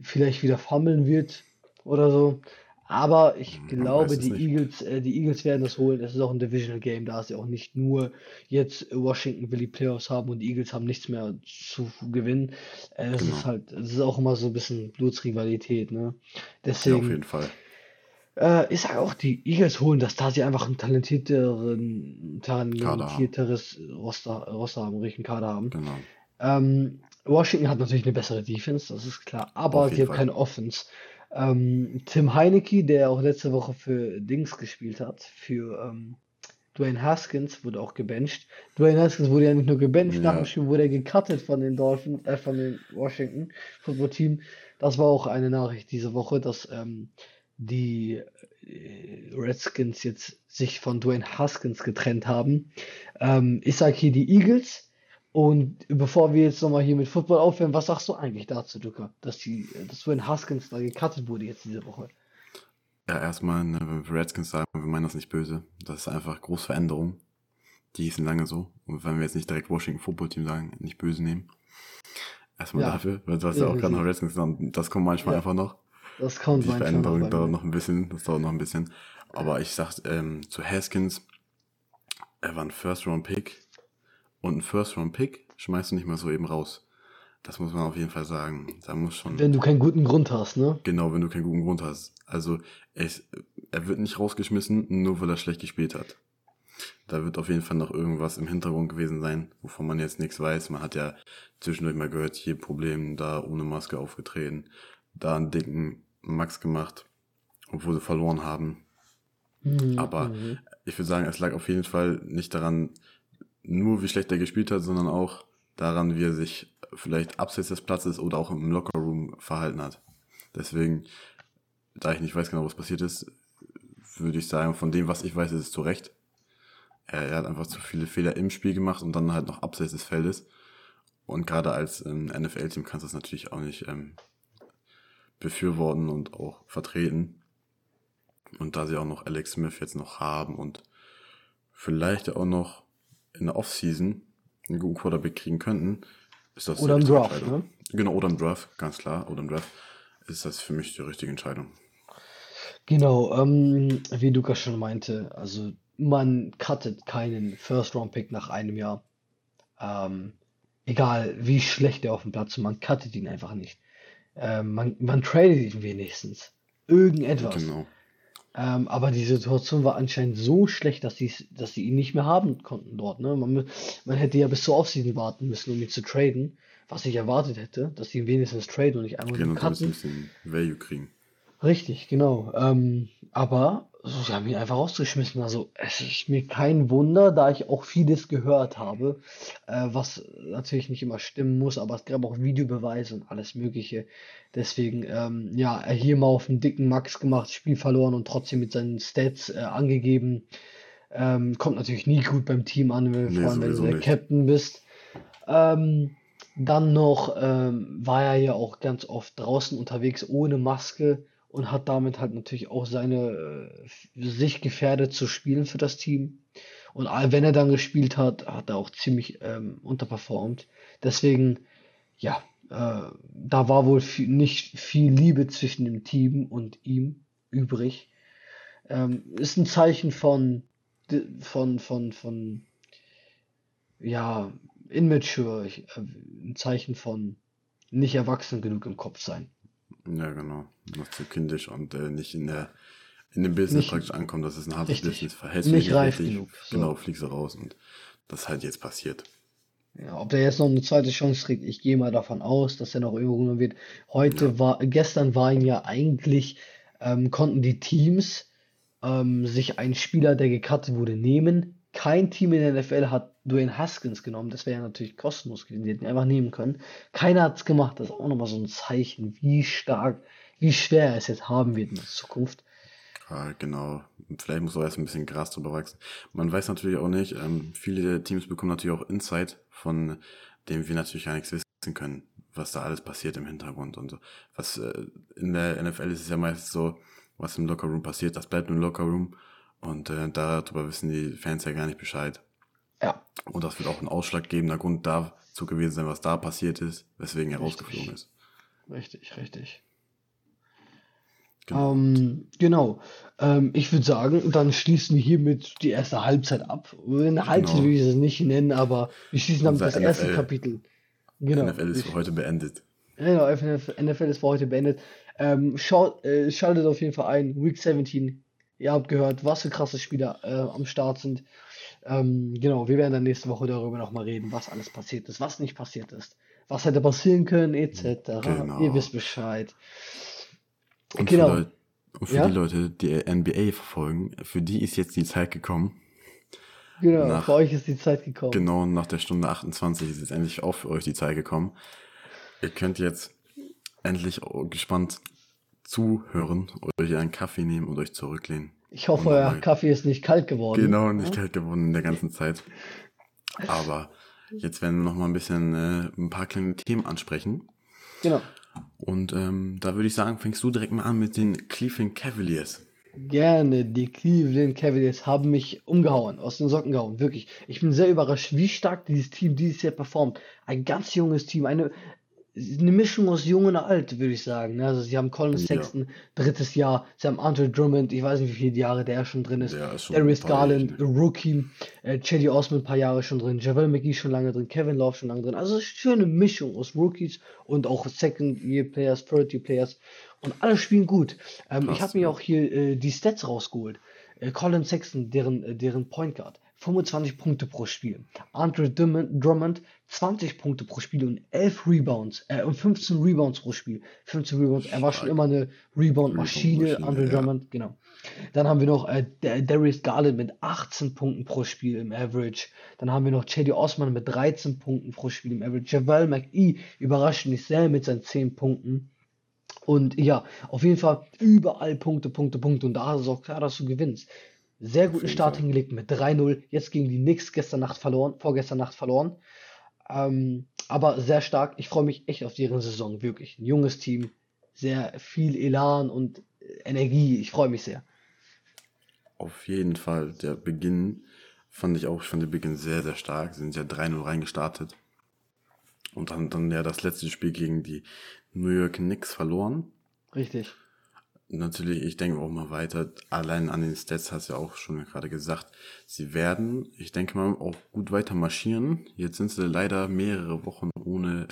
vielleicht wieder fummeln wird oder so. Aber ich Man glaube, die nicht. Eagles, äh, die Eagles werden das holen. Es ist auch ein Divisional Game, da ist ja auch nicht nur jetzt Washington will die Playoffs haben und die Eagles haben nichts mehr zu gewinnen. Äh, es Genau. ist halt, es ist auch immer so ein bisschen Blutsrivalität, ne? Ja, auf Deswegen, jeden Fall. äh, ich sage auch, die Eagles holen das, da sie einfach einen talentierteren, talentierteres Roster, Roster haben, richtigen Kader haben. Genau. Ähm, Washington hat natürlich eine bessere Defense, das ist klar, aber sie haben keine Offense. Ähm, Tim Heinecke, der auch letzte Woche für Dings gespielt hat, für ähm, Dwayne Haskins, wurde auch gebencht. Dwayne Haskins wurde ja nicht nur gebencht, nach dem Ja. Spiel wurde er gecuttet von den Dolphins, äh, von den Washington Football Team. Das war auch eine Nachricht diese Woche, dass ähm, die äh, Redskins jetzt sich von Dwayne Haskins getrennt haben. Ähm, ich sage hier die Eagles. Und bevor wir jetzt nochmal hier mit Football aufhören, was sagst du eigentlich dazu, Ducker? Dass die, dass Dwayne Haskins da gecuttet wurde jetzt diese Woche. Ja, erstmal, ne, wenn wir Redskins sagen, wir meinen das nicht böse. Das ist einfach große Veränderung. Die hießen lange so. Und wenn wir jetzt nicht direkt Washington Football Team sagen, nicht böse nehmen. Erstmal Ja, dafür, weil du hast ja auch gerade noch. Redskins genannt. Das kommt manchmal Ja, einfach noch. das kommt Die manchmal noch Veränderung dauert noch ein bisschen, das dauert noch ein bisschen. Aber ich sag ähm, zu Haskins, er war ein First-Round-Pick und ein First-Round-Pick schmeißt du nicht mal so eben raus. Das muss man auf jeden Fall sagen. Da muss schon, Wenn du keinen guten Grund hast, ne? genau, wenn du keinen guten Grund hast. Also er, ist, er wird nicht rausgeschmissen, nur weil er schlecht gespielt hat. Da wird auf jeden Fall noch irgendwas im Hintergrund gewesen sein, wovon man jetzt nichts weiß. Man hat ja zwischendurch mal gehört, hier Problem, da ohne Maske aufgetreten, da einen dicken Max gemacht, obwohl sie verloren haben. Mhm, Aber mhm. ich würde sagen, es lag auf jeden Fall nicht daran, nur wie schlecht er gespielt hat, sondern auch daran, wie er sich vielleicht abseits des Platzes oder auch im Lockerroom verhalten hat. Deswegen, da ich nicht weiß genau, was passiert ist, würde ich sagen, von dem, was ich weiß, ist es zu Recht. Er, er hat einfach zu viele Fehler im Spiel gemacht und dann halt noch abseits des Feldes. Und gerade als ähm, NFL-Team kannst du das natürlich auch nicht ähm, befürworten und auch vertreten. Und da sie auch noch Alex Smith jetzt noch haben und vielleicht auch noch in der Offseason einen guten Quarterback kriegen könnten, ist das Oder im Draft, ne? Genau, oder im Draft, ganz klar, oder im Draft ist das für mich die richtige Entscheidung. Genau, ähm, wie Lukas schon meinte, also man cuttet keinen First-Round-Pick nach einem Jahr. Ähm, egal wie schlecht er auf dem Platz ist, man cuttet ihn einfach nicht. Ähm, man, man tradet ihn wenigstens. Irgendetwas. Genau. Ähm, aber die Situation war anscheinend so schlecht, dass sie dass sie ihn nicht mehr haben konnten dort. Ne? Man, man hätte ja bis zur Offseason warten müssen, um ihn zu traden, was ich erwartet hätte, dass sie ihn wenigstens traden und nicht einfach nur sonst ein bisschen Value kriegen. Richtig, genau. Ähm, aber sie haben ihn einfach rausgeschmissen. Also es ist mir kein Wunder, da ich auch vieles gehört habe, äh, was natürlich nicht immer stimmen muss, aber es gab auch Videobeweise und alles Mögliche. Deswegen, ähm, ja, er hier mal auf einen dicken Max gemacht, Spiel verloren und trotzdem mit seinen Stats äh, angegeben. Ähm, kommt natürlich nie gut beim Team an, wenn, Nee, vor allem wenn du der nicht. Captain bist. Ähm, dann noch ähm, war er ja auch ganz oft draußen unterwegs ohne Maske und hat damit halt natürlich auch seine äh, sich gefährdet zu spielen für das Team. Und wenn er dann gespielt hat, hat er auch ziemlich ähm, unterperformt. Deswegen, ja, äh, da war wohl viel, nicht viel Liebe zwischen dem Team und ihm übrig. Ähm, ist ein Zeichen von, von, von, von, ja, immature, äh, ein Zeichen von nicht erwachsen genug im Kopf sein. Ja, genau. Noch zu kindisch und äh, nicht in der in dem Business Nicht praktisch ankommen. Das ist ein hartes richtig. Business. Dich Nicht reif richtig, genug. genau, So. fliegst du raus und das ist halt jetzt passiert. Ja, ob der jetzt noch eine zweite Chance kriegt, ich gehe mal davon aus, dass er noch irgendwo wird. Heute Ja. war, gestern waren ja eigentlich, ähm, konnten die Teams ähm, sich einen Spieler, der gecuttet wurde, nehmen. Kein Team in der NFL hat Dwayne Haskins genommen. Das wäre ja natürlich kostenlos gewesen. Die hätten einfach nehmen können. Keiner hat es gemacht. Das ist auch nochmal so ein Zeichen, wie stark, wie schwer er es jetzt haben wird in der Zukunft. Ja, genau. Vielleicht muss auch erst ein bisschen Gras drüber wachsen. Man weiß natürlich auch nicht, ähm, viele Teams bekommen natürlich auch Insight, von dem wir natürlich gar nichts wissen können, was da alles passiert im Hintergrund und so. Was äh, in der NFL ist es ja meistens so, was im Lockerroom passiert, das bleibt im Lockerroom und äh, darüber wissen die Fans ja gar nicht Bescheid. Ja, Und das wird auch ein ausschlaggebender Grund dazu gewesen sein, was da passiert ist, weswegen er Richtig. rausgeflogen ist. richtig, richtig. Genau. Ähm, genau. Ähm, ich würde sagen, dann schließen wir hiermit die erste Halbzeit ab. Eine Halbzeit Genau. will ich es nicht nennen, aber wir schließen damit das erste NFL. Kapitel. Genau. NFL ist für heute beendet. Genau, NFL NFL ist für heute beendet. Ähm, schaut, äh, schaltet auf jeden Fall ein. Week 17. Ihr habt gehört, was für krasse Spieler äh, am Start sind. Ähm, genau, wir werden dann nächste Woche darüber nochmal reden, was alles passiert ist, was nicht passiert ist, was hätte passieren können, etc. Genau. Ihr wisst Bescheid. Und Genau. für, Leut und für Ja? die Leute, die NBA verfolgen, für die ist jetzt die Zeit gekommen. Genau, Nach- für euch ist die Zeit gekommen. Genau nach der Stunde 28 ist jetzt endlich auch für euch die Zeit gekommen. Ihr könnt jetzt endlich gespannt zuhören, euch einen Kaffee nehmen und euch zurücklehnen. Ich hoffe, euer Kaffee ist nicht kalt geworden. Genau, nicht kalt geworden in der ganzen Zeit. Aber jetzt werden wir noch mal ein bisschen äh, ein paar kleine Themen ansprechen. Genau. Und ähm, da würde ich sagen, fängst du direkt mal an mit den Cleveland Cavaliers. Gerne, die Cleveland Cavaliers haben mich umgehauen, aus den Socken gehauen, wirklich. Ich bin sehr überrascht, wie stark dieses Team dieses Jahr performt. Ein ganz junges Team, eine, eine Mischung aus jung und alt, würde ich sagen. ne? Also sie haben Colin Ja, Sexton, drittes Jahr, sie haben Andre Drummond, ich weiß nicht, wie viele Jahre der schon drin ist. der ist Darius Garland. Rookie, äh, Cedi Osman ein paar Jahre schon drin, Javel McGee schon lange drin, Kevin Love schon lange drin. Also eine schöne Mischung aus Rookies und auch Second-Year-Players, Third-Year-Players und alle spielen gut. Ähm, ich habe mir ja. auch hier äh, die Stats rausgeholt. Äh, Colin Sexton, deren, äh, deren Point Guard, 25 Punkte pro Spiel. Andre Drummond, Drummond 20 Punkte pro Spiel und 11 Rebounds, äh, und 15 Rebounds pro Spiel. 15 Rebounds, er war schon immer eine Rebound-Maschine, Andre ja. Drummond, genau. Dann haben wir noch äh, Da- Darius Garland mit 18 Punkten pro Spiel im Average. Dann haben wir noch Cedi Osman mit 13 Punkten pro Spiel im Average. Javel McGee überrascht mich sehr mit seinen 10 Punkten. Und ja, auf jeden Fall überall Punkte, Punkte, Punkte. Und da ist es auch klar, dass du gewinnst. Sehr guten Start hingelegt mit 3-0. Jetzt gegen die Knicks gestern Nacht verloren, vorgestern Nacht verloren. Ähm, aber sehr stark. Ich freue mich echt auf deren Saison. Wirklich. Ein junges Team. Sehr viel Elan und Energie. Ich freue mich sehr. Auf jeden Fall. Der Beginn fand ich auch, ich fand den Beginn sehr, sehr stark. Sie sind ja 3-0 reingestartet. Und dann, dann ja das letzte Spiel gegen die New York Knicks verloren. Richtig. Natürlich, ich denke auch mal weiter. Allein an den Stats hast du ja auch schon gerade gesagt. Sie werden, ich denke mal, auch gut weiter marschieren. Jetzt sind sie leider mehrere Wochen ohne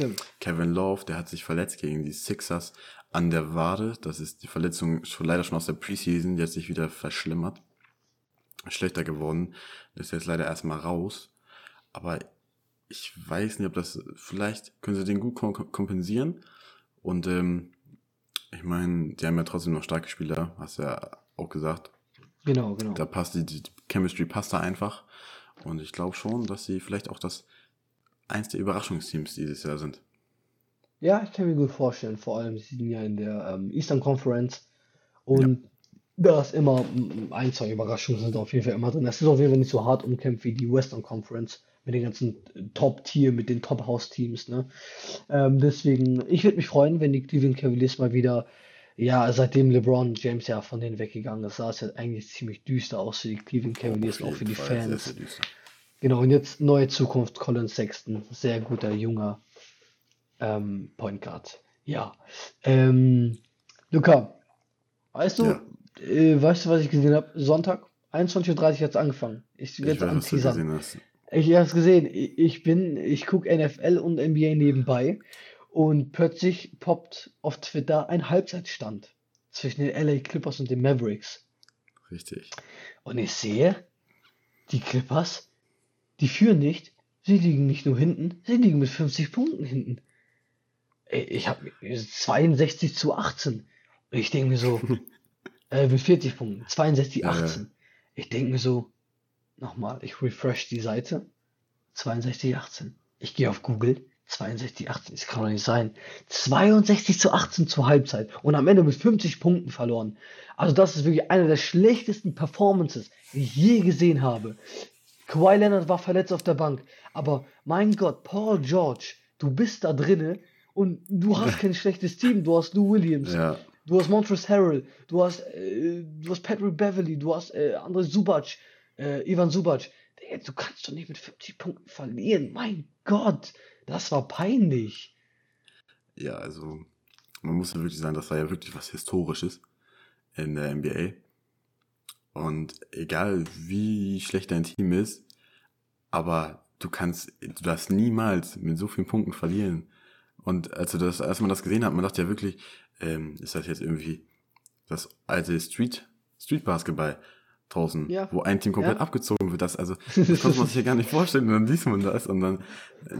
äh. Kevin Love. Der hat sich verletzt gegen die Sixers an der Wade. Das ist die Verletzung schon leider schon aus der Preseason. Die hat sich wieder verschlimmert. Schlechter geworden. Ist jetzt leider erstmal raus. Aber ich weiß nicht, ob das, vielleicht können sie den gut kom kompensieren. Und ähm, ich meine, die haben ja trotzdem noch starke Spieler, hast du ja auch gesagt. Genau, genau. Da passt die, die Chemistry passt da einfach. Und ich glaube schon, dass sie vielleicht auch das eins der Überraschungsteams dieses Jahr sind. Ja, ich kann mir gut vorstellen. Vor allem, sie sind ja in der ähm, Eastern Conference und da ist immer mm, ein, zwei Überraschungen sind auf jeden Fall immer drin. Das ist auf jeden Fall nicht so hart umkämpft wie die Western Conference mit den ganzen äh, Top-Tier, mit den Top-House-Teams. Ne? Ähm, deswegen, ich würde mich freuen, wenn die Cleveland Cavaliers mal wieder, ja, seitdem LeBron James ja von denen weggegangen ist, sah es ja eigentlich ziemlich düster aus für die Cleveland Cavaliers auch für die Fall Fans. sehr. Genau, und jetzt neue Zukunft, Colin Sexton, sehr guter, junger ähm, Point Guard. Ja. Ähm, Luca, weißt du, Ja. äh, weißt du, was ich gesehen habe? Sonntag, 21.30 Uhr hat es angefangen. Ich Ich werde anteasern. Ich habe es gesehen. Ich bin, ich gucke NFL und NBA nebenbei und plötzlich poppt auf Twitter ein Halbzeitstand zwischen den LA Clippers und den Mavericks. Richtig. Und ich sehe, die Clippers, die führen nicht. Sie liegen nicht nur hinten, sie liegen mit 50 Punkten hinten. Ich habe 62 zu 18. Und ich denke mir so, äh, mit 40 Punkten, 62, Ja, ja. 18. Ich denke mir so, nochmal, ich refresh die Seite, 62, 18. Ich gehe auf Google, 62, 18. Das kann doch nicht sein. 62 zu 18 zur Halbzeit und am Ende mit 50 Punkten verloren. Also das ist wirklich eine der schlechtesten Performances, die ich je gesehen habe. Kawhi Leonard war verletzt auf der Bank, aber mein Gott, Paul George, du bist da drinne und du hast kein schlechtes Team. Du hast Lou Williams, Ja, du hast Montrezl Harrell, du hast, äh, du hast Patrick Beverly, du hast äh, André Subac, äh, Ivan Subac. Du kannst doch nicht mit 50 Punkten verlieren. Mein Gott, das war peinlich. ja, also man muss ja wirklich sagen, das war ja wirklich was Historisches in der NBA. Und egal wie schlecht dein Team ist, aber du kannst, du darfst niemals mit so vielen Punkten verlieren. Und als, du das, als man das gesehen hat, man dachte ja wirklich, ähm, ist das jetzt irgendwie das alte Street, Street Basketball draußen, Ja. wo ein Team komplett Ja. abgezogen wird. Das, also, das konnte man sich ja gar nicht vorstellen. Und dann liest man das und dann,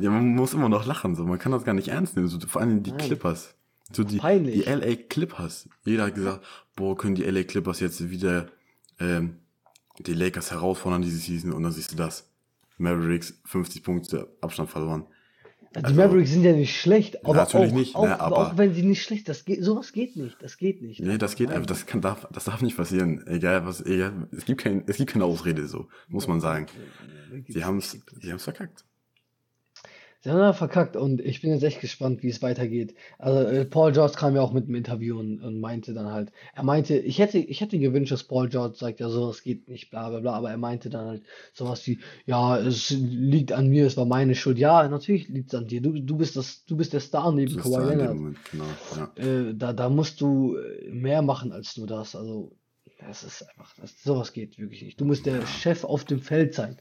ja, man muss immer noch lachen. So, man kann das gar nicht ernst nehmen. So, vor allem die Nein. Clippers. So die, Peinlich. die LA Clippers. Jeder hat gesagt, boah, können die LA Clippers jetzt wieder ähm, die Lakers herausfordern diese Season und dann siehst du das. Mavericks 50 Punkte Abstand verloren. Die Also- Mavericks sind ja nicht schlecht, aber Natürlich auch, nicht, auch, ne, aber- auch wenn sie nicht schlecht, das geht, sowas geht nicht, das geht nicht. Nee, das geht einfach, das kann, darf, das darf nicht passieren. Egal was, egal, es gibt kein, es gibt keine Ausrede so, muss man sagen. Sie haben's, sie haben's verkackt. Sie haben da verkackt und ich bin jetzt echt gespannt, wie es weitergeht. Also äh, Paul George kam ja auch mit einem Interview und, und meinte dann halt, er meinte, ich hätte, ich hätte gewünscht, dass Paul George sagt, ja, sowas geht nicht, bla bla bla, aber er meinte dann halt sowas wie, ja, es liegt an mir, es war meine Schuld. Ja, natürlich liegt es an dir. Du, du bist das, du bist der Star neben Kawhi dem Leonard. Genau. Ja. Äh, da, da musst du äh, mehr machen als nur das. Also, das ist einfach, das, sowas geht wirklich nicht. Du musst der Ja. Chef auf dem Feld sein.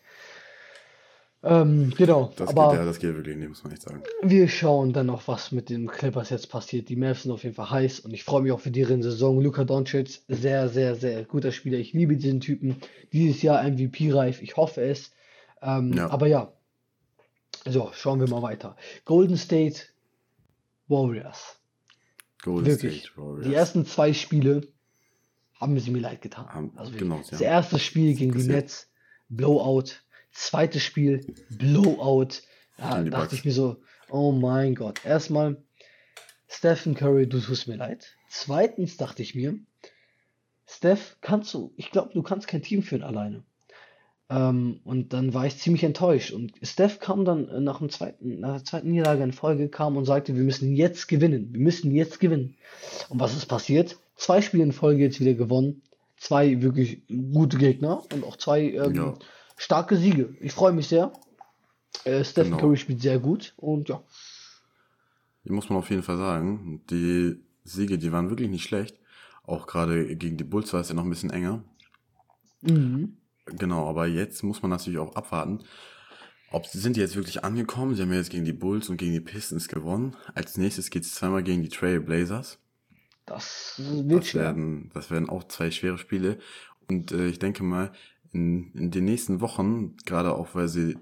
Ähm, genau, Das aber geht, ja, das geht wirklich nicht, muss man echt sagen. wir schauen dann noch, was mit den Clippers jetzt passiert. Die Mavs sind auf jeden Fall heiß und ich freue mich auch für deren Saison. Luka Doncic, sehr, sehr, sehr guter Spieler. Ich liebe diesen Typen. Dieses Jahr MVP-reif. Ich hoffe es. Ähm, Ja. aber ja. So, schauen wir mal weiter. Golden State Warriors. Golden Wirklich. State Warriors. Die ersten zwei Spiele haben sie mir leid getan. Haben- Also genau, das ja. erste Spiel gegen die. Nets, Blowout. Zweites Spiel, Blowout. Da dachte Bucks. ich mir so, oh mein Gott. Erstmal, Stephen Curry, du tust mir leid. Zweitens dachte ich mir, Steph, kannst du, ich glaube, du kannst kein Team führen alleine. Ähm, und dann war ich ziemlich enttäuscht. Und Steph kam dann äh, nach dem zweiten, nach der zweiten Niederlage in Folge, kam und sagte, wir müssen jetzt gewinnen. Wir müssen jetzt gewinnen. Und was ist passiert? Zwei Spiele in Folge jetzt wieder gewonnen. Zwei wirklich gute Gegner und auch zwei ähm, Ja. Starke Siege. Ich freue mich sehr. Äh, Stephen Genau. Curry spielt sehr gut und ja. Hier muss man auf jeden Fall sagen, die Siege, die waren wirklich nicht schlecht. Auch gerade gegen die Bulls war es ja noch ein bisschen enger. Mhm. Genau, aber jetzt muss man natürlich auch abwarten. Ob sind die jetzt wirklich angekommen? Sie haben ja jetzt gegen die Bulls und gegen die Pistons gewonnen. Als nächstes geht es zweimal gegen die Trail Blazers. Das wird Das werden, das werden auch zwei schwere Spiele. Und äh, ich denke mal, in, in den nächsten Wochen, gerade auch weil sie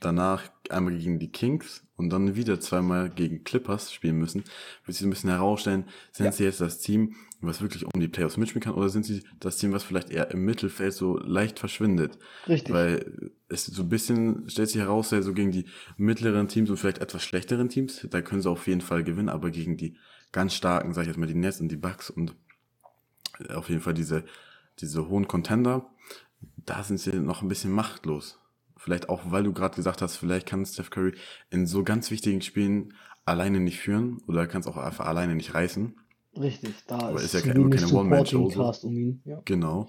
danach einmal gegen die Kings und dann wieder zweimal gegen Clippers spielen müssen, wird sich ein bisschen herausstellen, sind Ja. sie jetzt das Team, was wirklich um die Playoffs mitspielen kann, oder sind sie das Team, was vielleicht eher im Mittelfeld so leicht verschwindet? Richtig. Weil es so ein bisschen stellt sich heraus, so gegen die mittleren Teams und vielleicht etwas schlechteren Teams, da können sie auf jeden Fall gewinnen, aber gegen die ganz starken, sag ich jetzt mal, die Nets und die Bucks und auf jeden Fall diese, diese hohen Contender, da sind sie noch ein bisschen machtlos. Vielleicht auch, weil du gerade gesagt hast, vielleicht kann Steph Curry in so ganz wichtigen Spielen alleine nicht führen oder kann es auch einfach alleine nicht reißen. Richtig. Da Aber ist ist ja keine- keine One-Man-Show um. Ja. Genau.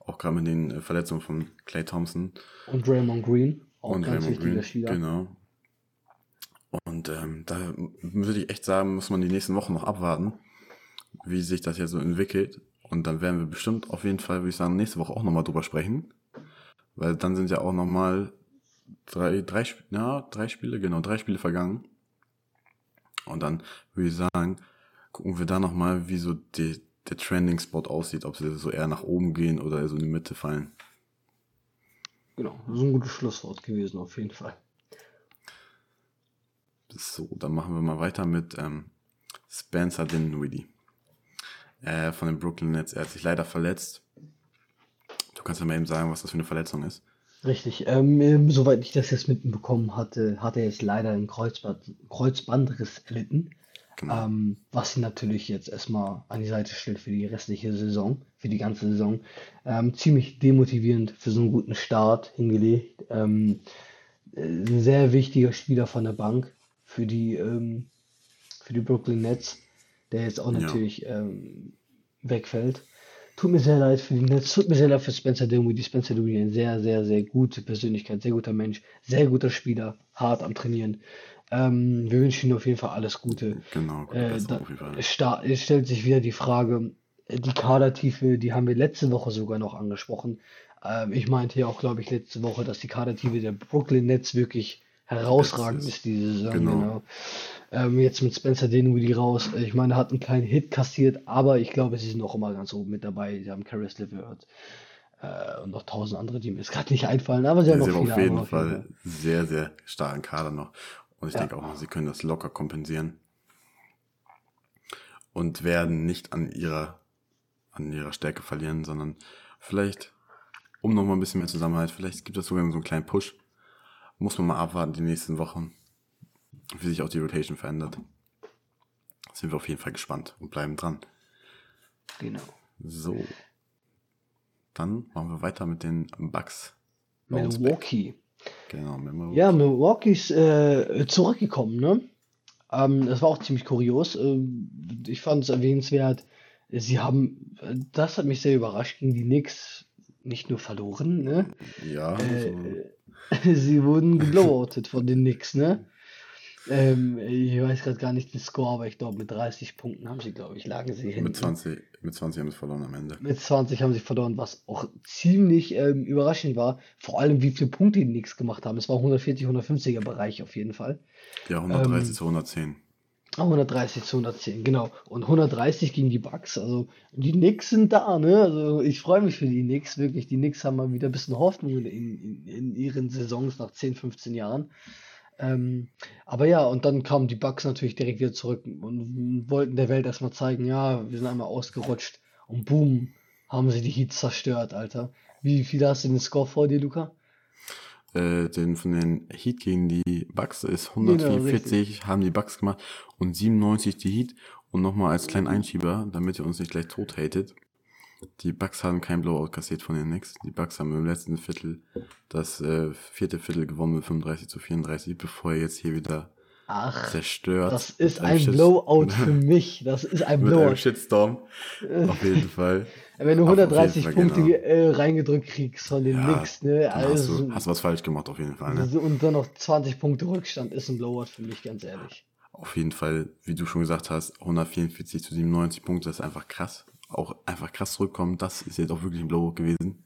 Auch gerade mit den äh, Verletzungen von Clay Thompson Und Draymond Green. Auch und ganz Raymond wichtiger Green. Spieler. Genau. Und ähm, da würde ich echt sagen, muss man die nächsten Wochen noch abwarten, wie sich das jetzt so entwickelt. Und dann werden wir bestimmt auf jeden Fall, würde ich sagen, nächste Woche auch nochmal drüber sprechen. Weil dann sind ja auch nochmal drei, drei, ja, drei Spiele, genau, drei Spiele vergangen. Und dann würde ich sagen, gucken wir da nochmal, wie so die, der Trending-Spot aussieht, ob sie so eher nach oben gehen oder so in die Mitte fallen. Genau. Das ist ein gutes Schlusswort gewesen, auf jeden Fall. So, dann machen wir mal weiter mit ähm, Spencer Dinwiddie. Äh, von den Brooklyn Nets. Er hat sich leider verletzt. Du kannst ja mal eben sagen, was das für eine Verletzung ist. Richtig. Ähm, ähm, soweit ich das jetzt mitbekommen hatte, hat er jetzt leider einen Kreuzband, Kreuzbandriss erlitten. Genau. Ähm, was ihn natürlich jetzt erstmal an die Seite stellt für die restliche Saison, für die ganze Saison. Ähm, ziemlich demotivierend für so einen guten Start hingelegt. Ähm, äh, ein sehr wichtiger Spieler von der Bank für die, ähm, für die Brooklyn Nets, der jetzt auch Ja. natürlich ähm, wegfällt. Tut mir sehr leid für die Nets, tut mir sehr leid für Spencer Dinwiddie. Spencer Dinwiddie, ein sehr, sehr, sehr gute Persönlichkeit, sehr guter Mensch, sehr guter Spieler, hart am Trainieren. Ähm, wir wünschen ihm auf jeden Fall alles Gute. Genau, gute Äh, da, auf jeden Fall. es, sta- stellt sich wieder die Frage, die Kadertiefe, die haben wir letzte Woche sogar noch angesprochen. Ähm, ich meinte ja auch, glaube ich, letzte Woche, dass die Kadertiefe der Brooklyn Nets wirklich herausragend ist ist. diese Saison. Genau. Genau. Ähm, jetzt mit Spencer Dinwiddie raus. Ich meine, er hat einen kleinen Hit kassiert, aber ich glaube, sie sind noch immer ganz oben mit dabei. Sie haben Caris LeVert äh, und noch tausend andere, die mir jetzt gerade nicht einfallen, aber sie haben Ja, noch sie haben viele auf jeden Fall sehr, sehr starken Kader noch. Und ich Ja. denke auch, sie können das locker kompensieren. Und werden nicht an ihrer, an ihrer Stärke verlieren, sondern vielleicht, um nochmal ein bisschen mehr Zusammenhalt, vielleicht gibt es sogar so einen kleinen Push. Muss man mal abwarten die nächsten Wochen, wie sich auch die Rotation verändert. Sind wir auf jeden Fall gespannt und bleiben dran. Genau. So. Dann machen wir weiter mit den Bucks. Back. Milwaukee. Genau, Milwaukee. Ja, Milwaukee ist äh, zurückgekommen, ne? Ähm, das war auch ziemlich kurios. Ähm, ich fand es erwähnenswert. Sie haben, das hat mich sehr überrascht, gegen die Knicks nicht nur verloren, ne? Ja, Äh, sie wurden geblowoutet von den Knicks, ne? Ähm, ich weiß gerade gar nicht den Score, aber ich glaube, mit 30 Punkten haben sie, glaube ich, lagen sie so hinten. mit 20, mit 20 haben sie verloren am Ende. Mit 20 haben sie verloren, was auch ziemlich ähm, überraschend war. Vor allem, wie viele Punkte die Knicks gemacht haben. Es war 140, 150er Bereich auf jeden Fall. Ja, 130 Ähm, zu 110. Ah, 130 zu 110, genau. Und 130 gegen die Bucks. Also die Knicks sind da, ne? Also ich freue mich für die Knicks, wirklich. Die Knicks haben mal wieder ein bisschen Hoffnung in, in, in ihren Saisons nach 10, 15 Jahren. Ähm, aber ja, und dann kamen die Bucks natürlich direkt wieder zurück und wollten der Welt erstmal zeigen, ja, wir sind einmal ausgerutscht. Und boom, haben sie die Heat zerstört, Alter. Wie viel hast du den Score vor dir, Luca? Äh, den von den Heat gegen die Bucks ist Genau, 144, haben die Bucks gemacht und 97 die Heat. Und nochmal als kleinen Einschieber, damit ihr uns nicht gleich tot hatet. Die Bucks haben kein Blowout kassiert von den Knicks. Die Bucks haben im letzten Viertel das äh, vierte Viertel gewonnen mit 35 zu 34, bevor er jetzt hier wieder Ach, zerstört. das ist ein Shit- Blowout für mich. Das ist ein Mit einem Blowout. Shitstorm. Auf jeden Fall. Wenn du Auf jeden 130 Fall, Punkte genau. äh, reingedrückt kriegst von den Ja, Knicks, ne? Dann hast Also, du hast was falsch gemacht, auf jeden Fall. Ne? und dann noch 20 Punkte Rückstand ist ein Blowout für mich, ganz ehrlich. Auf jeden Fall, wie du schon gesagt hast, 144 zu 97 Punkte, das ist einfach krass. Auch einfach krass zurückkommen, das ist jetzt auch wirklich ein Blowout gewesen.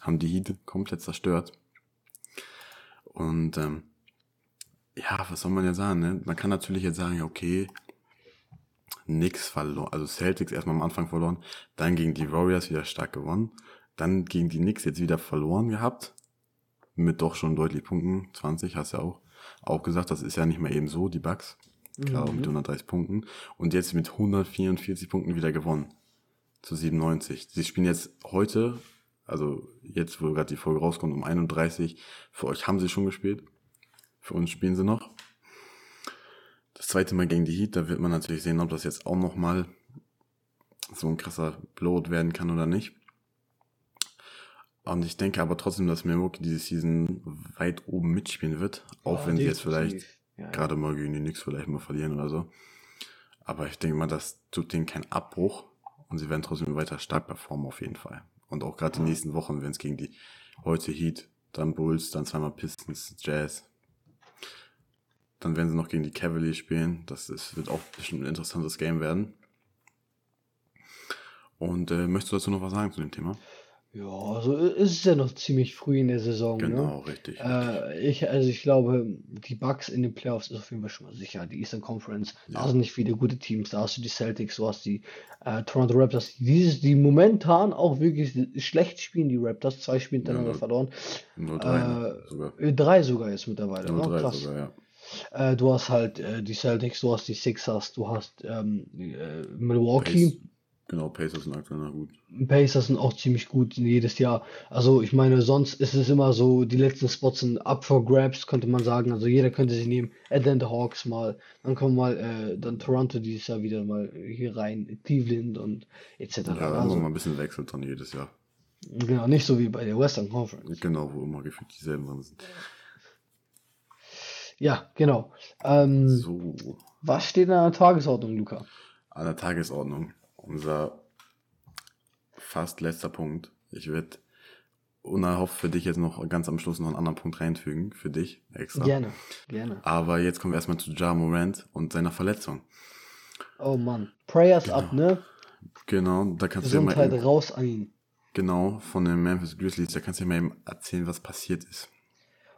Haben die Heat komplett zerstört. Und ähm, ja, was soll man jetzt sagen? Ne? Man kann natürlich jetzt sagen, ja, okay, nix verloren. Also Celtics erstmal am Anfang verloren, dann gegen die Warriors wieder stark gewonnen, dann gegen die Knicks jetzt wieder verloren gehabt, mit doch schon deutlich Punkten, 20 hast du ja auch, auch gesagt, das ist ja nicht mehr eben so, die Bucks, gerade auch mit 130 Punkten, und jetzt mit 144 Punkten wieder gewonnen, zu 97. Sie spielen jetzt heute, also jetzt, wo gerade die Folge rauskommt, um 31, für euch haben sie schon gespielt, für uns spielen sie noch. Das zweite Mal gegen die Heat, da wird man natürlich sehen, ob das jetzt auch nochmal so ein krasser Blowout werden kann oder nicht. Und ich denke aber trotzdem, dass Milwaukee diese Season weit oben mitspielen wird, auch Ja, wenn sie jetzt vielleicht ja. gerade mal gegen die Knicks vielleicht mal verlieren oder so. Aber ich denke mal, das tut denen keinen Abbruch und sie werden trotzdem weiter stark performen auf jeden Fall. Und auch gerade die nächsten Wochen, wenn es gegen die heute Heat, dann Bulls, dann zweimal Pistons, Jazz. Dann werden sie noch gegen die Cavaliers spielen. Das ist, wird auch bestimmt ein interessantes Game werden. Und äh, möchtest du dazu noch was sagen zu dem Thema? Ja, also es ist ja noch ziemlich früh in der Saison, ne? Genau, richtig. Äh, ich, also ich glaube, die Bucks in den Playoffs ist auf jeden Fall schon mal sicher. Die Eastern Conference, da Ja. sind nicht viele gute Teams. Da hast du die Celtics, du hast die äh, Toronto Raptors, die dieses, die momentan auch wirklich schlecht spielen, die Raptors, zwei Spiele hintereinander Ja, verloren. 0-3 Äh, sogar. Drei sogar jetzt mittlerweile, ne? 0-3 Krass. sogar, ja. Äh, du hast halt äh, die Celtics, du hast die Sixers, du hast ähm, äh, Milwaukee. Pace, genau, Pacers sind aktuell noch gut. Pacers sind auch ziemlich gut jedes Jahr. Also ich meine, sonst ist es immer so, die letzten Spots sind up for grabs, könnte man sagen. Also jeder könnte sich nehmen. Atlanta Hawks mal, dann kommen mal, äh, dann Toronto dieses Jahr wieder mal hier rein, Cleveland und etc. Ja, da Also, mal ein bisschen wechselt dann jedes Jahr. genau, nicht so wie bei der Western Conference. Genau, wo immer gefühlt dieselben drin sind. Ja, genau. Ähm, So, was steht an der Tagesordnung, Luca? an der Tagesordnung. Unser fast letzter Punkt. Ich werde unerhofft für dich jetzt noch ganz am Schluss noch einen anderen Punkt reinfügen. Für dich extra. Gerne, gerne. Aber jetzt kommen wir erstmal zu Ja Morant und seiner Verletzung. Oh Mann. Prayers up, ne? Genau, da kannst du ja mal Gesundheit eben, raus an ihn. genau von den Memphis Grizzlies, da kannst du ja mal eben erzählen, was passiert ist.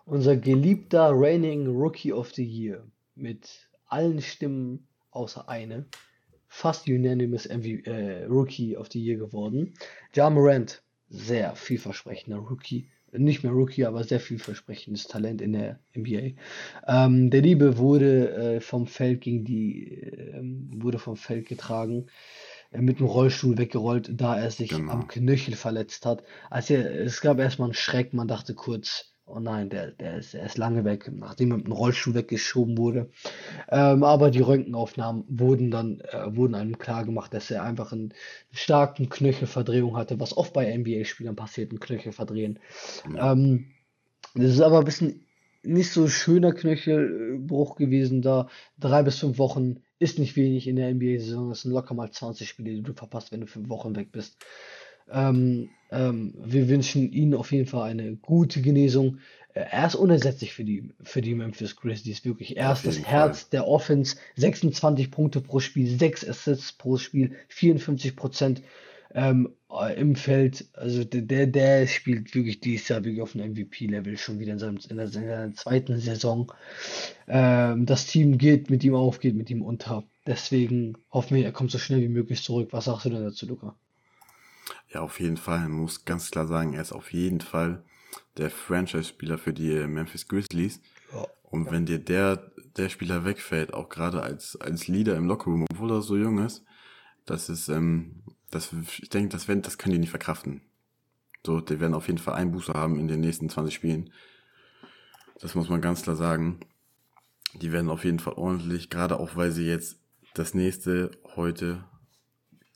Unser geliebter reigning Rookie of the Year mit allen Stimmen außer eine, fast unanimous MV, äh, Rookie of the Year geworden. Ja Morant, sehr vielversprechender Rookie, nicht mehr Rookie, aber sehr vielversprechendes Talent in der NBA. Ähm, der Liebe wurde äh, vom Feld gegen die, ähm, wurde vom Feld getragen, äh, mit dem Rollstuhl weggerollt, da er sich Genau. am Knöchel verletzt hat. Also es gab erstmal einen Schreck, man dachte kurz, oh nein, der, der ist, der ist lange weg, nachdem er mit dem Rollstuhl weggeschoben wurde. Ähm, aber die Röntgenaufnahmen wurden dann, äh, wurden einem klar gemacht, dass er einfach einen starken Knöchelverdrehung hatte, was oft bei NBA-Spielern passiert, ein Knöchelverdrehen. Ähm, Das ist aber ein bisschen nicht so schöner Knöchelbruch gewesen da. Drei bis fünf Wochen ist nicht wenig in der NBA-Saison. Das sind locker mal 20 Spiele, die du verpasst, wenn du fünf Wochen weg bist. Ähm, ähm, wir wünschen ihnen auf jeden Fall eine gute Genesung. Äh, er ist unersetzlich für die, für die Memphis Grizzlies, wirklich. Er ist das Herz der Offense. 26 Punkte pro Spiel, 6 Assists pro Spiel, 54 Prozent ähm, im Feld. Also der, der spielt wirklich dieses Jahr wirklich auf einem MVP-Level schon wieder in, seinem, in, der, in seiner zweiten Saison. Ähm, das Team geht mit ihm auf, geht mit ihm unter. Deswegen hoffen wir, er kommt so schnell wie möglich zurück. Was sagst du denn dazu, Luca? Ja, auf jeden Fall. Man muss ganz klar sagen, er ist auf jeden Fall der Franchise-Spieler für die Memphis Grizzlies. Ja. Und wenn dir der, der Spieler wegfällt, auch gerade als, als Leader im Lockerroom, obwohl er so jung ist, das ist, ähm, das, ich denke, das, werden, das können die nicht verkraften. So, die werden auf jeden Fall Einbuße haben in den nächsten 20 Spielen. Das muss man ganz klar sagen. Die werden auf jeden Fall ordentlich, gerade auch weil sie jetzt das nächste heute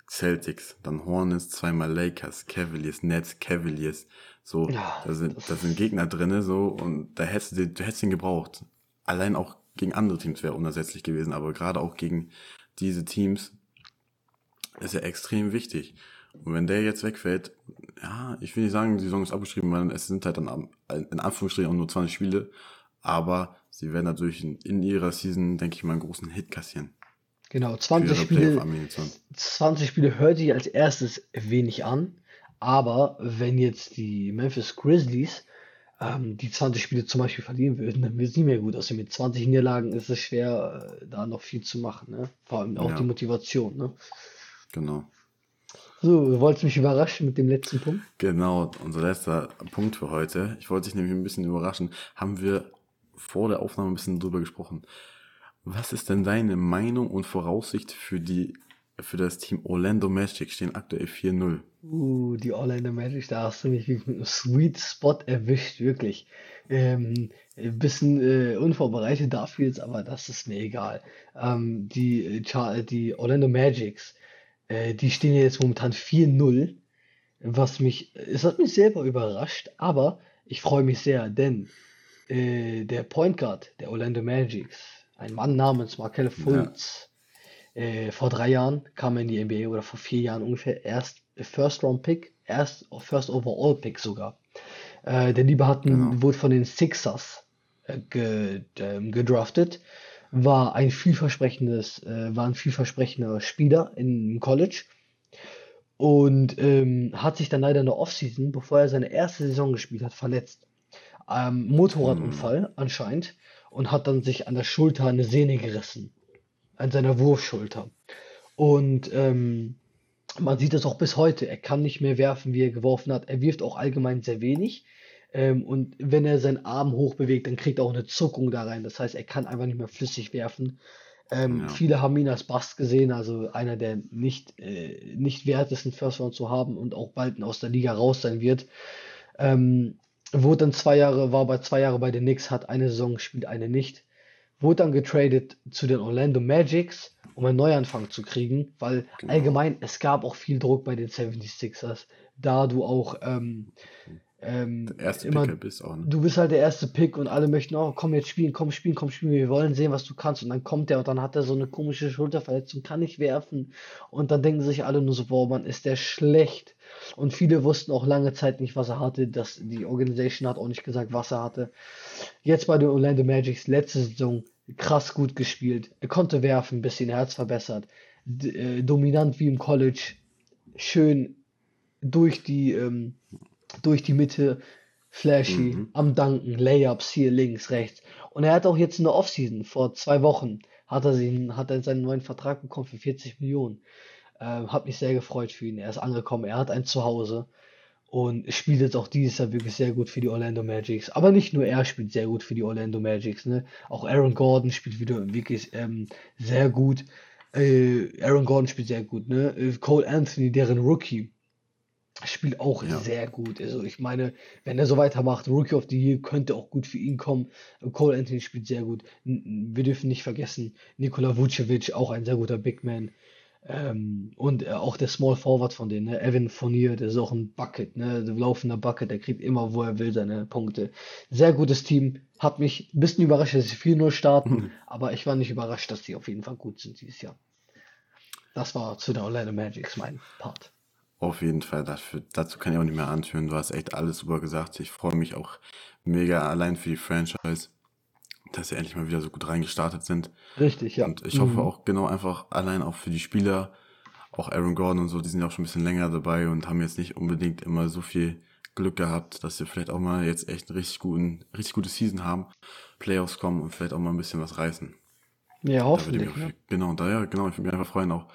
Celtics, dann Hornets, zweimal Lakers, Cavaliers, Nets, Cavaliers. So, ja, da sind, da sind Gegner drinne, so, und da hättest du, du hättest ihn gebraucht. Allein auch gegen andere Teams wäre unersetzlich gewesen, aber gerade auch gegen diese Teams ist er extrem wichtig. Und wenn der jetzt wegfällt, ja, ich will nicht sagen, die Saison ist abgeschrieben, weil es sind halt dann in Anführungsstrichen auch nur 20 Spiele, aber sie werden natürlich in, in ihrer Season, denke ich mal, einen großen Hit kassieren. Genau, 20 Spiele, 20 Spiele hört sich als erstes wenig an, aber wenn jetzt die Memphis Grizzlies ähm, die 20 Spiele zum Beispiel verlieren würden, dann würde es nicht mehr gut aussehen. Mit 20 Niederlagen ist es schwer, äh, da noch viel zu machen. Ne? Vor allem auch ja. die Motivation. Ne? Genau. So, du wolltest mich überraschen mit dem letzten Punkt? Genau, unser letzter Punkt für heute. Ich wollte dich nämlich ein bisschen überraschen. Haben wir vor der Aufnahme ein bisschen drüber gesprochen. Was ist denn deine Meinung und Voraussicht für die für das Team Orlando Magic stehen aktuell 4-0. Uh, die Orlando Magic, da hast du mich mit einem Sweet Spot erwischt, wirklich. Ähm, ein bisschen äh, unvorbereitet dafür jetzt, aber das ist mir egal. Ähm, die, äh, die Orlando Magics, äh, die stehen jetzt momentan 4-0, was mich, es hat mich selber überrascht, aber ich freue mich sehr, denn äh, der Point Guard der Orlando Magics, ein Mann namens Markel Fultz, ja. äh, vor drei Jahren kam er in die NBA oder vor vier Jahren ungefähr erst First Round Pick, erst First Overall Pick sogar. Äh, der Liebe hat genau. wurde von den Sixers äh, ge, ähm, gedraftet, war ein vielversprechendes, äh, war ein vielversprechender Spieler im College und ähm, hat sich dann leider in der Offseason, bevor er seine erste Saison gespielt hat, verletzt. Ähm, Motorradunfall hm. anscheinend und hat dann sich an der Schulter eine Sehne gerissen. An seiner Wurfschulter. Und ähm, man sieht es auch bis heute. Er kann nicht mehr werfen, wie er geworfen hat. Er wirft auch allgemein sehr wenig. Ähm, und wenn er seinen Arm hochbewegt, dann kriegt er auch eine Zuckung da rein. Das heißt, er kann einfach nicht mehr flüssig werfen. Ähm, ja. Viele haben ihn als Bast gesehen, also einer der nicht, äh, nicht wert ist, einen First Round zu haben und auch bald aus der Liga raus sein wird. Ähm, Wurde dann zwei Jahre, war bei zwei Jahre bei den Knicks, hat eine Saison gespielt, eine nicht. Wurde dann getradet zu den Orlando Magics, um einen Neuanfang zu kriegen, weil genau. allgemein es gab auch viel Druck bei den 76ers, da du auch ähm, ähm, der erste immer, Pick bist auch, ne? Du bist halt der erste Pick und alle möchten, oh, komm jetzt spielen, komm spielen, komm spielen, wir wollen sehen, was du kannst. Und dann kommt der und dann hat er so eine komische Schulterverletzung, kann nicht werfen. Und dann denken sich alle nur so, boah, man, ist der schlecht. Und viele wussten auch lange Zeit nicht, was er hatte. Das, die Organisation hat auch nicht gesagt, was er hatte. Jetzt bei den Orlando Magics, letzte Saison, krass gut gespielt. Er konnte werfen, bisschen Herz verbessert. D äh, dominant wie im College. Schön durch die, ähm, durch die Mitte, flashy, mhm. am Danken, Layups hier links, rechts. Und er hat auch jetzt in der Offseason, vor zwei Wochen, hat er, sich, hat er seinen neuen Vertrag bekommen für 40 Millionen. Ähm, hat mich sehr gefreut für ihn. Er ist angekommen, er hat ein Zuhause und spielt jetzt auch dieses Jahr wirklich sehr gut für die Orlando Magics. Aber nicht nur er spielt sehr gut für die Orlando Magics, ne? Auch Aaron Gordon spielt wieder wirklich ähm, sehr gut. Äh, Aaron Gordon spielt sehr gut, ne? Äh, Cole Anthony, deren Rookie, spielt auch ja. sehr gut. Also ich meine, wenn er so weitermacht, Rookie of the Year könnte auch gut für ihn kommen. Cole Anthony spielt sehr gut. Wir dürfen nicht vergessen, Nikola Vucevic, auch ein sehr guter Big Man. Ähm, und äh, auch der Small Forward von denen, ne? Evan Fournier, der ist auch ein Bucket, ne? Der laufender Bucket, der kriegt immer, wo er will, seine Punkte. Sehr gutes Team. Hat mich ein bisschen überrascht, dass sie 4-0 starten, aber ich war nicht überrascht, dass die auf jeden Fall gut sind dieses Jahr. Das war zu der Orlando Magics mein Part. Auf jeden Fall, dafür, dazu kann ich auch nicht mehr anführen. Du hast echt alles super gesagt. Ich freue mich auch mega allein für die Franchise, dass sie endlich mal wieder so gut reingestartet sind. Richtig, ja. Und ich hoffe Mhm. auch genau einfach allein auch für die Spieler, auch Aaron Gordon und so, die sind ja auch schon ein bisschen länger dabei und haben jetzt nicht unbedingt immer so viel Glück gehabt, dass sie vielleicht auch mal jetzt echt einen richtig guten, richtig gute Season haben, Playoffs kommen und vielleicht auch mal ein bisschen was reißen. Ja, Da hoffentlich, mich ne? genau, da ja, genau, ich würde mich einfach freuen, auch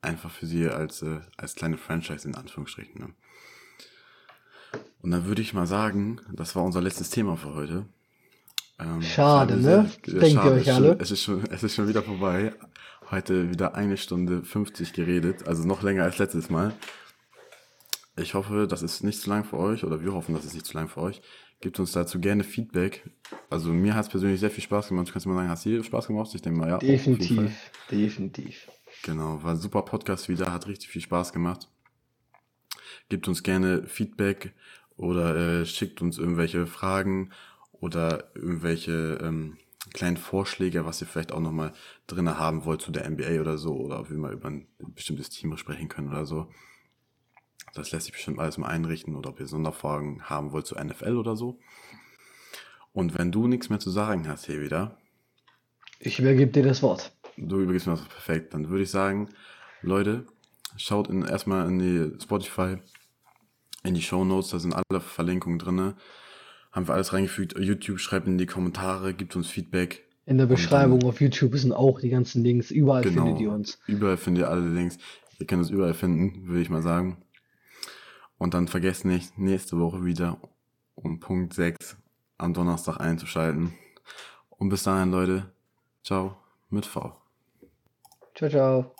einfach für sie als, äh, als kleine Franchise in Anführungsstrichen. Ne? Und dann würde ich mal sagen, das war unser letztes Thema für heute. Ähm, Schade, ne? sehr- Denkt ihr schade, euch es ist schon- alle? Es ist, schon, es ist schon wieder vorbei. Heute wieder eine Stunde 50 geredet, also noch länger als letztes Mal. Ich hoffe, das ist nicht zu lang für euch, oder wir hoffen, das ist nicht zu lang für euch. Gebt uns dazu gerne Feedback. Also mir hat es persönlich sehr viel Spaß gemacht. Du kannst mal sagen, hast du dir Spaß gemacht? Ich denke mal, ja. Definitiv, definitiv. Genau, war ein super Podcast wieder, hat richtig viel Spaß gemacht. Gebt uns gerne Feedback oder äh, schickt uns irgendwelche Fragen oder irgendwelche ähm, kleinen Vorschläge, was ihr vielleicht auch nochmal drinne haben wollt zu der NBA oder so oder ob wir über ein bestimmtes Team sprechen können oder so. Das lässt sich bestimmt alles mal einrichten oder ob ihr Sonderfragen haben wollt zu NFL oder so. Und wenn du nichts mehr zu sagen hast hier wieder, Ich übergebe dir das Wort. Du übergibst mir das perfekt. Dann würde ich sagen, Leute, schaut in, erstmal in die Spotify, in die Show Notes, da sind alle Verlinkungen drinne. Haben wir alles reingefügt. YouTube, schreibt in die Kommentare, gibt uns Feedback. In der Und dann- Beschreibung auf YouTube sind auch die ganzen Links. Überall Genau. findet ihr uns. Überall findet ihr alle Links. Ihr könnt es überall finden, würde ich mal sagen. Und dann vergesst nicht, nächste Woche wieder um Punkt 6 am Donnerstag einzuschalten. Und bis dahin, Leute, ciao mit V. Ciao, ciao.